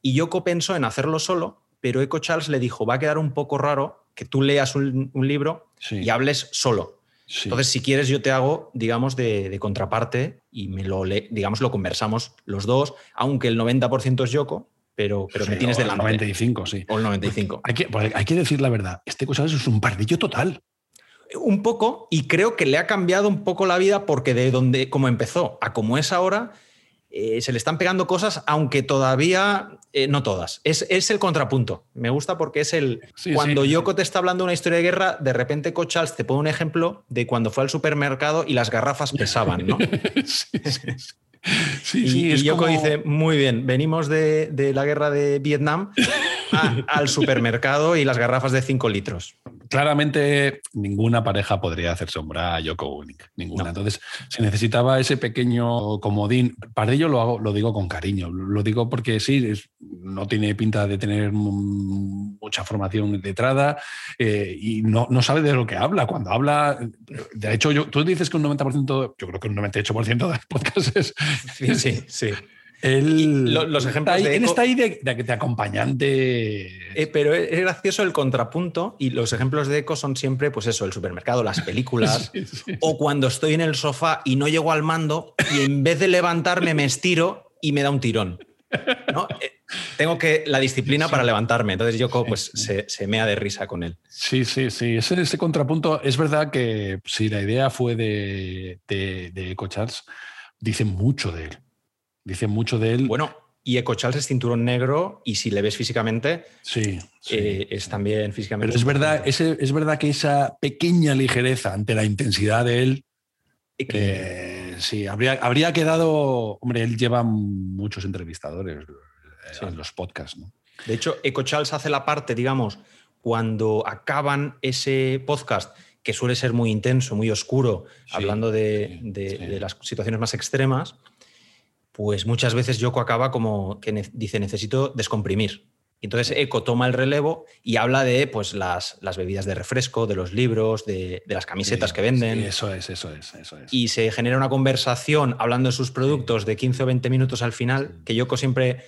Y Yoko pensó en hacerlo solo, pero Eco Charles le dijo, va a quedar un poco raro que tú leas un, libro y hables solo. Entonces, si quieres, yo te hago, digamos, de, contraparte y me lo, digamos, lo conversamos los dos, aunque el 90% es Yoko, pero, pero me tienes delante. El 95, sí. O el 95. Hay que, hay que decir la verdad, este cosa es un pardillo total. Un poco, y creo que le ha cambiado un poco la vida porque de donde, como empezó a como es ahora, eh, se le están pegando cosas, aunque todavía eh, no todas. Es, el contrapunto. Me gusta porque es el. cuando Yoko te está hablando una historia de guerra, de repente Cochals te pone un ejemplo de cuando fue al supermercado y las garrafas pesaban, ¿no? <laughs> sí, y, y Yoko dice: Muy bien, venimos de, la guerra de Vietnam <laughs> al supermercado y las garrafas de 5 litros claramente ninguna pareja podría hacer sombra a Yoko Willink, ninguna. Entonces se necesitaba ese pequeño comodín. Para ello lo, hago, lo digo con cariño, lo digo porque sí, no tiene pinta de tener mucha formación letrada eh, y no, no, sabe de lo que habla. Cuando habla, de hecho, yo, tú dices que un 90%, yo creo que un 98% de los podcasts es... Sí, sí, sí <laughs> los ejemplos está ahí, de, está ahí de, acompañante. Eh, pero es gracioso el contrapunto y los ejemplos de Eco son siempre, pues eso, el supermercado, las películas, <laughs> o cuando estoy en el sofá y no llego al mando y en vez de levantarme me estiro y me da un tirón. Eh, tengo que la disciplina para levantarme. Entonces yo pues se, se, mea de risa con él. Sí, sí, sí. Ese, ese contrapunto es verdad que si la idea fue de, de, de Eco Charles, dice mucho de él Dice mucho de él. Bueno, y Eco Charles es cinturón negro y si le ves físicamente, Sí. sí. eh, es también físicamente. Pero es verdad, ese- es verdad que esa pequeña ligereza ante la intensidad de él, que- eh, sí, habría, habría quedado. Hombre, él lleva muchos entrevistadores eh, Sí. en los podcasts, ¿no? De hecho, Eco Charles hace la parte, digamos, cuando acaban ese podcast, que suele ser muy intenso, muy oscuro, Sí, hablando de, sí, de- sí. de las situaciones más extremas, pues muchas veces Yoko acaba como que ne- dice necesito descomprimir. Entonces Eco toma el relevo y habla de pues, las, las bebidas de refresco, de los libros, de, de las camisetas Sí, que venden. sí, eso es, eso es, eso es. y se genera una conversación hablando de sus productos de 15 o 20 minutos al final, que Yoko siempre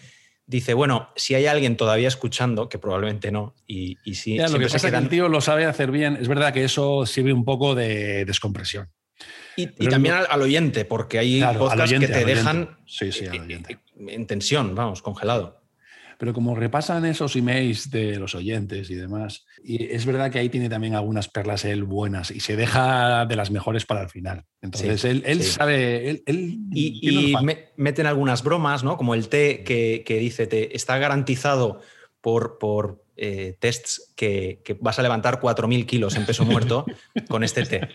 dice, bueno, si hay alguien todavía escuchando, que probablemente no, y, y sí, Ya, lo que pasa es que el tío lo sabe hacer bien. Es verdad que eso sirve un poco de descompresión. Y, también al, al oyente, porque hay Claro, podcasts oyente, que te dejan Sí, sí, al eh, eh, en tensión, vamos, congelado. Pero como repasan esos emails de los oyentes y demás, y es verdad que ahí tiene también algunas perlas él buenas y se deja de las mejores para el final. Entonces Sí, él, él sí. sabe, él, él Y, y me- meten algunas bromas, ¿no? Como el té que, que dice, te está garantizado por, por eh, tests que, que vas a levantar 4.000 kilos en peso muerto <laughs> con este té.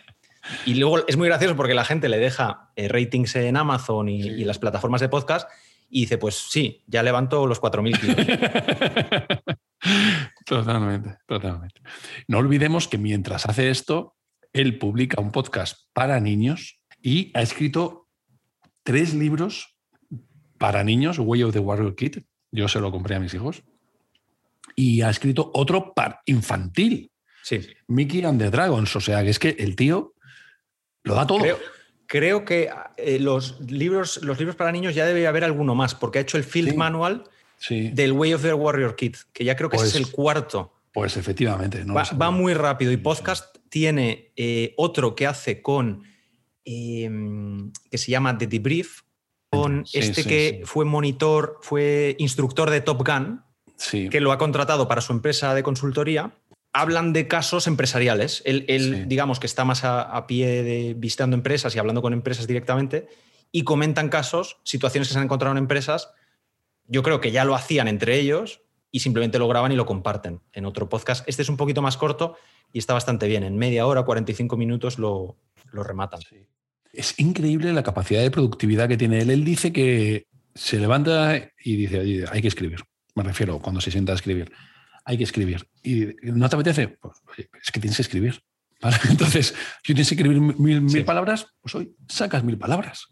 Y luego es muy gracioso porque la gente le deja eh, ratings en Amazon y, Sí. y las plataformas de podcast y dice, pues sí, ya levanto los 4.000 kilos. <laughs> Totalmente, totalmente. No olvidemos que mientras hace esto, él publica un podcast para niños y ha escrito tres libros para niños, Way of the Warrior Kid. Yo se lo compré a mis hijos. Y ha escrito otro para infantil, Sí. Mickey and the Dragons. O sea, que es que el tío lo da todo. Creo, creo que eh, los, libros, los libros para niños ya debe haber alguno más, porque ha hecho el field Sí. manual Sí, del Way of the Warrior Kid, que ya creo que ese Pues, es el cuarto. pues efectivamente. No va, muy rápido y podcast tiene eh, otro que hace con eh, que se llama The Debrief con Sí, este que fue monitor, fue instructor de Top Gun, que lo ha contratado para su empresa de consultoría. Hablan de casos empresariales. Él, él, Sí. digamos que está más a, a pie de visitando empresas y hablando con empresas directamente y comentan casos, situaciones que se han encontrado en empresas. Yo creo que ya lo hacían entre ellos y simplemente lo graban y lo comparten en otro podcast. Este es un poquito más corto y está bastante bien. En media hora, 45 minutos lo, lo rematan. Sí. Es increíble la capacidad de productividad que tiene él. Él dice que se levanta y dice, "Oye, hay que escribir. Me refiero cuando se sienta a escribir. Hay que escribir. ¿Y no te apetece? Pues oye, es que tienes que escribir. ¿vale? <laughs> Entonces, si tienes que escribir mil, mil Sí. palabras, pues hoy sacas mil palabras.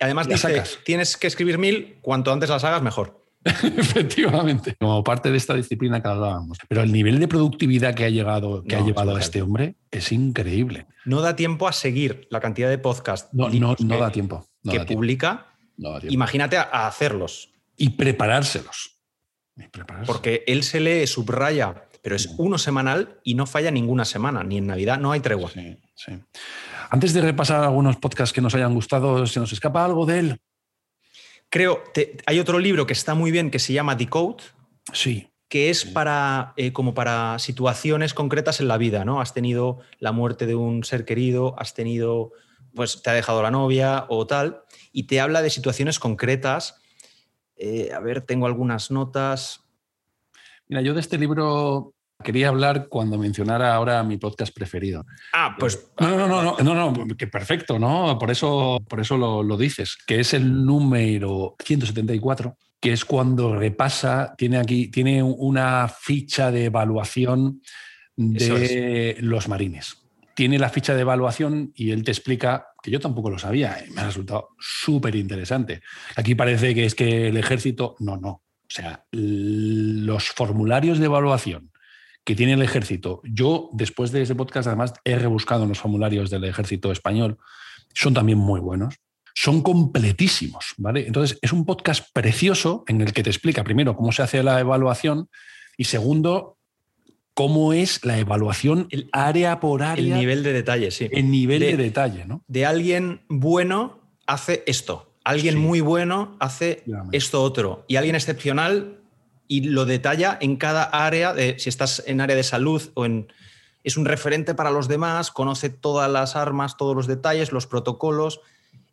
Además dice, sacas. tienes que escribir mil, cuanto antes las hagas, mejor. <laughs> Efectivamente. Como parte de esta disciplina que hablábamos. Pero el nivel de productividad que ha llegado, que No, ha es llevado a este hombre es increíble. No da tiempo a seguir la cantidad de podcasts No, no, no da tiempo. Que da tiempo, publica. no da tiempo. Imagínate a, a hacerlos, Y preparárselos. Porque él se lee, subraya, pero es uno semanal y no falla ninguna semana, ni en Navidad no hay tregua. Sí, sí. Antes de repasar algunos podcasts que nos hayan gustado, ¿se nos escapa algo de él? Creo, te- hay otro libro que está muy bien que se llama Decode, Sí. que es para, eh, como para situaciones concretas en la vida, ¿no? Has tenido la muerte de un ser querido, has tenido, pues te ha dejado la novia o tal, y te habla de situaciones concretas. Eh, a ver, tengo algunas notas. Mira, yo de este libro quería hablar cuando mencionara ahora mi podcast preferido. Ah, pues No, no, no, no, no, no, que perfecto, ¿no? Por eso, por eso lo, lo dices, que es el número 174, que es cuando repasa, tiene aquí, tiene una ficha de evaluación de los marines. Tiene la ficha de evaluación y él te explica, que yo tampoco lo sabía, y me ha resultado súper interesante. Aquí parece que es que el ejército, no, no. O sea, los formularios de evaluación que tiene el ejército, yo después de ese podcast además he rebuscado en los formularios del ejército español, son también muy buenos, son completísimos, ¿vale? Entonces es un podcast precioso en el que te explica primero cómo se hace la evaluación y segundo cómo es la evaluación El- área por el área, nivel de detalle, sí. el nivel de, de- detalle, ¿no? De alguien bueno hace esto, alguien Sí. muy bueno hace esto otro, y alguien excepcional y lo detalla en cada área, de, si estás en área de salud o en... Es un referente para los demás, conoce todas las armas, todos los detalles, los protocolos.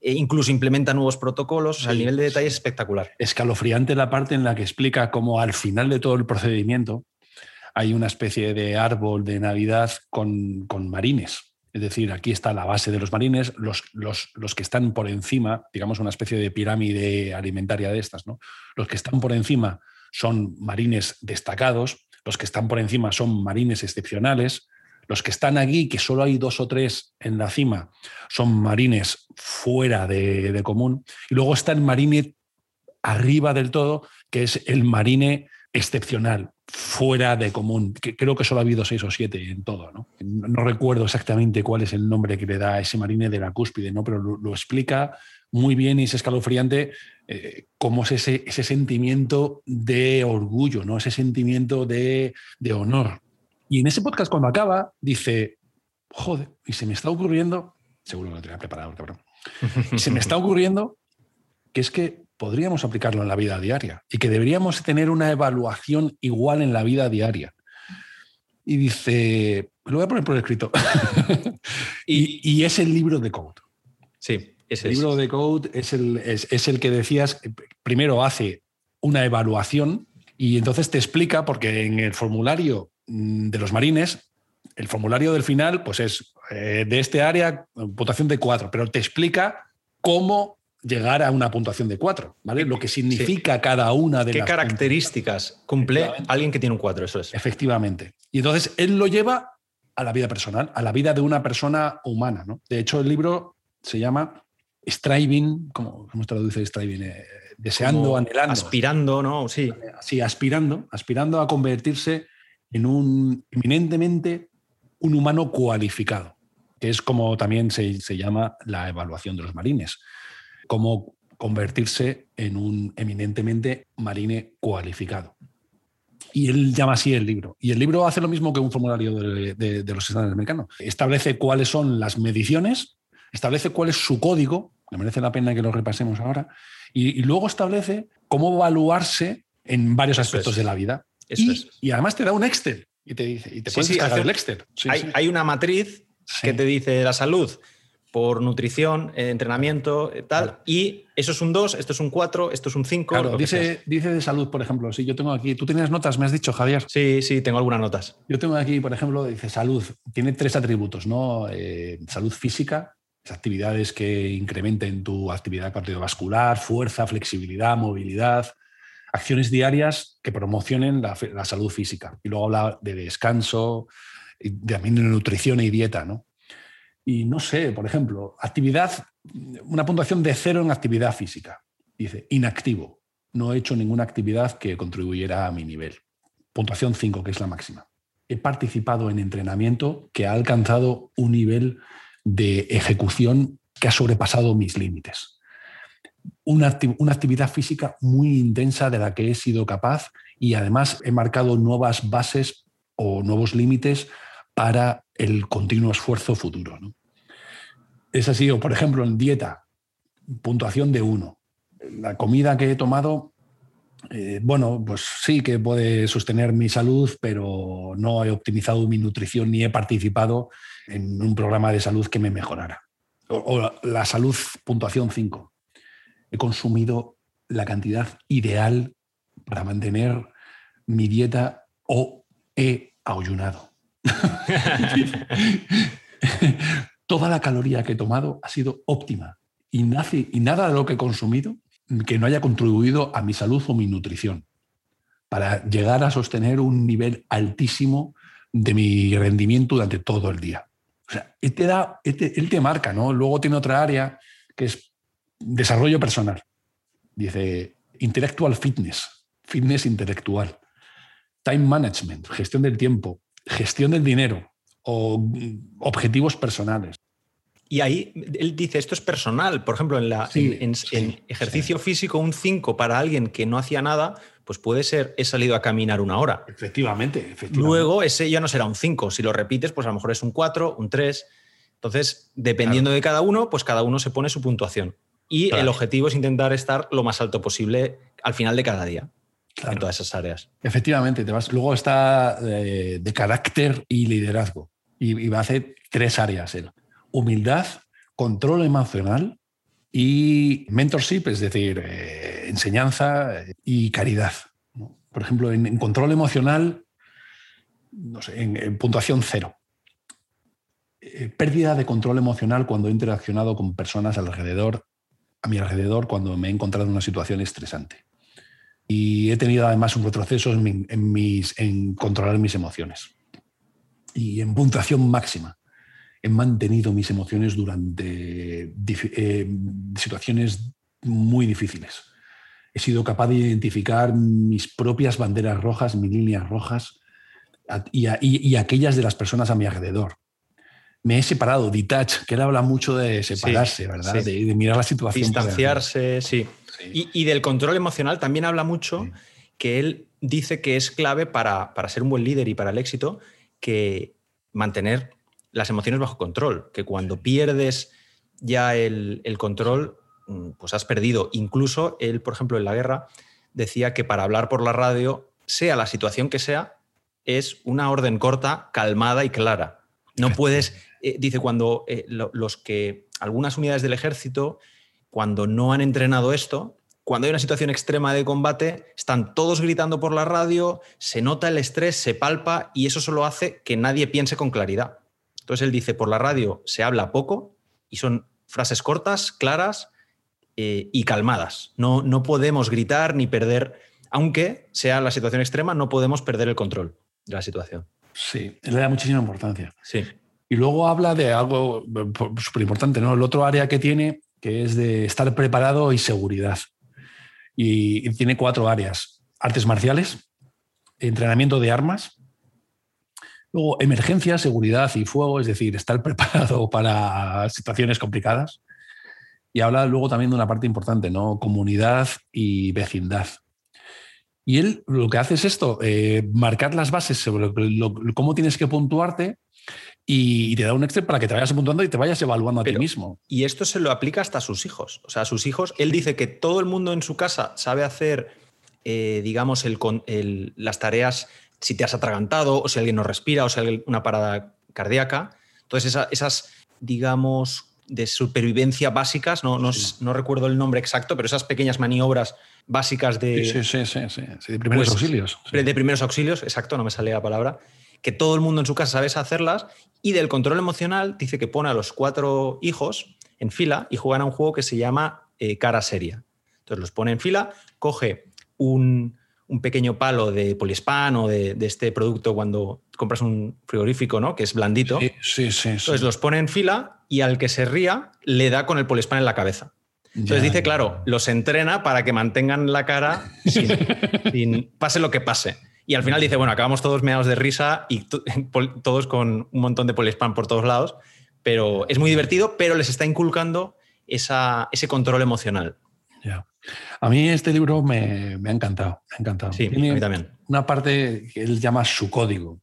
e incluso implementa nuevos protocolos. O sea, el nivel de detalle es espectacular. Escalofriante la parte en la que explica cómo al final de todo el procedimiento hay una especie de árbol de Navidad con, con marines. Es decir, aquí está la base de los marines, los, los, los, que están por encima, digamos una especie de pirámide alimentaria de estas, ¿no? Los que están por encima son marines destacados, los que están por encima son marines excepcionales, los que están aquí, que solo hay dos o tres en la cima, son marines fuera de, de común, y luego está el marine arriba del todo, que es el marine excepcional, fuera de común. Que creo que solo ha habido seis o siete en todo. ¿no? no recuerdo exactamente cuál es el nombre que le da a ese marine de la cúspide, ¿no? pero lo, lo explica muy bien y es escalofriante eh, cómo es ese, ese, sentimiento de orgullo, ¿no? ese sentimiento de, de honor. Y en ese podcast cuando acaba dice, joder, y se me está ocurriendo, seguro que lo tenía preparado, cabrón, <laughs> se me está ocurriendo que es que podríamos aplicarlo en la vida diaria y que deberíamos tener una evaluación igual en la vida diaria. Y dice, lo voy a poner por escrito, <laughs> y, y, es el libro de Code. Sí, ese el libro de Code es el, es, es el que decías, primero hace una evaluación y entonces te explica, porque en el formulario mm, de los marines, el formulario del final, pues es eh, de este área, puntuación de cuatro, pero te explica cómo llegar a una puntuación de 4, ¿vale? Lo que significa sí. cada una de ¿Qué las características cumple alguien que tiene un 4? Eso es. Efectivamente. Y entonces él lo lleva a la vida personal, a la vida de una persona humana, ¿no? De hecho, el libro se llama Striving, ¿cómo, cómo traduce Striving? Eh, deseando, Como anhelando. Aspirando, ¿no? Sí. Sí, aspirando, aspirando a convertirse en un eminentemente un humano cualificado, que es como también se, se llama la evaluación de los marines cómo convertirse en un eminentemente marine cualificado. Y él llama así el libro. Y el libro hace lo mismo que un formulario de, de, de los estándares americanos. Establece cuáles son las mediciones, establece cuál es su código, que merece la pena que lo repasemos ahora, y, y luego establece cómo evaluarse en varios aspectos es. de la vida. Eso y, es. y además te da un Excel y te dice, y te Sí, puedes sí, descargar hace- el Excel. Sí, hay, hay una matriz que te dice la salud por nutrición, eh, entrenamiento, eh, tal, Claro. y eso es un 2, esto es un 4, esto es un 5. Claro, dice, dice de salud, por ejemplo, si yo tengo aquí, tú tienes notas, me has dicho, Javier. Sí, sí, tengo algunas notas. Yo tengo aquí, por ejemplo, dice salud. Tiene tres atributos, ¿no? Eh, salud física, actividades que incrementen tu actividad cardiovascular, fuerza, flexibilidad, movilidad. Acciones diarias que promocionen la, salud física. Y luego habla de descanso, y también de nutrición y dieta, ¿no? Y no sé, por ejemplo, actividad, una puntuación de cero en actividad física. Dice, inactivo. No he hecho ninguna actividad que contribuyera a mi nivel. Puntuación 5, que es la máxima he participado en entrenamiento que ha alcanzado un nivel de ejecución que ha sobrepasado mis límites. Una, una actividad física muy intensa de la que he sido capaz y además he marcado nuevas bases o nuevos límites para el continuo esfuerzo futuro. ¿no? Es así, o por ejemplo, en dieta, puntuación de 1. La comida que he tomado eh, bueno, pues sí que puede sostener mi salud, pero no he optimizado mi nutrición ni he participado en un programa de salud que me mejorara. O, la salud, puntuación 5. He consumido la cantidad ideal para mantener mi dieta o he ayunado. <laughs> Toda la caloría que he tomado ha sido óptima y, nace, y nada de lo que he consumido que no haya contribuido a mi salud o mi nutrición, para llegar a sostener un nivel altísimo de mi rendimiento durante todo el día. O sea, él te, da, él te, marca, ¿no? Luego tiene otra área que es desarrollo personal. Dice intellectual fitness, fitness intelectual, time management, gestión del tiempo, gestión del dinero o objetivos personales. Y ahí él dice, esto es personal. Por ejemplo, en, la, Sí, en, en- sí, en ejercicio físico, un 5 para alguien que no hacía nada, pues puede ser, he salido a caminar una hora. Efectivamente, efectivamente. Luego ese ya no será un 5. Si lo repites, pues a lo mejor es un 4, un 3. Entonces, dependiendo de cada uno, pues cada uno se pone su puntuación. Y Claro. el objetivo es intentar estar lo más alto posible al final de cada día Claro. en todas esas áreas. Efectivamente, te vas. Luego está eh, de carácter y liderazgo. Y, y va a hacer tres áreas él. Humildad, control emocional Y mentorship, es decir, eh, enseñanza y caridad. Por ejemplo, en, control emocional, no sé, en, puntuación cero. Eh, pérdida de control emocional cuando he interaccionado con personas alrededor, a mi alrededor, cuando me he encontrado en una situación estresante. Y he tenido además un retroceso en, mis, en controlar mis emociones. Y en puntuación máxima he mantenido mis emociones durante eh, situaciones muy difíciles. He sido capaz de identificar mis propias banderas rojas, mis líneas rojas y, aquellas de las personas a mi alrededor. Me he separado, detach, que él habla mucho de separarse, ¿verdad? De, mirar la situación. Distanciarse, sí. Y, del control emocional también habla mucho que él dice que es clave para, para ser un buen líder y para el éxito, que mantener las emociones bajo control, que cuando pierdes ya el, control, mm, pues has perdido. Incluso él, por ejemplo, en la guerra, decía que para hablar por la radio, sea la situación que sea, es una orden corta, calmada y clara. No puedes, eh, dice, cuando eh, los que, algunas unidades del ejército, cuando no han entrenado esto, cuando hay una situación extrema de combate, están todos gritando por la radio, se nota el estrés, se palpa y eso solo hace que nadie piense con claridad. Entonces él dice, por la radio se habla poco y son frases cortas, claras eh, y calmadas. No, no podemos gritar ni perder, aunque sea la situación extrema, no podemos perder el control de la situación. Sí, le da muchísima importancia. Sí. Y luego habla de algo súper importante, ¿no? El otro área que tiene, que es de estar preparado y seguridad. y tiene cuatro áreas. Artes marciales, entrenamiento de armas, Luego, emergencia, seguridad y fuego, es decir, estar <laughs> preparado para situaciones complicadas. Y habla luego también de una parte importante, ¿no? Comunidad y vecindad. Y él lo que hace es esto, eh, marcar las bases sobre cómo tienes que puntuarte y, te da un Excel para que te vayas puntuando y te vayas evaluando a ti mismo. Y esto se lo aplica hasta a sus hijos. O sea, a sus hijos, él dice que todo el mundo en su casa sabe hacer, eh, digamos, el, las tareas si te has atragantado o si alguien no respira o si hay una parada cardíaca. Entonces, esas, digamos, de supervivencia básicas, no, no, recuerdo el nombre exacto, pero esas pequeñas maniobras básicas de... Sí, sí, sí, sí, de primeros pues, auxilios. De primeros auxilios, exacto, no me sale la palabra, que todo el mundo en su casa sabe hacerlas, y del control emocional dice que pone a los cuatro hijos en fila y juegan a un juego que se llama eh, cara seria. Entonces los pone en fila, coge un, un pequeño palo de poliespan o de, este producto cuando compras un frigorífico, ¿no? Que es blandito. Sí, sí, Entonces los pone en fila y al que se ría le da con el poliespan en la cabeza. Entonces dice, claro, los entrena para que mantengan la cara sin, <laughs> pase lo que pase. Y al final dice, bueno, acabamos todos meados de risa y <laughs> todos con un montón de poliespan por todos lados, pero es muy divertido, pero les está inculcando ese control emocional. A mí este libro me, ha encantado, me ha encantado. Sí, a mí también. Una parte que él llama su código,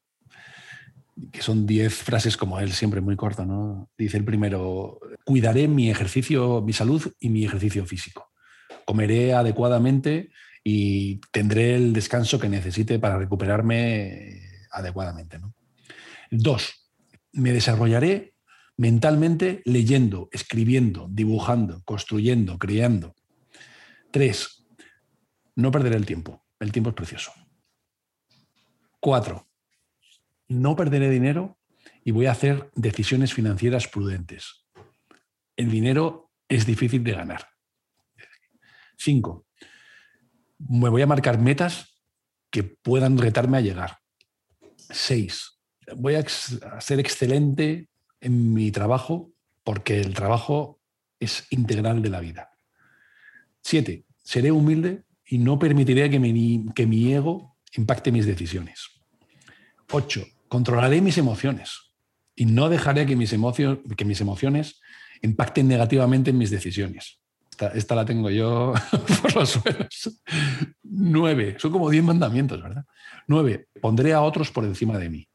que son 10 frases como él, siempre muy corta, ¿no? Dice el primero, cuidaré mi ejercicio, mi salud y mi ejercicio físico. Comeré adecuadamente y tendré el descanso que necesite para recuperarme adecuadamente. ¿no? Dos, me desarrollaré mentalmente leyendo, escribiendo, dibujando, construyendo, creando. Tres, no perder el tiempo. El tiempo es precioso. Cuatro, no perderé dinero y voy a hacer decisiones financieras prudentes. El dinero es difícil de ganar. Cinco, me voy a marcar metas que puedan retarme a llegar. Seis, voy a ser excelente en mi trabajo porque el trabajo es integral de la vida. Siete, seré humilde y no permitiré que mi, ego impacte mis decisiones. Ocho, controlaré mis emociones y no dejaré que mis, que mis emociones impacten negativamente en mis decisiones. Esta, la tengo yo <laughs> por los suelos. Nueve, son como diez mandamientos, ¿verdad? Nueve, pondré a otros por encima de mí.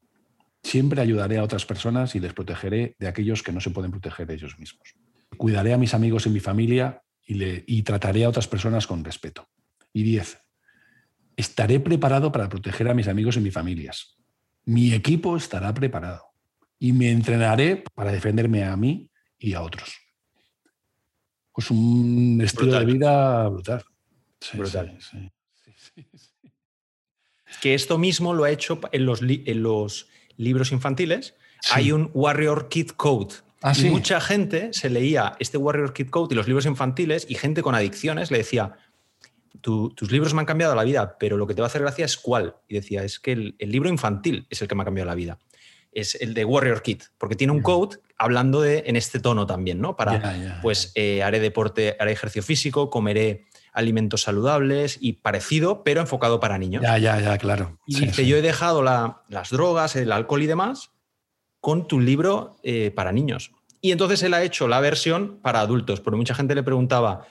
Siempre ayudaré a otras personas y les protegeré de aquellos que no se pueden proteger de ellos mismos. Cuidaré a mis amigos y mi familia y, trataré a otras personas con respeto. Y diez, estaré preparado para proteger a mis amigos y mis familias. Mi equipo estará preparado y me entrenaré para defenderme a mí y a otros. Pues un estilo Brutal. de vida brutal. Sí, Brutal. sí, sí. Que esto mismo lo ha hecho en los, li- en los libros infantiles. Sí. Hay un Warrior Kid Code. Ah, y sí. mucha gente se leía este Warrior Kid Code y los libros infantiles y gente con adicciones le decía, "Tu- tus libros me han cambiado la vida, pero lo que te va a hacer gracia es cuál. Y decía, es que el, el libro infantil es el que me ha cambiado la vida. Es el de Warrior Kid, porque tiene un code hablando de en este tono también, ¿no? Para, Ya, ya, pues eh, haré deporte, haré ejercicio físico, comeré alimentos saludables y parecido, pero enfocado para niños. Ya, ya, ya, claro. Y Sí, dice, sí. yo he dejado la- las drogas, el alcohol y demás con tu libro eh, para niños. Y entonces él ha hecho la versión para adultos, porque mucha gente le preguntaba,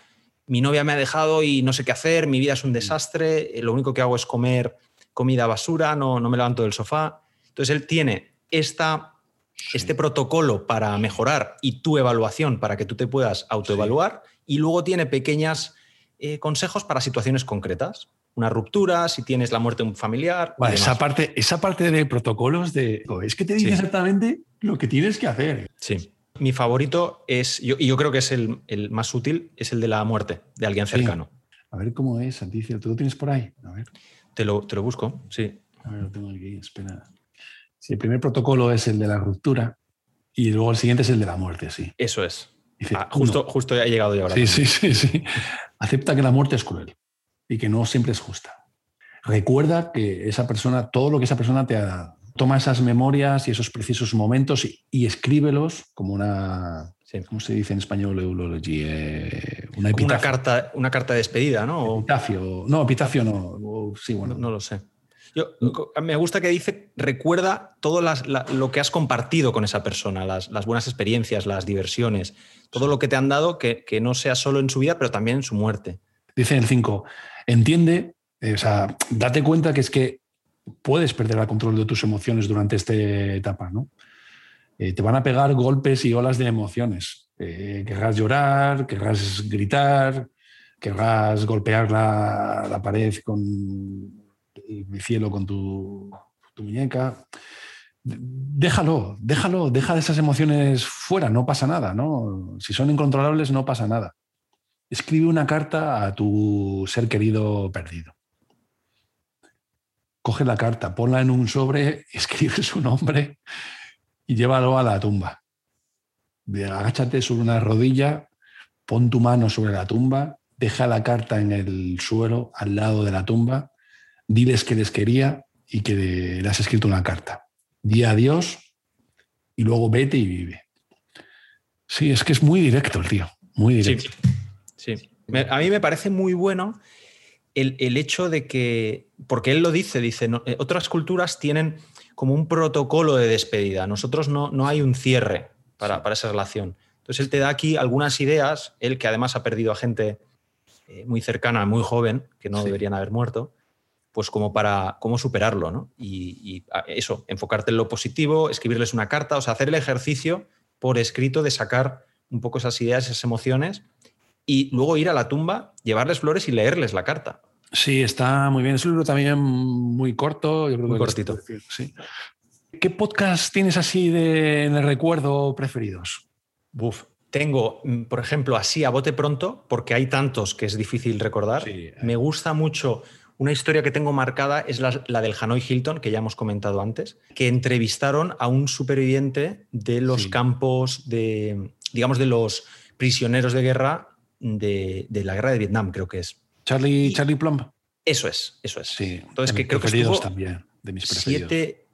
mi novia me ha dejado y no sé qué hacer, mi vida es un desastre, eh, lo único que hago es comer comida basura, no, no me levanto del sofá. Entonces él tiene esta, este protocolo para mejorar y tu evaluación para que tú te puedas autoevaluar y luego tiene pequeñas eh, consejos para situaciones concretas. Una ruptura, si tienes la muerte de un familiar. Vale, esa, parte, esa parte de protocolos de. Es que te dice Sí. exactamente lo que tienes que hacer. Sí. Mi favorito es, yo- y yo creo que es el, el más útil, es el de la muerte de alguien cercano. A ver cómo es, Santicio. ¿Tú lo tienes por ahí? A ver, Te lo, te lo busco, sí. a ver, lo tengo aquí. Espera. Sí, el primer protocolo es el de la ruptura y luego el siguiente es el de la muerte, sí. Eso es. Dice, Ah, justo, justo ha llegado yo ahora. Sí, sí, sí, sí. Acepta que la muerte es cruel y que no siempre es justa. Recuerda que esa persona, todo lo que esa persona te ha dado, toma esas memorias y esos precisos momentos y, y escríbelos como una, Sí. ¿cómo se dice en español? Eh, una una carta, una carta de despedida, ¿no? Epitafio. No, epitafio no. Sí, bueno. no, no lo sé. Yo, me gusta que dice, recuerda todo las- la- lo que has compartido con esa persona, las, las buenas experiencias, las diversiones, todo lo que te han dado, que, que no sea solo en su vida, pero también en su muerte. Dice el 5, entiende, eh, o sea, date cuenta que es que puedes perder el control de tus emociones durante esta etapa, ¿no? Eh, te van a pegar golpes y olas de emociones. Eh, querrás llorar, querrás gritar, querrás golpear la, la pared con el cielo con tu, muñeca. Déjalo, déjalo, deja esas emociones fuera, no pasa nada, ¿no? Si son incontrolables, no pasa nada escribe una carta a tu ser querido perdido. Coge la carta, ponla en un sobre, <laughs> escribe su nombre y llévalo a la tumba. Agáchate sobre una rodilla, pon tu mano sobre la tumba, deja la carta en el suelo al lado de la tumba, diles que les quería y que le has escrito una carta. Di adiós y luego vete y vive. Sí, es que es muy directo el tío, muy directo. sí. A mí me parece muy bueno el, el hecho de que, porque él lo dice, dice, no- eh, otras culturas tienen como un protocolo de despedida, nosotros no, no hay un cierre para, para esa relación. Entonces él te da aquí algunas ideas, él que además ha perdido a gente eh, muy cercana, muy joven, que no Sí. deberían haber muerto, pues como para cómo superarlo, ¿no? Y, y, a- eso, enfocarte en lo positivo, escribirles una carta, o sea, hacer el ejercicio por escrito de sacar un poco esas ideas, esas emociones y luego ir a la tumba, llevarles flores y leerles la carta. Sí, está muy bien. Es un libro también muy corto. Yo creo Muy que cortito. Sí. ¿Qué podcast tienes así de, en el recuerdo preferidos? Buf. Tengo, mm, por ejemplo, así a bote pronto, porque hay tantos que es difícil recordar. Sí. Me gusta mucho una historia que tengo marcada, es la, la del Hanoi Hilton, que ya hemos comentado antes, que entrevistaron a un superviviente de los Sí. campos de, digamos, de los prisioneros de guerra de, de la guerra de Vietnam, creo que es. Charlie, Y- Charlie Plumb. Eso es, eso es. Sí. Entonces, que creo que estuvo también. De mis preferidos. siete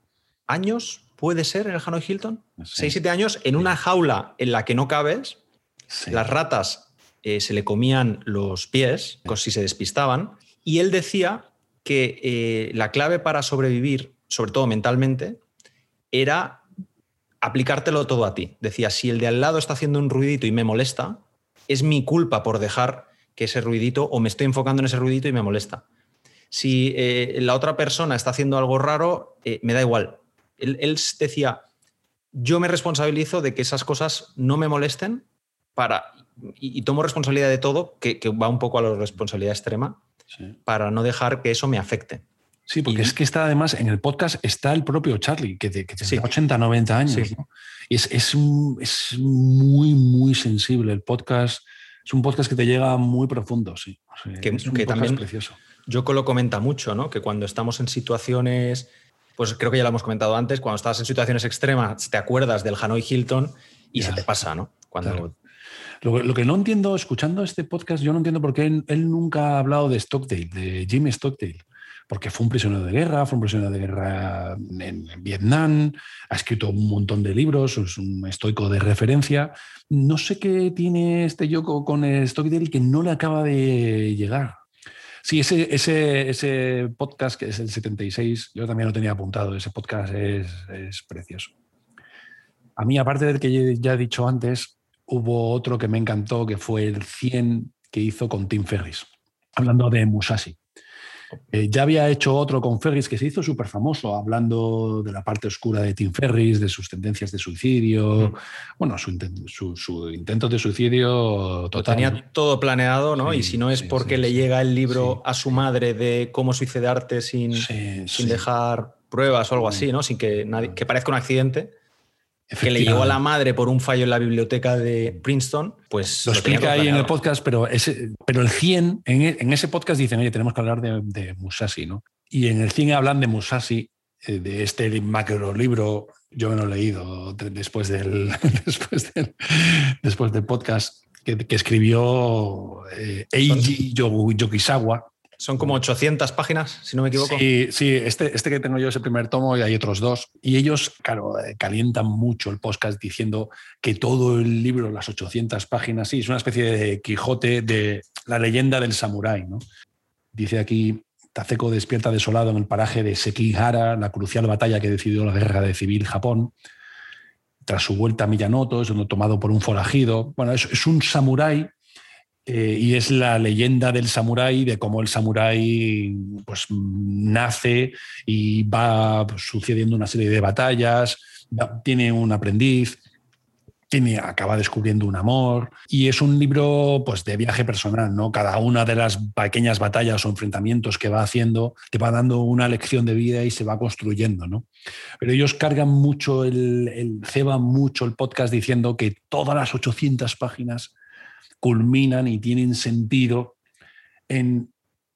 años, puede ser, en el Hanoi Hilton. Sí. Seis, siete años en una jaula en la que no cabes. Sí. Las ratas eh, se le comían los pies si se despistaban. Y él decía que eh, la clave para sobrevivir, sobre todo mentalmente, era aplicártelo todo a ti. Decía, si el de al lado está haciendo un ruidito y me molesta, es mi culpa por dejar que ese ruidito, o me estoy enfocando en ese ruidito y me molesta. Si eh, la otra persona está haciendo algo raro, eh, me da igual. Él, decía, yo me responsabilizo de que esas cosas no me molesten para, y, tomo responsabilidad de todo, que va un poco a la responsabilidad extrema, Sí. para no dejar que eso me afecte. Sí, porque Y- es que está además en el podcast está el propio Charlie, que, te- que Sí. tendrá 80, 90 años. Sí. ¿no? Y es, es, es muy, muy sensible el podcast. Es un podcast que te llega muy profundo, sí. que, es un que también precioso. Yoko lo comenta mucho, ¿no? Que cuando estamos en situaciones, pues creo que ya lo hemos comentado antes, cuando estás en situaciones extremas, te acuerdas del Hanoi Hilton y se te pasa, ¿no? Cuando lo, que no entiendo, escuchando este podcast, yo no entiendo por qué él, nunca ha hablado de Stockdale, de Jimmy Stockdale. Porque fue un prisionero de guerra, fue un prisionero de guerra en, Vietnam, ha escrito un montón de libros, es un estoico de referencia. No sé qué tiene este Yoko con Stockdale que no le acaba de llegar. Sí, ese, ese, ese, podcast que es el 76, yo también lo tenía apuntado, ese podcast es, es precioso. A mí, aparte del que ya he dicho antes, hubo otro que me encantó, que fue el 100 que hizo con Tim Ferris, hablando de Musashi. Eh, ya había hecho otro con Ferris que se hizo súper famoso, hablando de la parte oscura de Tim Ferris, de sus tendencias de suicidio, mm. bueno, su, intento de suicidio total. tenía todo planeado, ¿no? y si no es porque le llega el libro a su madre de cómo suicidarte sin, sin dejar pruebas o algo así, ¿no? Sin que, nadie, que parezca un accidente que le llegó a la madre por un fallo en la biblioteca de Princeton, pues... Lo, explica ahí en el podcast, pero, ese, pero el 100, en, ese podcast dicen, oye, tenemos que hablar de, Musashi, ¿no? Y en el 100 hablan de Musashi, eh, de este macro libro, yo me lo he leído después del, <laughs> después del, después del podcast, que, escribió eh, Eiji Yokisawa, son como 800 páginas, si no me equivoco. Sí, sí este, este que tengo yo es el primer tomo y hay otros dos. Y ellos, claro, eh, calientan mucho el podcast diciendo que todo el libro, las 800 páginas, sí, es una especie de Quijote de la leyenda del samurái. ¿no? Dice aquí, Taceco despierta desolado en el paraje de Sekihara, la crucial batalla que decidió la guerra de civil Japón. Tras su vuelta a Miyanoto, es tomado por un forajido. Bueno, es, es un samurái eh, y es la leyenda del samurái, de cómo el samurái pues, nace y va sucediendo una serie de batallas, tiene un aprendiz, tiene, acaba descubriendo un amor y es un libro pues, de viaje personal. ¿no? Cada una de las pequeñas batallas o enfrentamientos que va haciendo te va dando una lección de vida y se va construyendo. ¿no? Pero ellos cargan mucho, el, el ceban mucho el podcast diciendo que todas las 800 páginas culminan y tienen sentido en,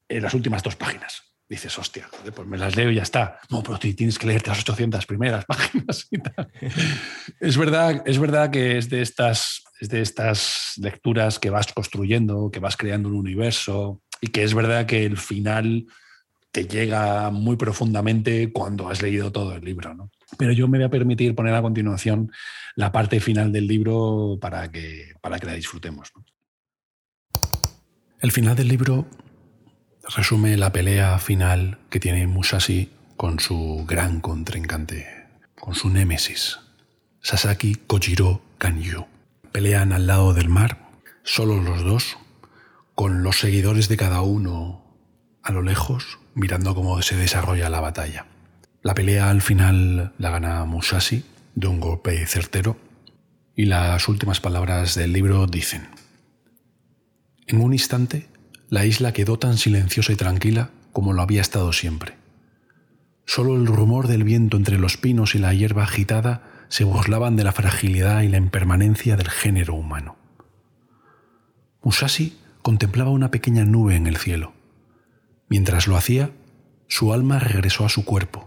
las últimas dos páginas. Dices, hostia, pues me las leo y ya está. No, pero tienes que leerte las 800 primeras <laughs> páginas y tal. <laughs> es, verdad, es verdad que es de, estas, es de estas lecturas que vas construyendo, que vas creando un universo y que es verdad que el final te llega muy profundamente cuando has leído todo el libro. ¿no? Pero yo me voy a permitir poner a continuación la parte final del libro para que, para que la disfrutemos. El final del libro resume la pelea final que tiene Musashi con su gran contrincante, con su némesis, Sasaki Kojiro Kanyu. Pelean al lado del mar, solo los dos, con los seguidores de cada uno a lo lejos, mirando cómo se desarrolla la batalla. La pelea al final la gana Musashi de un golpe certero y las últimas palabras del libro dicen, en un instante, la isla quedó tan silenciosa y tranquila como lo había estado siempre. Solo el rumor del viento entre los pinos y la hierba agitada se burlaban de la fragilidad y la impermanencia del género humano. Musashi contemplaba una pequeña nube en el cielo. Mientras lo hacía, su alma regresó a su cuerpo,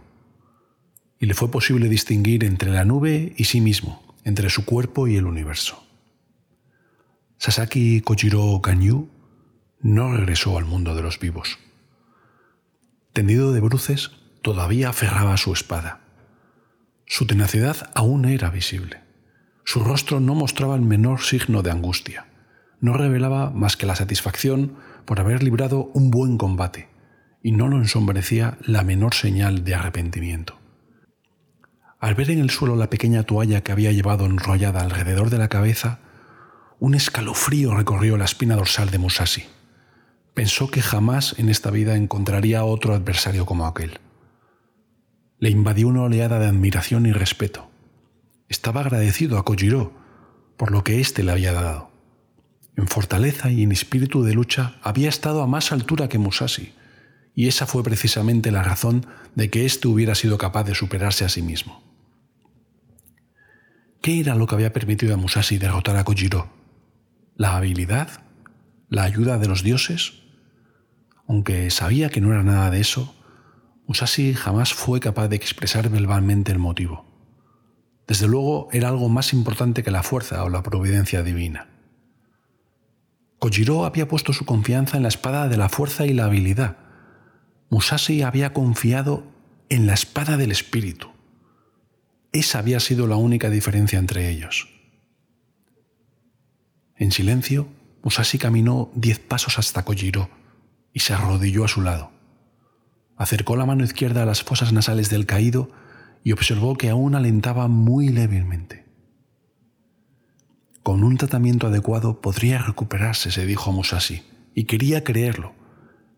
y le fue posible distinguir entre la nube y sí mismo, entre su cuerpo y el universo. Sasaki Kojiro Kanyu no regresó al mundo de los vivos. Tendido de bruces, todavía aferraba su espada. Su tenacidad aún era visible. Su rostro no mostraba el menor signo de angustia. No revelaba más que la satisfacción por haber librado un buen combate, y no lo ensombrecía la menor señal de arrepentimiento. Al ver en el suelo la pequeña toalla que había llevado enrollada alrededor de la cabeza, un escalofrío recorrió la espina dorsal de Musashi. Pensó que jamás en esta vida encontraría otro adversario como aquel. Le invadió una oleada de admiración y respeto. Estaba agradecido a Kojiro por lo que éste le había dado. En fortaleza y en espíritu de lucha había estado a más altura que Musashi, y esa fue precisamente la razón de que éste hubiera sido capaz de superarse a sí mismo. ¿Qué era lo que había permitido a Musashi derrotar a Kojiro? la habilidad ¿La ayuda de los dioses? Aunque sabía que no era nada de eso, Musashi jamás fue capaz de expresar verbalmente el motivo. Desde luego era algo más importante que la fuerza o la providencia divina. Kojiro había puesto su confianza en la espada de la fuerza y la habilidad. Musashi había confiado en la espada del espíritu. Esa había sido la única diferencia entre ellos. En silencio, Musashi caminó diez pasos hasta Kojiro y se arrodilló a su lado. Acercó la mano izquierda a las fosas nasales del caído y observó que aún alentaba muy débilmente. Con un tratamiento adecuado podría recuperarse, se dijo Musashi, y quería creerlo.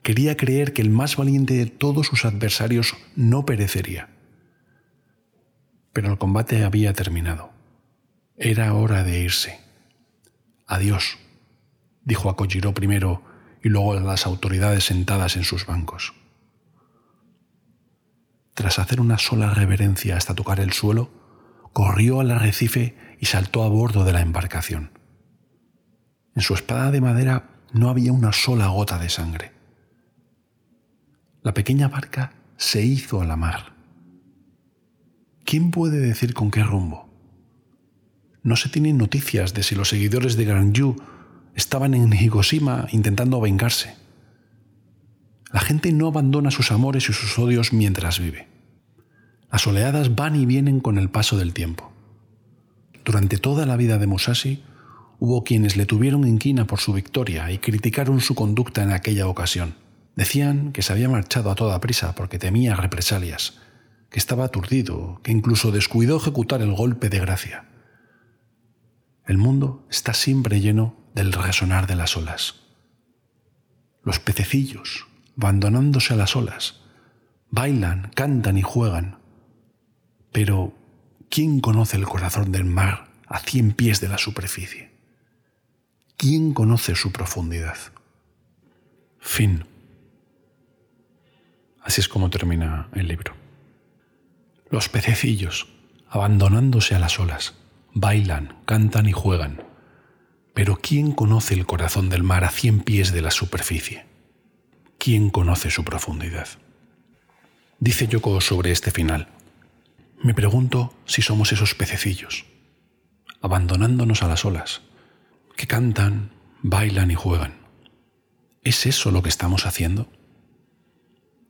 Quería creer que el más valiente de todos sus adversarios no perecería. Pero el combate había terminado. Era hora de irse. Adiós, dijo a Kojiro primero y luego a las autoridades sentadas en sus bancos. Tras hacer una sola reverencia hasta tocar el suelo, corrió al arrecife y saltó a bordo de la embarcación. En su espada de madera no había una sola gota de sangre. La pequeña barca se hizo a la mar. ¿Quién puede decir con qué rumbo? No se tienen noticias de si los seguidores de Granju estaban en Hiroshima intentando vengarse. La gente no abandona sus amores y sus odios mientras vive. Las oleadas van y vienen con el paso del tiempo. Durante toda la vida de Musashi, hubo quienes le tuvieron inquina por su victoria y criticaron su conducta en aquella ocasión. Decían que se había marchado a toda prisa porque temía represalias, que estaba aturdido, que incluso descuidó ejecutar el golpe de gracia. El mundo está siempre lleno del resonar de las olas. Los pececillos, abandonándose a las olas. Bailan, cantan y juegan. Pero, ¿quién conoce el corazón del mar a cien pies de la superficie? ¿Quién conoce su profundidad? Fin. Así es como termina el libro. Los pececillos, abandonándose a las olas, bailan, cantan y juegan. Pero ¿quién conoce el corazón del mar a cien pies de la superficie? ¿quién conoce su profundidad? Dice Yoko sobre este final. Me pregunto si somos esos pececillos, abandonándonos a las olas, que cantan, bailan y juegan. ¿Es eso lo que estamos haciendo?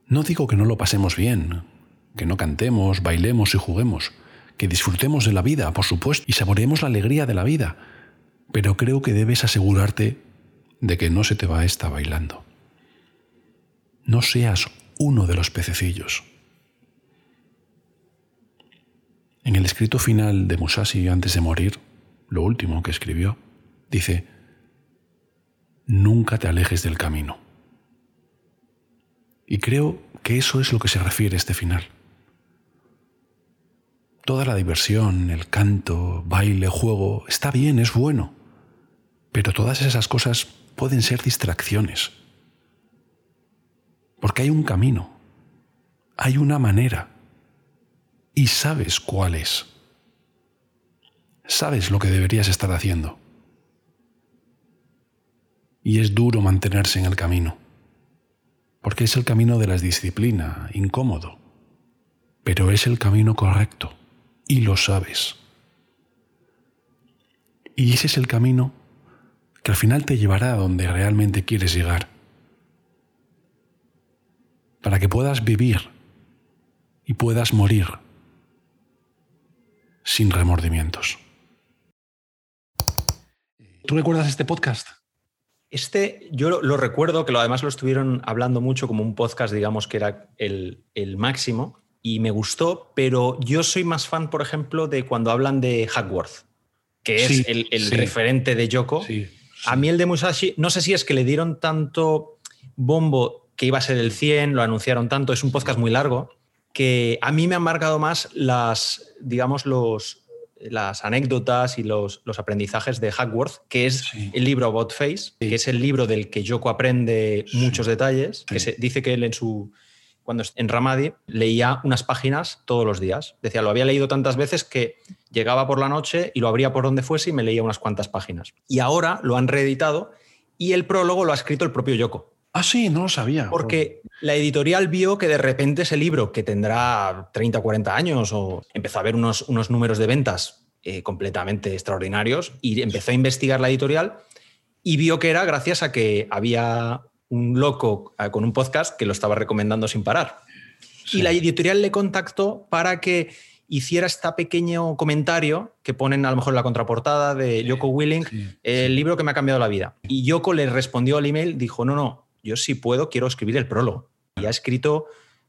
No digo que no lo pasemos bien, que no cantemos, bailemos y juguemos, que disfrutemos de la vida, por supuesto, y saboreemos la alegría de la vida, pero creo que debes asegurarte de que no se te va esta bailando no seas uno de los pececillos. En el escrito final de Musashi antes de morir, lo último que escribió, dice, nunca te alejes del camino. Y creo que eso es lo que se refiere a este final. Toda la diversión, el canto, baile, juego, está bien, es bueno, pero todas esas cosas pueden ser distracciones. Porque hay un camino, hay una manera, y sabes cuál es. Sabes lo que deberías estar haciendo. Y es duro mantenerse en el camino, porque es el camino de la disciplina, incómodo, pero es el camino correcto, y lo sabes. Y ese es el camino que al final te llevará a donde realmente quieres llegar para que puedas vivir y puedas morir sin remordimientos. ¿Tú recuerdas este podcast? Este, yo lo, recuerdo, que lo, además lo estuvieron hablando mucho como un podcast, digamos, que era el, máximo, y me gustó, pero yo soy más fan, por ejemplo, de cuando hablan de Hackworth, que es el, referente de Yoko. A mí el de Musashi, no sé si es que le dieron tanto bombo que iba a ser el 100, lo anunciaron tanto, es un podcast muy largo, que a mí me han marcado más las, digamos, los, las anécdotas y los, los aprendizajes de Hackworth, que es el libro About Face, que es el libro del que Yoko aprende muchos detalles, que se, dice que él en su cuando en Ramadi leía unas páginas todos los días. Decía, lo había leído tantas veces que llegaba por la noche y lo abría por donde fuese y me leía unas cuantas páginas. Y ahora lo han reeditado y el prólogo lo ha escrito el propio Yoko. Ah, sí, no lo sabía. Porque la editorial vio que de repente ese libro, que tendrá 30 o 40 años, o empezó a ver unos, unos números de ventas eh, completamente extraordinarios, y empezó a investigar la editorial y vio que era gracias a que había un loco eh, con un podcast que lo estaba recomendando sin parar. Y la editorial le contactó para que hiciera este pequeño comentario que ponen a lo mejor en la contraportada de Yoko Willing, el libro que me ha cambiado la vida. Y Yoko le respondió al email, dijo, no, no, yo sí puedo, quiero escribir el prólogo. Y ha escrito,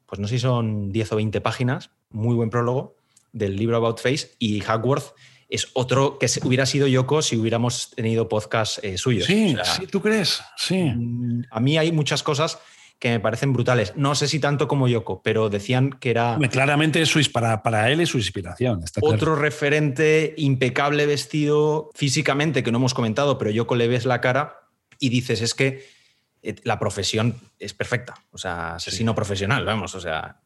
pues no sé si son 10 o 20 páginas, muy buen prólogo del libro About Face y Hackworth es otro que hubiera sido Yoko si hubiéramos tenido podcast eh, suyos. Sí, sí, ¿tú crees? Sí. Mm, a mí hay muchas cosas que me parecen brutales. No sé si tanto como Yoko, pero decían que era... Claramente es para, para él es su inspiración. otro referente impecable vestido físicamente, que no hemos comentado, pero Yoko le ves la cara y dices, es que la profesión es perfecta. O sea, asesino profesional, vamos. O sea,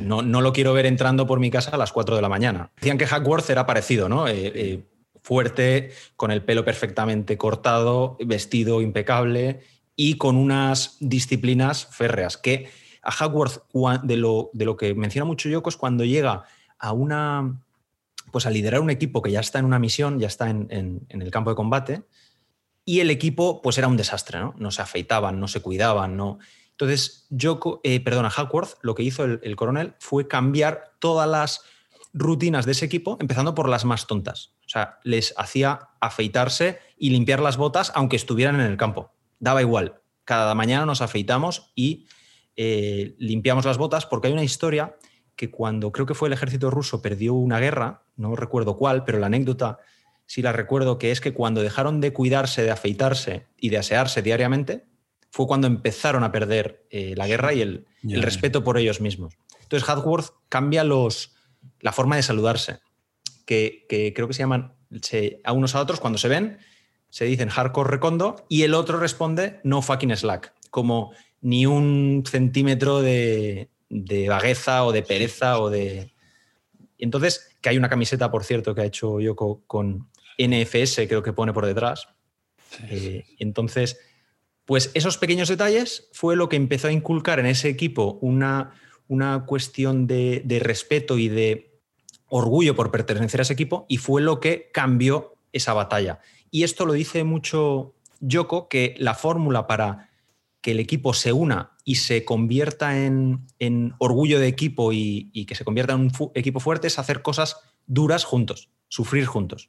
No, no, lo quiero ver entrando por mi casa a las 4 de la mañana. Decían que Hackworth era parecido, ¿no? Eh, eh, fuerte, con el pelo perfectamente cortado, vestido impecable y con unas disciplinas férreas. Que a Hackworth, de lo, de lo que menciona mucho Yoko, es cuando llega a una. Pues a liderar un equipo que ya está en una misión, ya está en, en el campo de combate, y el equipo pues era un desastre, ¿no? No se afeitaban, no se cuidaban, no... Entonces, yo, eh, perdona, Hackworth, lo que hizo el, coronel fue cambiar todas las rutinas de ese equipo, empezando por las más tontas. O sea, les hacía afeitarse y limpiar las botas aunque estuvieran en el campo. Daba igual. Cada mañana nos afeitamos y eh, limpiamos las botas porque hay una historia que cuando creo que fue el ejército ruso perdió una guerra, no recuerdo cuál, pero la anécdota sí la recuerdo, que es que cuando dejaron de cuidarse, de afeitarse y de asearse diariamente, fue cuando empezaron a perder eh, la guerra y el, respeto por ellos mismos. Entonces, Hadworth cambia los, la forma de saludarse, que, creo que se llaman a unos a otros cuando se ven, se dicen hardcore recondo y el otro responde no fucking slack, como ni un centímetro de, de vagueza o de pereza o de... Entonces, que hay una camiseta, por cierto, que ha hecho Yoko con, NFS creo que pone por detrás. Eh, entonces, pues esos pequeños detalles fue lo que empezó a inculcar en ese equipo una, una cuestión de, respeto y de orgullo por pertenecer a ese equipo y fue lo que cambió esa batalla. Y esto lo dice mucho Yoko, que la fórmula para que el equipo se una y se convierta en, orgullo de equipo y, y, que se convierta en un equipo fuerte es hacer cosas duras juntos, sufrir juntos.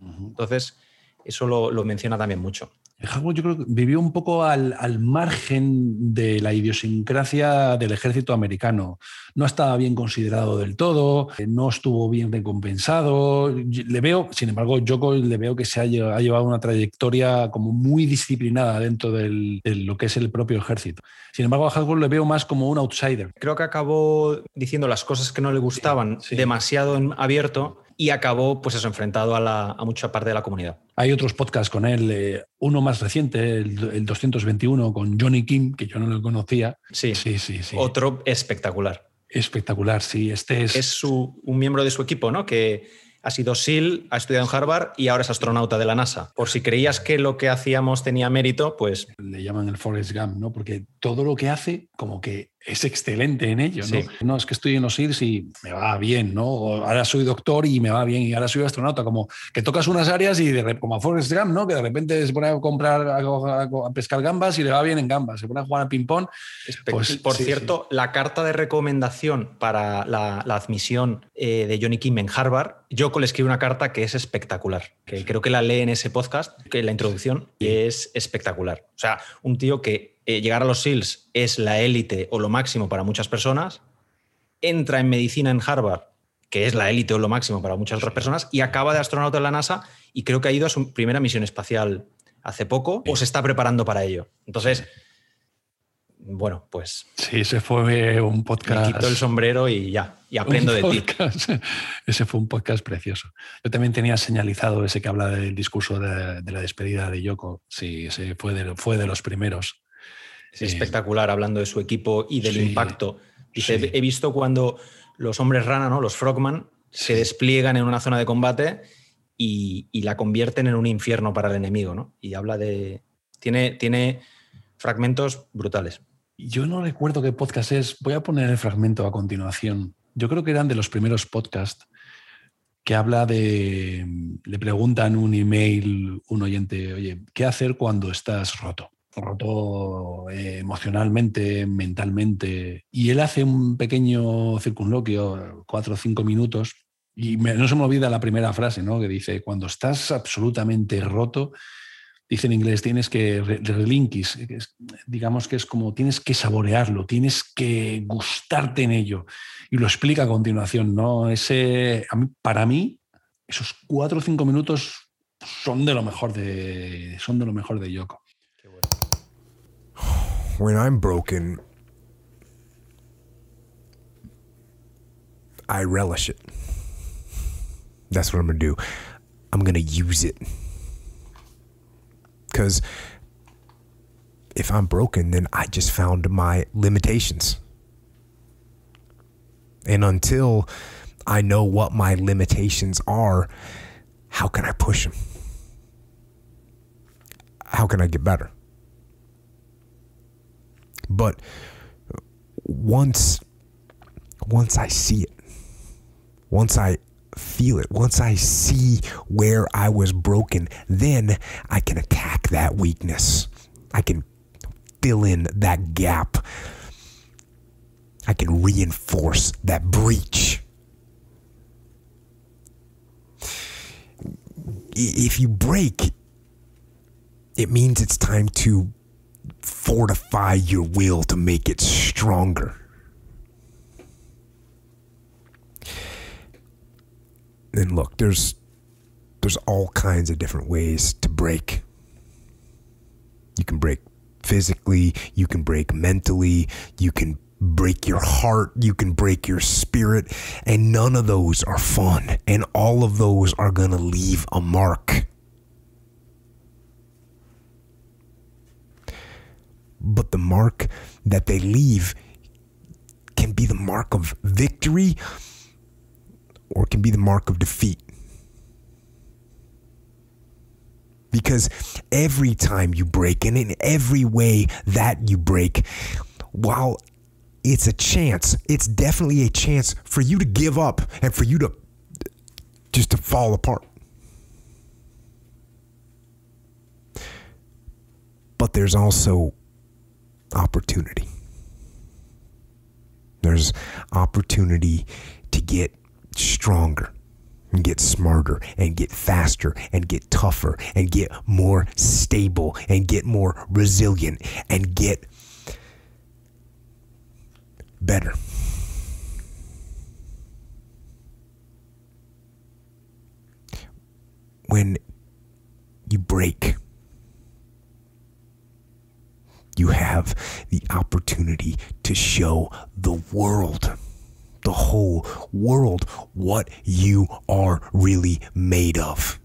Entonces, eso lo, menciona también mucho. Howard yo creo que vivió un poco al, margen de la idiosincrasia del ejército americano. No estaba bien considerado del todo, no estuvo bien recompensado. Le veo, sin embargo, yo le veo que se ha llevado una trayectoria como muy disciplinada dentro de lo que es el propio ejército. Sin embargo, a Howard le veo más como un outsider. Creo que acabó diciendo las cosas que no le gustaban demasiado en abierto y acabó, pues eso, enfrentado a, mucha parte de la comunidad. Hay otros podcasts con él, eh, uno más reciente, el, 221, con Johnny Kim, que yo no lo conocía. Sí, sí, sí. sí. Otro espectacular. Espectacular, sí. Este es. Es su, un miembro de su equipo, ¿no? Que ha sido SEAL, ha estudiado en Harvard y ahora es astronauta de la NASA. Por si creías que lo que hacíamos tenía mérito, pues... Le llaman el Forrest Gump, ¿no? Porque todo lo que hace como que es excelente en ello, ¿no? No, es que estoy en los SEALs y me va bien, ¿no? ahora soy doctor y me va bien y ahora soy astronauta, como que tocas unas áreas y de, como a Forrest Gump, ¿no? Que de repente se pone a comprar, a, pescar gambas y le va bien en gambas, se pone a jugar al ping-pong. Pues, Por cierto, la carta de recomendación para la, admisión eh, de Johnny Kim en Harvard, yo le escribo una carta que es espectacular, que creo que la lee en ese podcast, que la introducción, y es espectacular. O sea, un tío que eh, llegar a los SEALs es la élite o lo máximo para muchas personas, entra en medicina en Harvard, que es la élite o lo máximo para muchas otras personas, y acaba de astronauta en la NASA y creo que ha ido a su primera misión espacial hace poco o se está preparando para ello. Entonces, bueno, pues... Sí, ese fue un podcast... Me quito el sombrero y ya, y aprendo <laughs> de ti. Ese fue un podcast precioso. Yo también tenía señalizado ese que habla del discurso de, la despedida de Yoko. Sí, ese fue de, fue de los primeros. Es espectacular hablando de su equipo y del impacto. Dice, he visto cuando los hombres rana, ¿no? los frogman, se despliegan en una zona de combate y, la convierten en un infierno para el enemigo. ¿no? Y habla de, Tiene, tiene fragmentos brutales. Yo no recuerdo qué podcast es. Voy a poner el fragmento a continuación. Yo creo que eran de los primeros podcasts que habla de. Le preguntan un email, un oyente, oye, ¿qué hacer cuando estás roto? Roto eh, emocionalmente, mentalmente. Y él hace un pequeño circunloquio, cuatro o cinco minutos, y no se me olvida la primera frase, ¿no? Que dice: Cuando estás absolutamente roto, dice en inglés, tienes que relinquis, digamos que es como tienes que saborearlo, tienes que gustarte en ello. Y lo explica a continuación, ¿no? Ese, para mí, esos cuatro o cinco minutos son de lo mejor de, son de lo mejor de Yoko. When I'm broken, I relish it. That's what I'm gonna do. I'm gonna use it. Because if I'm broken, then I just found my limitations. And until I know what my limitations are, how can I push them? How can I get better? But once once I see it, once I feel it, once I see where I was broken, then I can attack that weakness. I can fill in that gap. I can reinforce that breach. If you break, it means it's time to fortify your will to make it stronger. and look, there's there's all kinds of different ways to break. You can break physically, you can break mentally, you can break your heart, you can break your spirit, and none of those are fun, and all of those are going to leave a mark. But the mark that they leave can be the mark of victory or can be the mark of defeat. Because every time you break, and in every way that you break, while it's a chance, it's definitely a chance for you to give up and for you to just to fall apart. But there's also opportunity. There's opportunity to get stronger and get smarter and get faster and get tougher and get more stable and get more resilient and get better. When you break, you have the opportunity to show the world the whole world what you are really made of.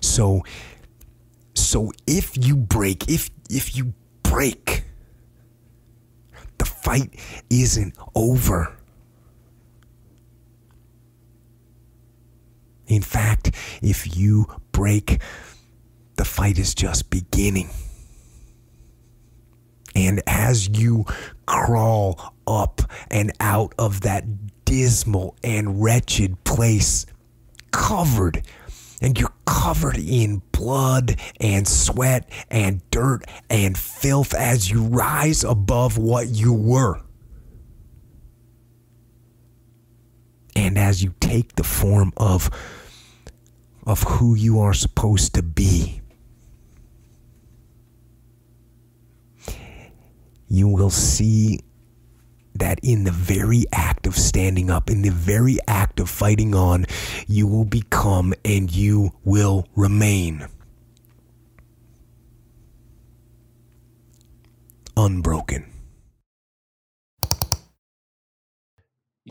So so if you break, if if you break, the fight isn't over. In fact, if you break, the fight is just beginning. And as you crawl up and out of that dismal and wretched place, covered, and you're covered in blood and sweat and dirt and filth as you rise above what you were. And as you take the form of of who you are supposed to be. You will see that in the very act of standing up, in the very act of fighting on, you will become and you will remain unbroken.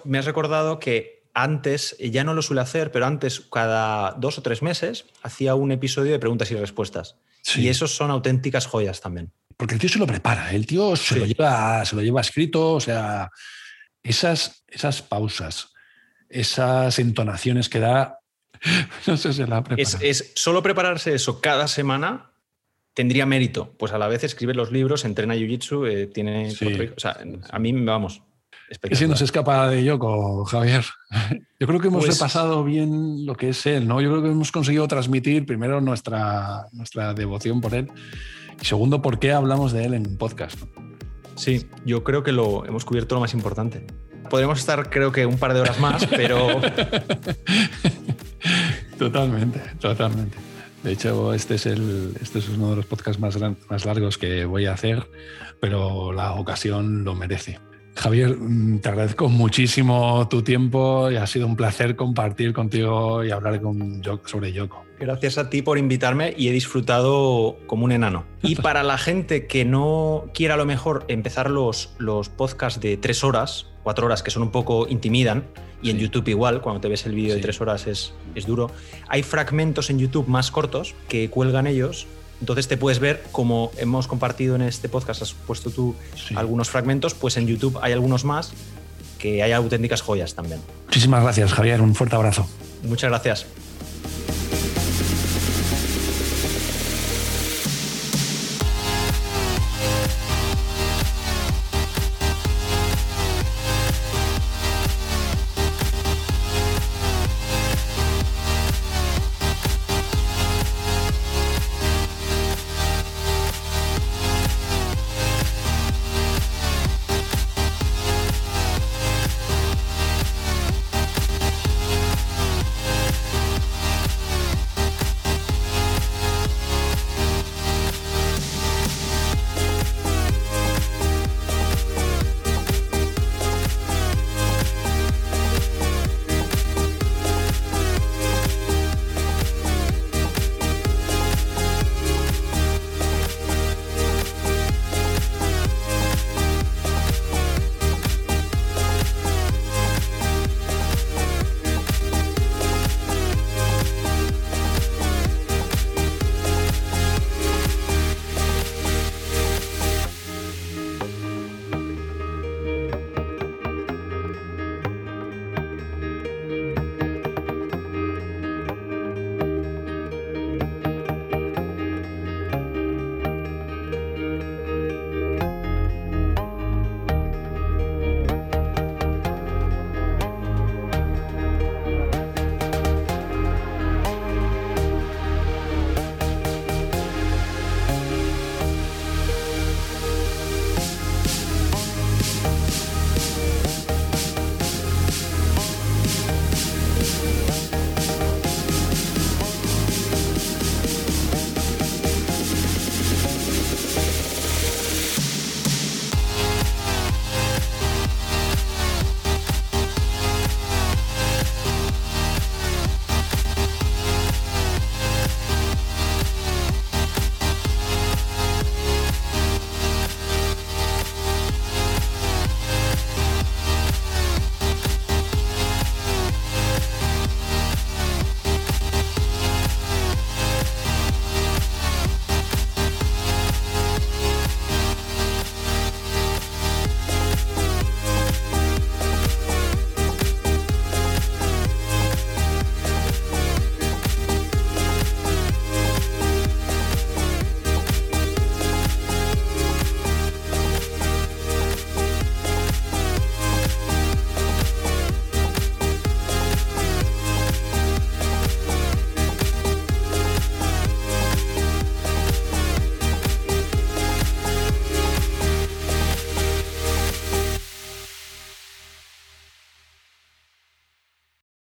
Me has recordado que antes, ya no lo suele hacer, pero antes, cada dos o tres meses, hacía un episodio de preguntas y respuestas. Sí. Y esos son auténticas joyas también. Porque el tío se lo prepara, el tío se, lo, lleva, se lo lleva escrito, o sea, esas, esas pausas, esas entonaciones que da, <laughs> no sé si la ha es, es solo prepararse eso cada semana tendría mérito. Pues a la vez escribe los libros, entrena Jiu-Jitsu, eh, tiene... O sea, a mí, vamos, que si nos escapa de Yoko, Javier. <laughs> Yo creo que hemos pues repasado bien lo que es él, ¿no? Yo creo que hemos conseguido transmitir primero nuestra, nuestra devoción por él y segundo, por qué hablamos de él en un podcast. Sí, yo creo que lo hemos cubierto lo más importante. Podremos estar, creo que, un par de horas más, pero. <laughs> totalmente, totalmente. De hecho, este es, el, este es uno de los podcasts más, más largos que voy a hacer, pero la ocasión lo merece. Javier, mm, te agradezco muchísimo tu tiempo y ha sido un placer compartir contigo y hablar con sobre Yoko. Gracias a ti por invitarme y he disfrutado como un enano. Y <laughs> para la gente que no quiera a lo mejor empezar los, los podcasts de tres horas, cuatro horas, que son un poco intimidan, y en YouTube igual, cuando te ves el vídeo de tres horas es, es duro, hay fragmentos en YouTube más cortos que cuelgan ellos entonces te puedes ver, como hemos compartido en este podcast, has puesto tú algunos fragmentos, pues en YouTube hay algunos más que hay auténticas joyas también. Muchísimas gracias, Javier. Un fuerte abrazo. Muchas gracias.